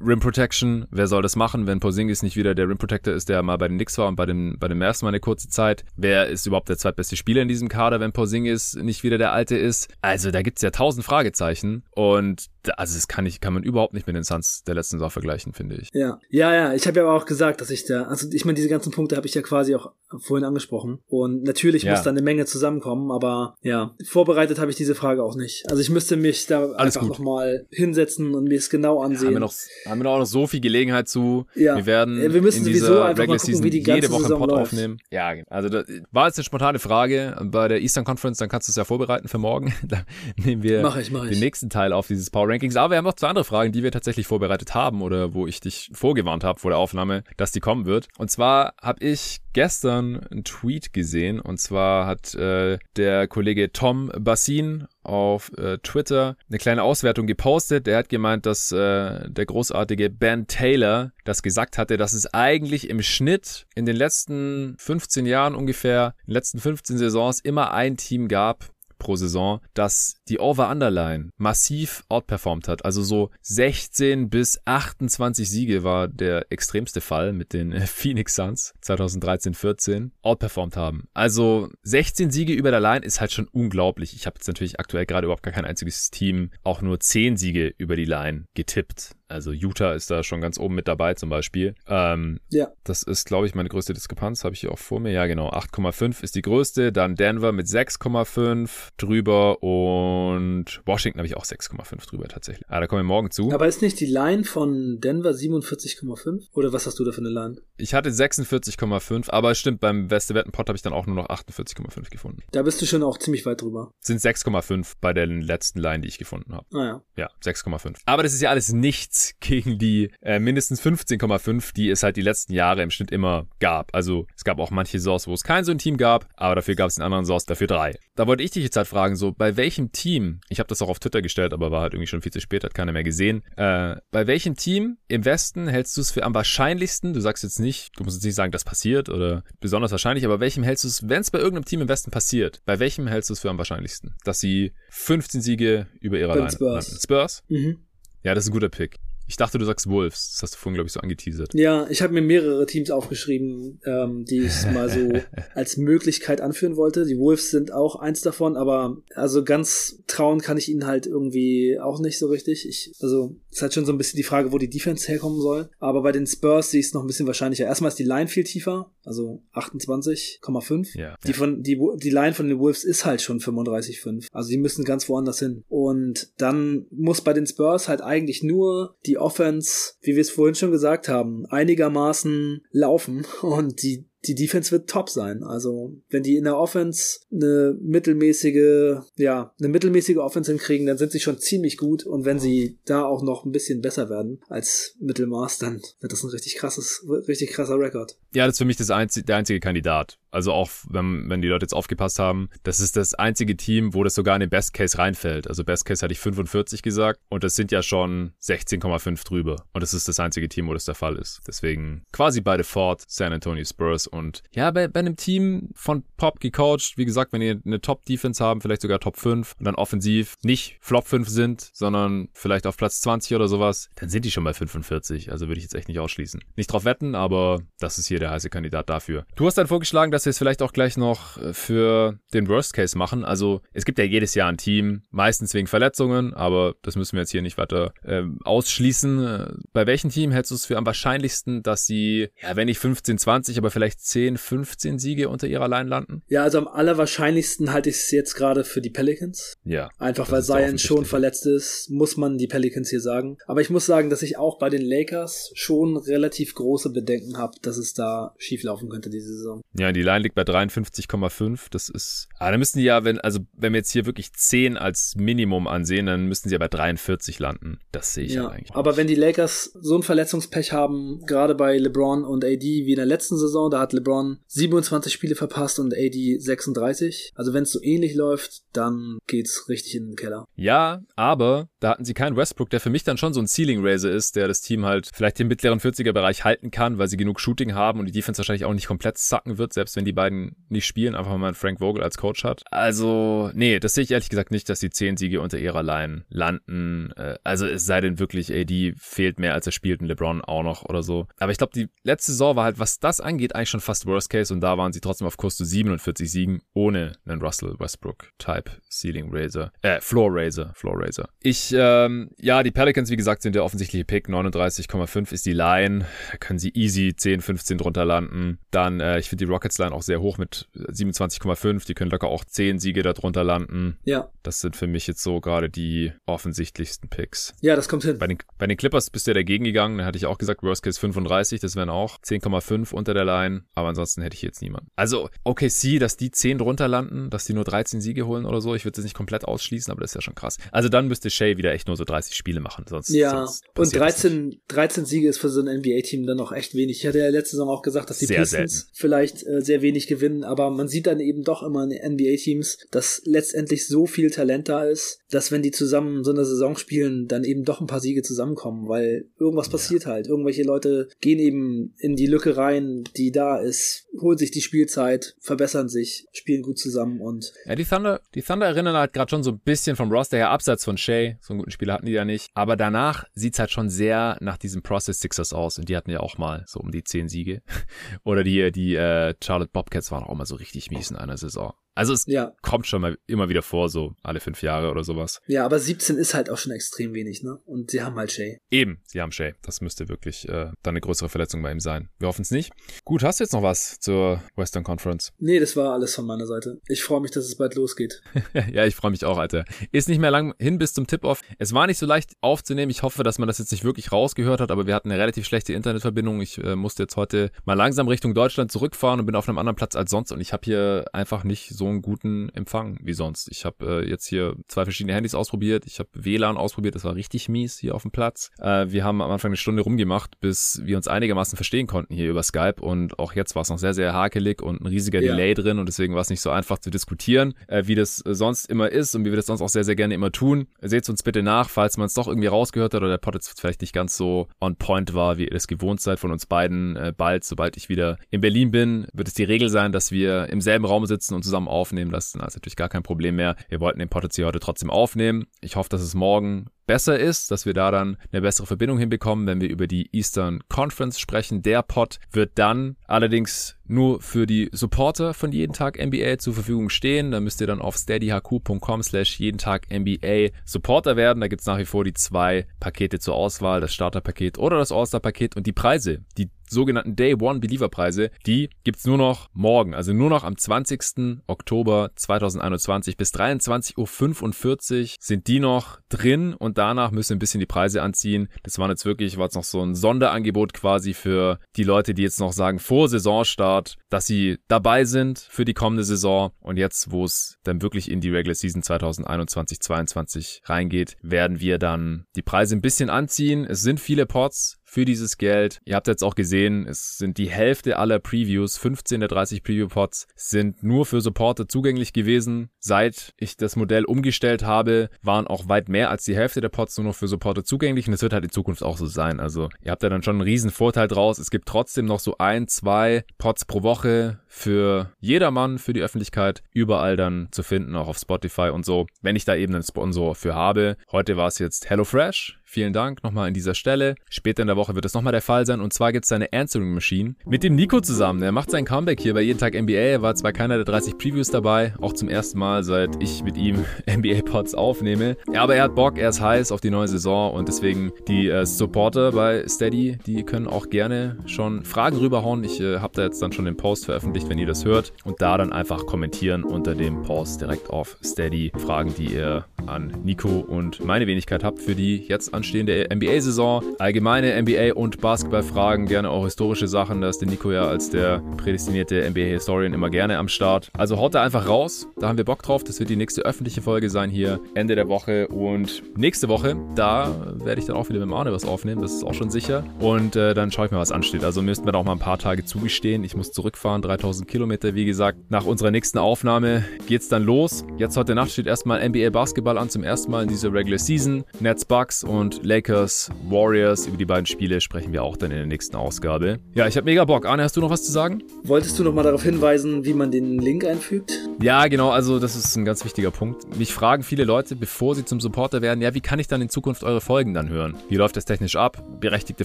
Rim Protection, wer soll das machen, wenn Porzingis nicht wieder der Rim Protector ist, der mal bei den Knicks war und bei den, bei den Mavs mal eine kurze Zeit? Wer ist überhaupt der zweitbeste Spieler in diesem Kader, wenn Porzingis nicht wieder der alte ist? Also da gibt's ja tausend Fragezeichen und also das kann ich, kann man überhaupt nicht mit den Suns der letzten Saison vergleichen, finde ich. Ja, ja, ja. Ich habe ja aber auch gesagt, dass ich da, also ich meine, diese ganzen Punkte habe ich ja quasi auch vorhin angesprochen. Und natürlich Ja. muss da eine Menge zusammenkommen, aber ja, vorbereitet habe ich diese Frage auch nicht. Also ich müsste mich da Alles einfach nochmal hinsetzen und mir es genau ansehen. Haben wir noch, haben wir noch so viel Gelegenheit zu. Ja. Wir werden Ja, wir müssen in sowieso dieser einfach mal Regular gucken, Season wie die ganze jede Woche einen Saison Pod läuft. aufnehmen. Ja, also das war jetzt eine spontane Frage bei der Eastern Conference, dann kannst du es ja vorbereiten für morgen. da nehmen wir Mach ich, mach ich. den nächsten Teil auf dieses Power Rankings. Aber wir haben noch zwei andere Fragen, die wir tatsächlich vorbereitet haben oder wo ich dich vorgewarnt habe vor der Aufnahme, dass die kommen wird. Und zwar habe ich gestern einen Tweet gesehen und zwar hat äh, der Kollege Tom Bassin auf äh, Twitter eine kleine Auswertung gepostet. Der hat gemeint, dass äh, der großartige Ben Taylor das gesagt hatte, dass es eigentlich im Schnitt in den letzten 15 Jahren ungefähr, in den letzten 15 Saisons immer ein Team gab, pro Saison, dass die Over-Underline massiv outperformt hat. Also so 16 bis 28 Siege war der extremste Fall mit den Phoenix Suns 2013-14 outperformt haben. Also 16 Siege über der Line ist halt schon unglaublich. Ich habe jetzt natürlich aktuell gerade überhaupt gar kein einziges Team auch nur 10 Siege über die Line getippt. Also Utah ist da schon ganz oben mit dabei zum Beispiel. Ähm, Ja. das ist, glaube ich, meine größte Diskrepanz. Habe ich hier auch vor mir. Ja, genau. 8,5 ist die größte. Dann Denver mit 6,5 drüber. Und Washington habe ich auch 6,5 drüber tatsächlich. Ah, da kommen wir morgen zu. Aber ist nicht die Line von Denver 47,5? Oder was hast du da für eine Line? Ich hatte 46,5. Aber es stimmt, beim Beste Wetten Pot habe ich dann auch nur noch 48,5 gefunden. Da bist du schon auch ziemlich weit drüber. Sind 6,5 bei der letzten Line, die ich gefunden habe. Naja. Ja, 6,5. Aber das ist ja alles nichts gegen die äh, mindestens 15,5, die es halt die letzten Jahre im Schnitt immer gab. Also es gab auch manche Saisons, wo es kein so ein Team gab, aber dafür gab es in anderen Saisons dafür drei. Da wollte ich dich jetzt halt fragen, so bei welchem Team, ich habe das auch auf Twitter gestellt, aber war halt irgendwie schon viel zu spät, hat keiner mehr gesehen, äh, bei welchem Team im Westen hältst du es für am wahrscheinlichsten, du sagst jetzt nicht, du musst jetzt nicht sagen, das passiert oder besonders wahrscheinlich, aber welchem hältst du es, wenn es bei irgendeinem Team im Westen passiert, bei welchem hältst du es für am wahrscheinlichsten? Dass sie 15 Siege über ihrer Beim Line Spurs. Spurs? Mhm. Ja, das ist ein guter Pick. Ich dachte, du sagst Wolves. Das hast du vorhin, glaube ich, so angeteasert. Ja, ich habe mir mehrere Teams aufgeschrieben, ähm, die ich mal so als Möglichkeit anführen wollte. Die Wolves sind auch eins davon, aber also ganz trauen kann ich ihnen halt irgendwie auch nicht so richtig. Ich, also ist halt schon so ein bisschen die Frage, wo die Defense herkommen soll. Aber bei den Spurs sehe ich es noch ein bisschen wahrscheinlicher. Erstmal ist die Line viel tiefer, also 28,5. Ja. Die von die die Line von den Wolves ist halt schon 35,5. Also die müssen ganz woanders hin. Und dann muss bei den Spurs halt eigentlich nur die Offense, wie wir es vorhin schon gesagt haben, einigermaßen laufen und die die Defense wird top sein. Also, wenn die in der Offense eine mittelmäßige, ja, eine mittelmäßige Offense hinkriegen, dann sind sie schon ziemlich gut. Und wenn sie da auch noch ein bisschen besser werden als Mittelmaß, dann wird das ein richtig krasses, richtig krasser Rekord. Ja, das ist für mich das einzige, der einzige Kandidat. Also auch, wenn, wenn die Leute jetzt aufgepasst haben, das ist das einzige Team, wo das sogar in den Best Case reinfällt. Also Best Case hatte ich 45 gesagt und das sind ja schon 16,5 drüber. Und das ist das einzige Team, wo das der Fall ist. Deswegen quasi bei Default San Antonio Spurs Und ja, bei, bei einem Team von Pop gecoacht, wie gesagt, wenn ihr eine Top-Defense haben, vielleicht sogar Top 5 und dann offensiv nicht Flop 5 sind, sondern vielleicht auf Platz 20 oder sowas, dann sind die schon bei 45. Also würde ich jetzt echt nicht ausschließen. Nicht drauf wetten, aber das ist hier der heiße Kandidat dafür. Du hast dann vorgeschlagen, dass wir es vielleicht auch gleich noch äh, für den Worst Case machen. Also es gibt ja jedes Jahr ein Team, meistens wegen Verletzungen, aber das müssen wir jetzt hier nicht weiter äh, ausschließen. Äh, bei welchem Team hältst du es für am wahrscheinlichsten, dass sie, ja, wenn nicht 15, 20, aber vielleicht 10, 15 Siege unter ihrer Line landen? Ja, also am allerwahrscheinlichsten halte ich es jetzt gerade für die Pelicans. Ja. Einfach weil Zion schon verletzt ist, muss man die Pelicans hier sagen. Aber ich muss sagen, dass ich auch bei den Lakers schon relativ große Bedenken habe, dass es da schieflaufen könnte diese Saison. Ja, die Line liegt bei 53,5. Das ist, ah, da müssten die ja, wenn, also wenn wir jetzt hier wirklich 10 als Minimum ansehen, dann müssten sie ja bei 43 landen. Das sehe ich ja, ja eigentlich. Aber wenn die Lakers so ein Verletzungspech haben, gerade bei LeBron und AD wie in der letzten Saison, da hat LeBron 27 Spiele verpasst und AD 36. Also wenn es so ähnlich läuft, dann geht's richtig in den Keller. Ja, aber da hatten sie keinen Westbrook, der für mich dann schon so ein Ceiling Raiser ist, der das Team halt vielleicht den mittleren 40er Bereich halten kann, weil sie genug Shooting haben und die Defense wahrscheinlich auch nicht komplett sacken wird, selbst wenn die beiden nicht spielen, einfach man Frank Vogel als Coach hat. Also, nee, das sehe ich ehrlich gesagt nicht, dass die 10 Siege unter ihrer Line landen. Äh, also es sei denn wirklich, AD fehlt mehr als er spielt und LeBron auch noch oder so. Aber ich glaube, die letzte Saison war halt, was das angeht, eigentlich schon fast Worst Case und da waren sie trotzdem auf Kurs zu 47 Siegen ohne einen Russell Westbrook Type Ceiling Raiser, äh, Floor Raiser, Floor Raiser. Ich, ähm, ja, die Pelicans, wie gesagt, sind der offensichtliche Pick. 39,5 ist die Line. Da können sie easy 10, 15 drunter landen. Dann, äh, ich finde die Rockets Line auch sehr hoch mit 27,5. Die können locker auch 10 Siege darunter landen. Ja. Das sind für mich jetzt so gerade die offensichtlichsten Picks. Ja, das kommt hin. Bei den, bei den Clippers bist du ja dagegen gegangen. Da hatte ich auch gesagt, Worst Case 35. Das wären auch 10,5 unter der Line. Aber ansonsten hätte ich jetzt niemanden. Also, OKC, dass die 10 drunter landen, dass die nur 13 Siege holen oder so. Ich würde es nicht komplett ausschließen, aber das ist ja schon krass. Also dann müsste Shea wieder echt nur so 30 Spiele machen. Sonst, ja, sonst und 13, 13 Siege ist für so ein NBA-Team dann noch echt wenig. Ich hatte ja letzte Saison auch gesagt, dass die Sehr Pistons selten. vielleicht äh, sehr wenig gewinnen, aber man sieht dann eben doch immer in NBA-Teams, dass letztendlich so viel Talent da ist, dass wenn die zusammen so eine Saison spielen, dann eben doch ein paar Siege zusammenkommen, weil irgendwas passiert halt. Irgendwelche Leute gehen eben in die Lücke rein, die da ist, holen sich die Spielzeit, verbessern sich, spielen gut zusammen und Ja, die Thunder, die Thunder erinnern halt gerade schon so ein bisschen vom Roster her, abseits von Shea. So einen guten Spieler hatten die ja nicht. Aber danach sieht's halt schon sehr nach diesem Process Sixers aus. Und die hatten ja auch mal so um die 10 Siege. Oder die, die äh, Charlotte Bobcats waren auch mal so richtig mies in einer Saison. Also es ja. kommt schon mal immer wieder vor, so alle fünf Jahre oder sowas. Ja, aber 17 ist halt auch schon extrem wenig, ne? Und sie haben halt Shay. Eben, sie haben Shay. Das müsste wirklich äh, dann eine größere Verletzung bei ihm sein. Wir hoffen es nicht. Gut, hast du jetzt noch was zur Western Conference? Nee, das war alles von meiner Seite. Ich freue mich, dass es bald losgeht. ja, ich freue mich auch, Alter. Ist nicht mehr lang hin bis zum Tip-Off. Es war nicht so leicht aufzunehmen. Ich hoffe, dass man das jetzt nicht wirklich rausgehört hat, aber wir hatten eine relativ schlechte Internetverbindung. Ich äh, musste jetzt heute mal langsam Richtung Deutschland zurückfahren und bin auf einem anderen Platz als sonst und ich habe hier einfach nicht so einen guten Empfang wie sonst. Ich habe äh, jetzt hier zwei verschiedene Handys ausprobiert. Ich habe WLAN ausprobiert. Das war richtig mies hier auf dem Platz. Äh, wir haben am Anfang eine Stunde rumgemacht, bis wir uns einigermaßen verstehen konnten hier über Skype. Und auch jetzt war es noch sehr, sehr hakelig und ein riesiger Ja. Delay drin. Und deswegen war es nicht so einfach zu diskutieren, äh, wie das äh, sonst immer ist und wie wir das sonst auch sehr, sehr gerne immer tun. Seht uns bitte nach, falls man es doch irgendwie rausgehört hat oder der Pod jetzt vielleicht nicht ganz so on point war, wie ihr es gewohnt seid von uns beiden. Äh, bald, sobald ich wieder in Berlin bin, wird es die Regel sein, dass wir im selben Raum sitzen und zusammen aufnehmen. Das ist natürlich gar kein Problem mehr. Wir wollten den hier heute trotzdem aufnehmen. Ich hoffe, dass es morgen besser ist, dass wir da dann eine bessere Verbindung hinbekommen, wenn wir über die Eastern Conference sprechen. Der Pod wird dann allerdings nur für die Supporter von jeden Tag NBA zur Verfügung stehen. Da müsst ihr dann auf steadyhq.com slash jeden Tag NBA Supporter werden. Da gibt's nach wie vor die zwei Pakete zur Auswahl, das Starterpaket oder das All-Star-Paket und die Preise, die sogenannten Day One Believer Preise, die gibt's nur noch morgen, also nur noch am 20. Oktober 2021 bis 23.45 Uhr sind die noch drin und danach müssen wir ein bisschen die Preise anziehen. Das waren jetzt wirklich, war jetzt noch so ein Sonderangebot quasi für die Leute, die jetzt noch sagen vor Saisonstart, dass sie dabei sind für die kommende Saison und jetzt, wo es dann wirklich in die Regular Season 2021-22 reingeht, werden wir dann die Preise ein bisschen anziehen. Es sind viele Pots, für dieses Geld. Ihr habt jetzt auch gesehen, es sind die Hälfte aller Previews, 15 der 30 Preview-Pods sind nur für Supporter zugänglich gewesen. Seit ich das Modell umgestellt habe, waren auch weit mehr als die Hälfte der Pods nur noch für Supporter zugänglich und es wird halt in Zukunft auch so sein. Also ihr habt ja dann schon einen riesen Vorteil draus. Es gibt trotzdem noch so ein, zwei Pods pro Woche für jedermann, für die Öffentlichkeit, überall dann zu finden, auch auf Spotify und so, wenn ich da eben einen Sponsor für habe. Heute war es jetzt HelloFresh. Vielen Dank nochmal an dieser Stelle. Später in der Woche wird es nochmal der Fall sein. Und zwar gibt es eine Answering Machine mit dem Nico zusammen. Er macht sein Comeback hier bei Jeden Tag NBA. Er war zwar keiner der 30 Previews dabei, auch zum ersten Mal, seit ich mit ihm NBA-Pods aufnehme. Aber er hat Bock, er ist heiß auf die neue Saison und deswegen die äh, Supporter bei Steady, die können auch gerne schon Fragen rüberhauen. Ich äh, habe da jetzt dann schon den Post veröffentlicht, wenn ihr das hört. Und da dann einfach kommentieren unter dem Post direkt auf Steady. Fragen, die ihr an Nico und meine Wenigkeit habt für die jetzt anstehende NBA-Saison. Allgemeine NBA- und Basketball-Fragen, gerne auch historische Sachen. Da ist der Nico ja als der prädestinierte NBA-Historian immer gerne am Start. Also haut da einfach raus. Da haben wir Bock drauf. Das wird die nächste öffentliche Folge sein hier Ende der Woche. Und nächste Woche, da werde ich dann auch wieder mit dem Arne was aufnehmen. Das ist auch schon sicher. Und äh, dann schaue ich mal, was ansteht. Also müssten wir da auch mal ein paar Tage zugestehen. Ich muss zurückfahren, 3000 Kilometer, wie gesagt. Nach unserer nächsten Aufnahme geht's dann los. Jetzt heute Nacht steht erstmal NBA Basketball an zum ersten Mal in dieser Regular Season. Nets Bucks und Lakers Warriors. Über die beiden Spiele sprechen wir auch dann in der nächsten Ausgabe. Ja, ich habe mega Bock. Arne, hast du noch was zu sagen? Wolltest du noch mal darauf hinweisen, wie man den Link einfügt? Ja, genau. Also das ist ein ganz wichtiger Punkt. Mich fragen viele Leute, bevor sie zum Supporter werden, ja, wie kann ich dann in Zukunft eure Folgen dann hören? Wie läuft das technisch ab? Berechtigte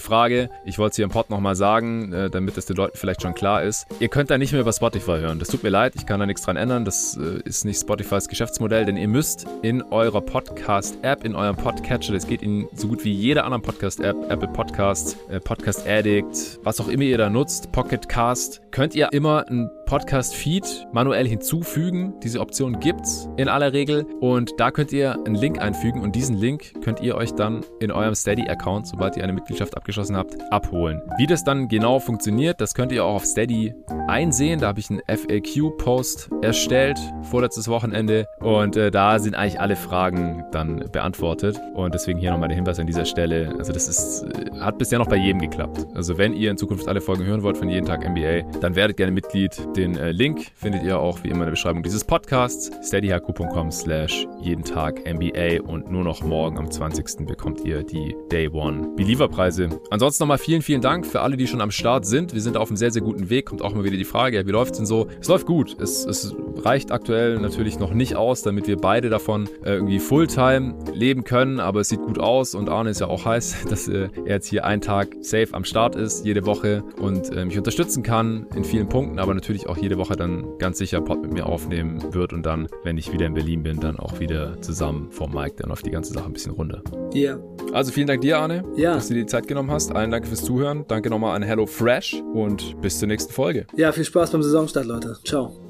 Frage. Ich wollte es hier im Pod nochmal sagen, äh, damit es den Leuten vielleicht schon klar ist. Ihr könnt da nicht mehr über Spotify hören. Das tut mir leid, ich kann da nichts dran ändern. Das äh, ist nicht Spotifys Geschäftsmodell, denn ihr müsst in eurer Podcast-App, in eurem Podcatcher, das geht in so gut wie jeder anderen Podcast-App, Apple Podcasts, äh, Podcast Addict, was auch immer ihr da nutzt, Pocket Cast, könnt ihr immer ein Podcast-Feed manuell hinzufügen. Diese Option gibt's in aller Regel und da könnt ihr einen Link einfügen und diesen Link könnt ihr euch dann in eurem Steady-Account, sobald ihr eine Mitgliedschaft abgeschlossen habt, abholen. Wie das dann genau funktioniert, das könnt ihr auch auf Steady einsehen. Da habe ich einen FAQ-Post erstellt, vorletztes Wochenende und äh, da sind eigentlich alle Fragen dann beantwortet und deswegen hier nochmal der Hinweis an dieser Stelle. Also das ist, äh, hat bisher noch bei jedem geklappt. Also wenn ihr in Zukunft alle Folgen hören wollt von jeden Tag NBA, dann werdet gerne Mitglied. Den äh, Link findet ihr auch wie immer in der Beschreibung dieses Podcasts. steadyhq.com slash jeden Tag NBA und nur noch morgen am 20. bekommt ihr die Day One Believer-Preise. Ansonsten nochmal vielen, vielen Dank für alle, die schon am Start sind. Wir sind auf einem sehr, sehr guten Weg. Kommt auch mal wieder die Frage, wie läuft es denn so? Es läuft gut. Es, es reicht aktuell natürlich noch nicht aus, damit wir beide davon äh, irgendwie Fulltime leben können, aber es sieht gut aus und Arne ist ja auch heiß, dass äh, er jetzt hier einen Tag safe am Start ist, jede Woche und äh, mich unterstützen kann in vielen Punkten, aber natürlich auch jede Woche dann ganz sicher Pod mit mir aufnehmen wird und dann, wenn ich wieder in Berlin bin, dann auch wieder zusammen vor Mike, dann läuft die ganze Sache ein bisschen runter. Ja. Yeah. Also vielen Dank dir, Arne, ja. dass du dir die Zeit genommen hast. Allen danke fürs Zuhören. Danke nochmal an Hello Fresh und bis zur nächsten Folge. Ja, viel Spaß beim Saisonstart, Leute. Ciao.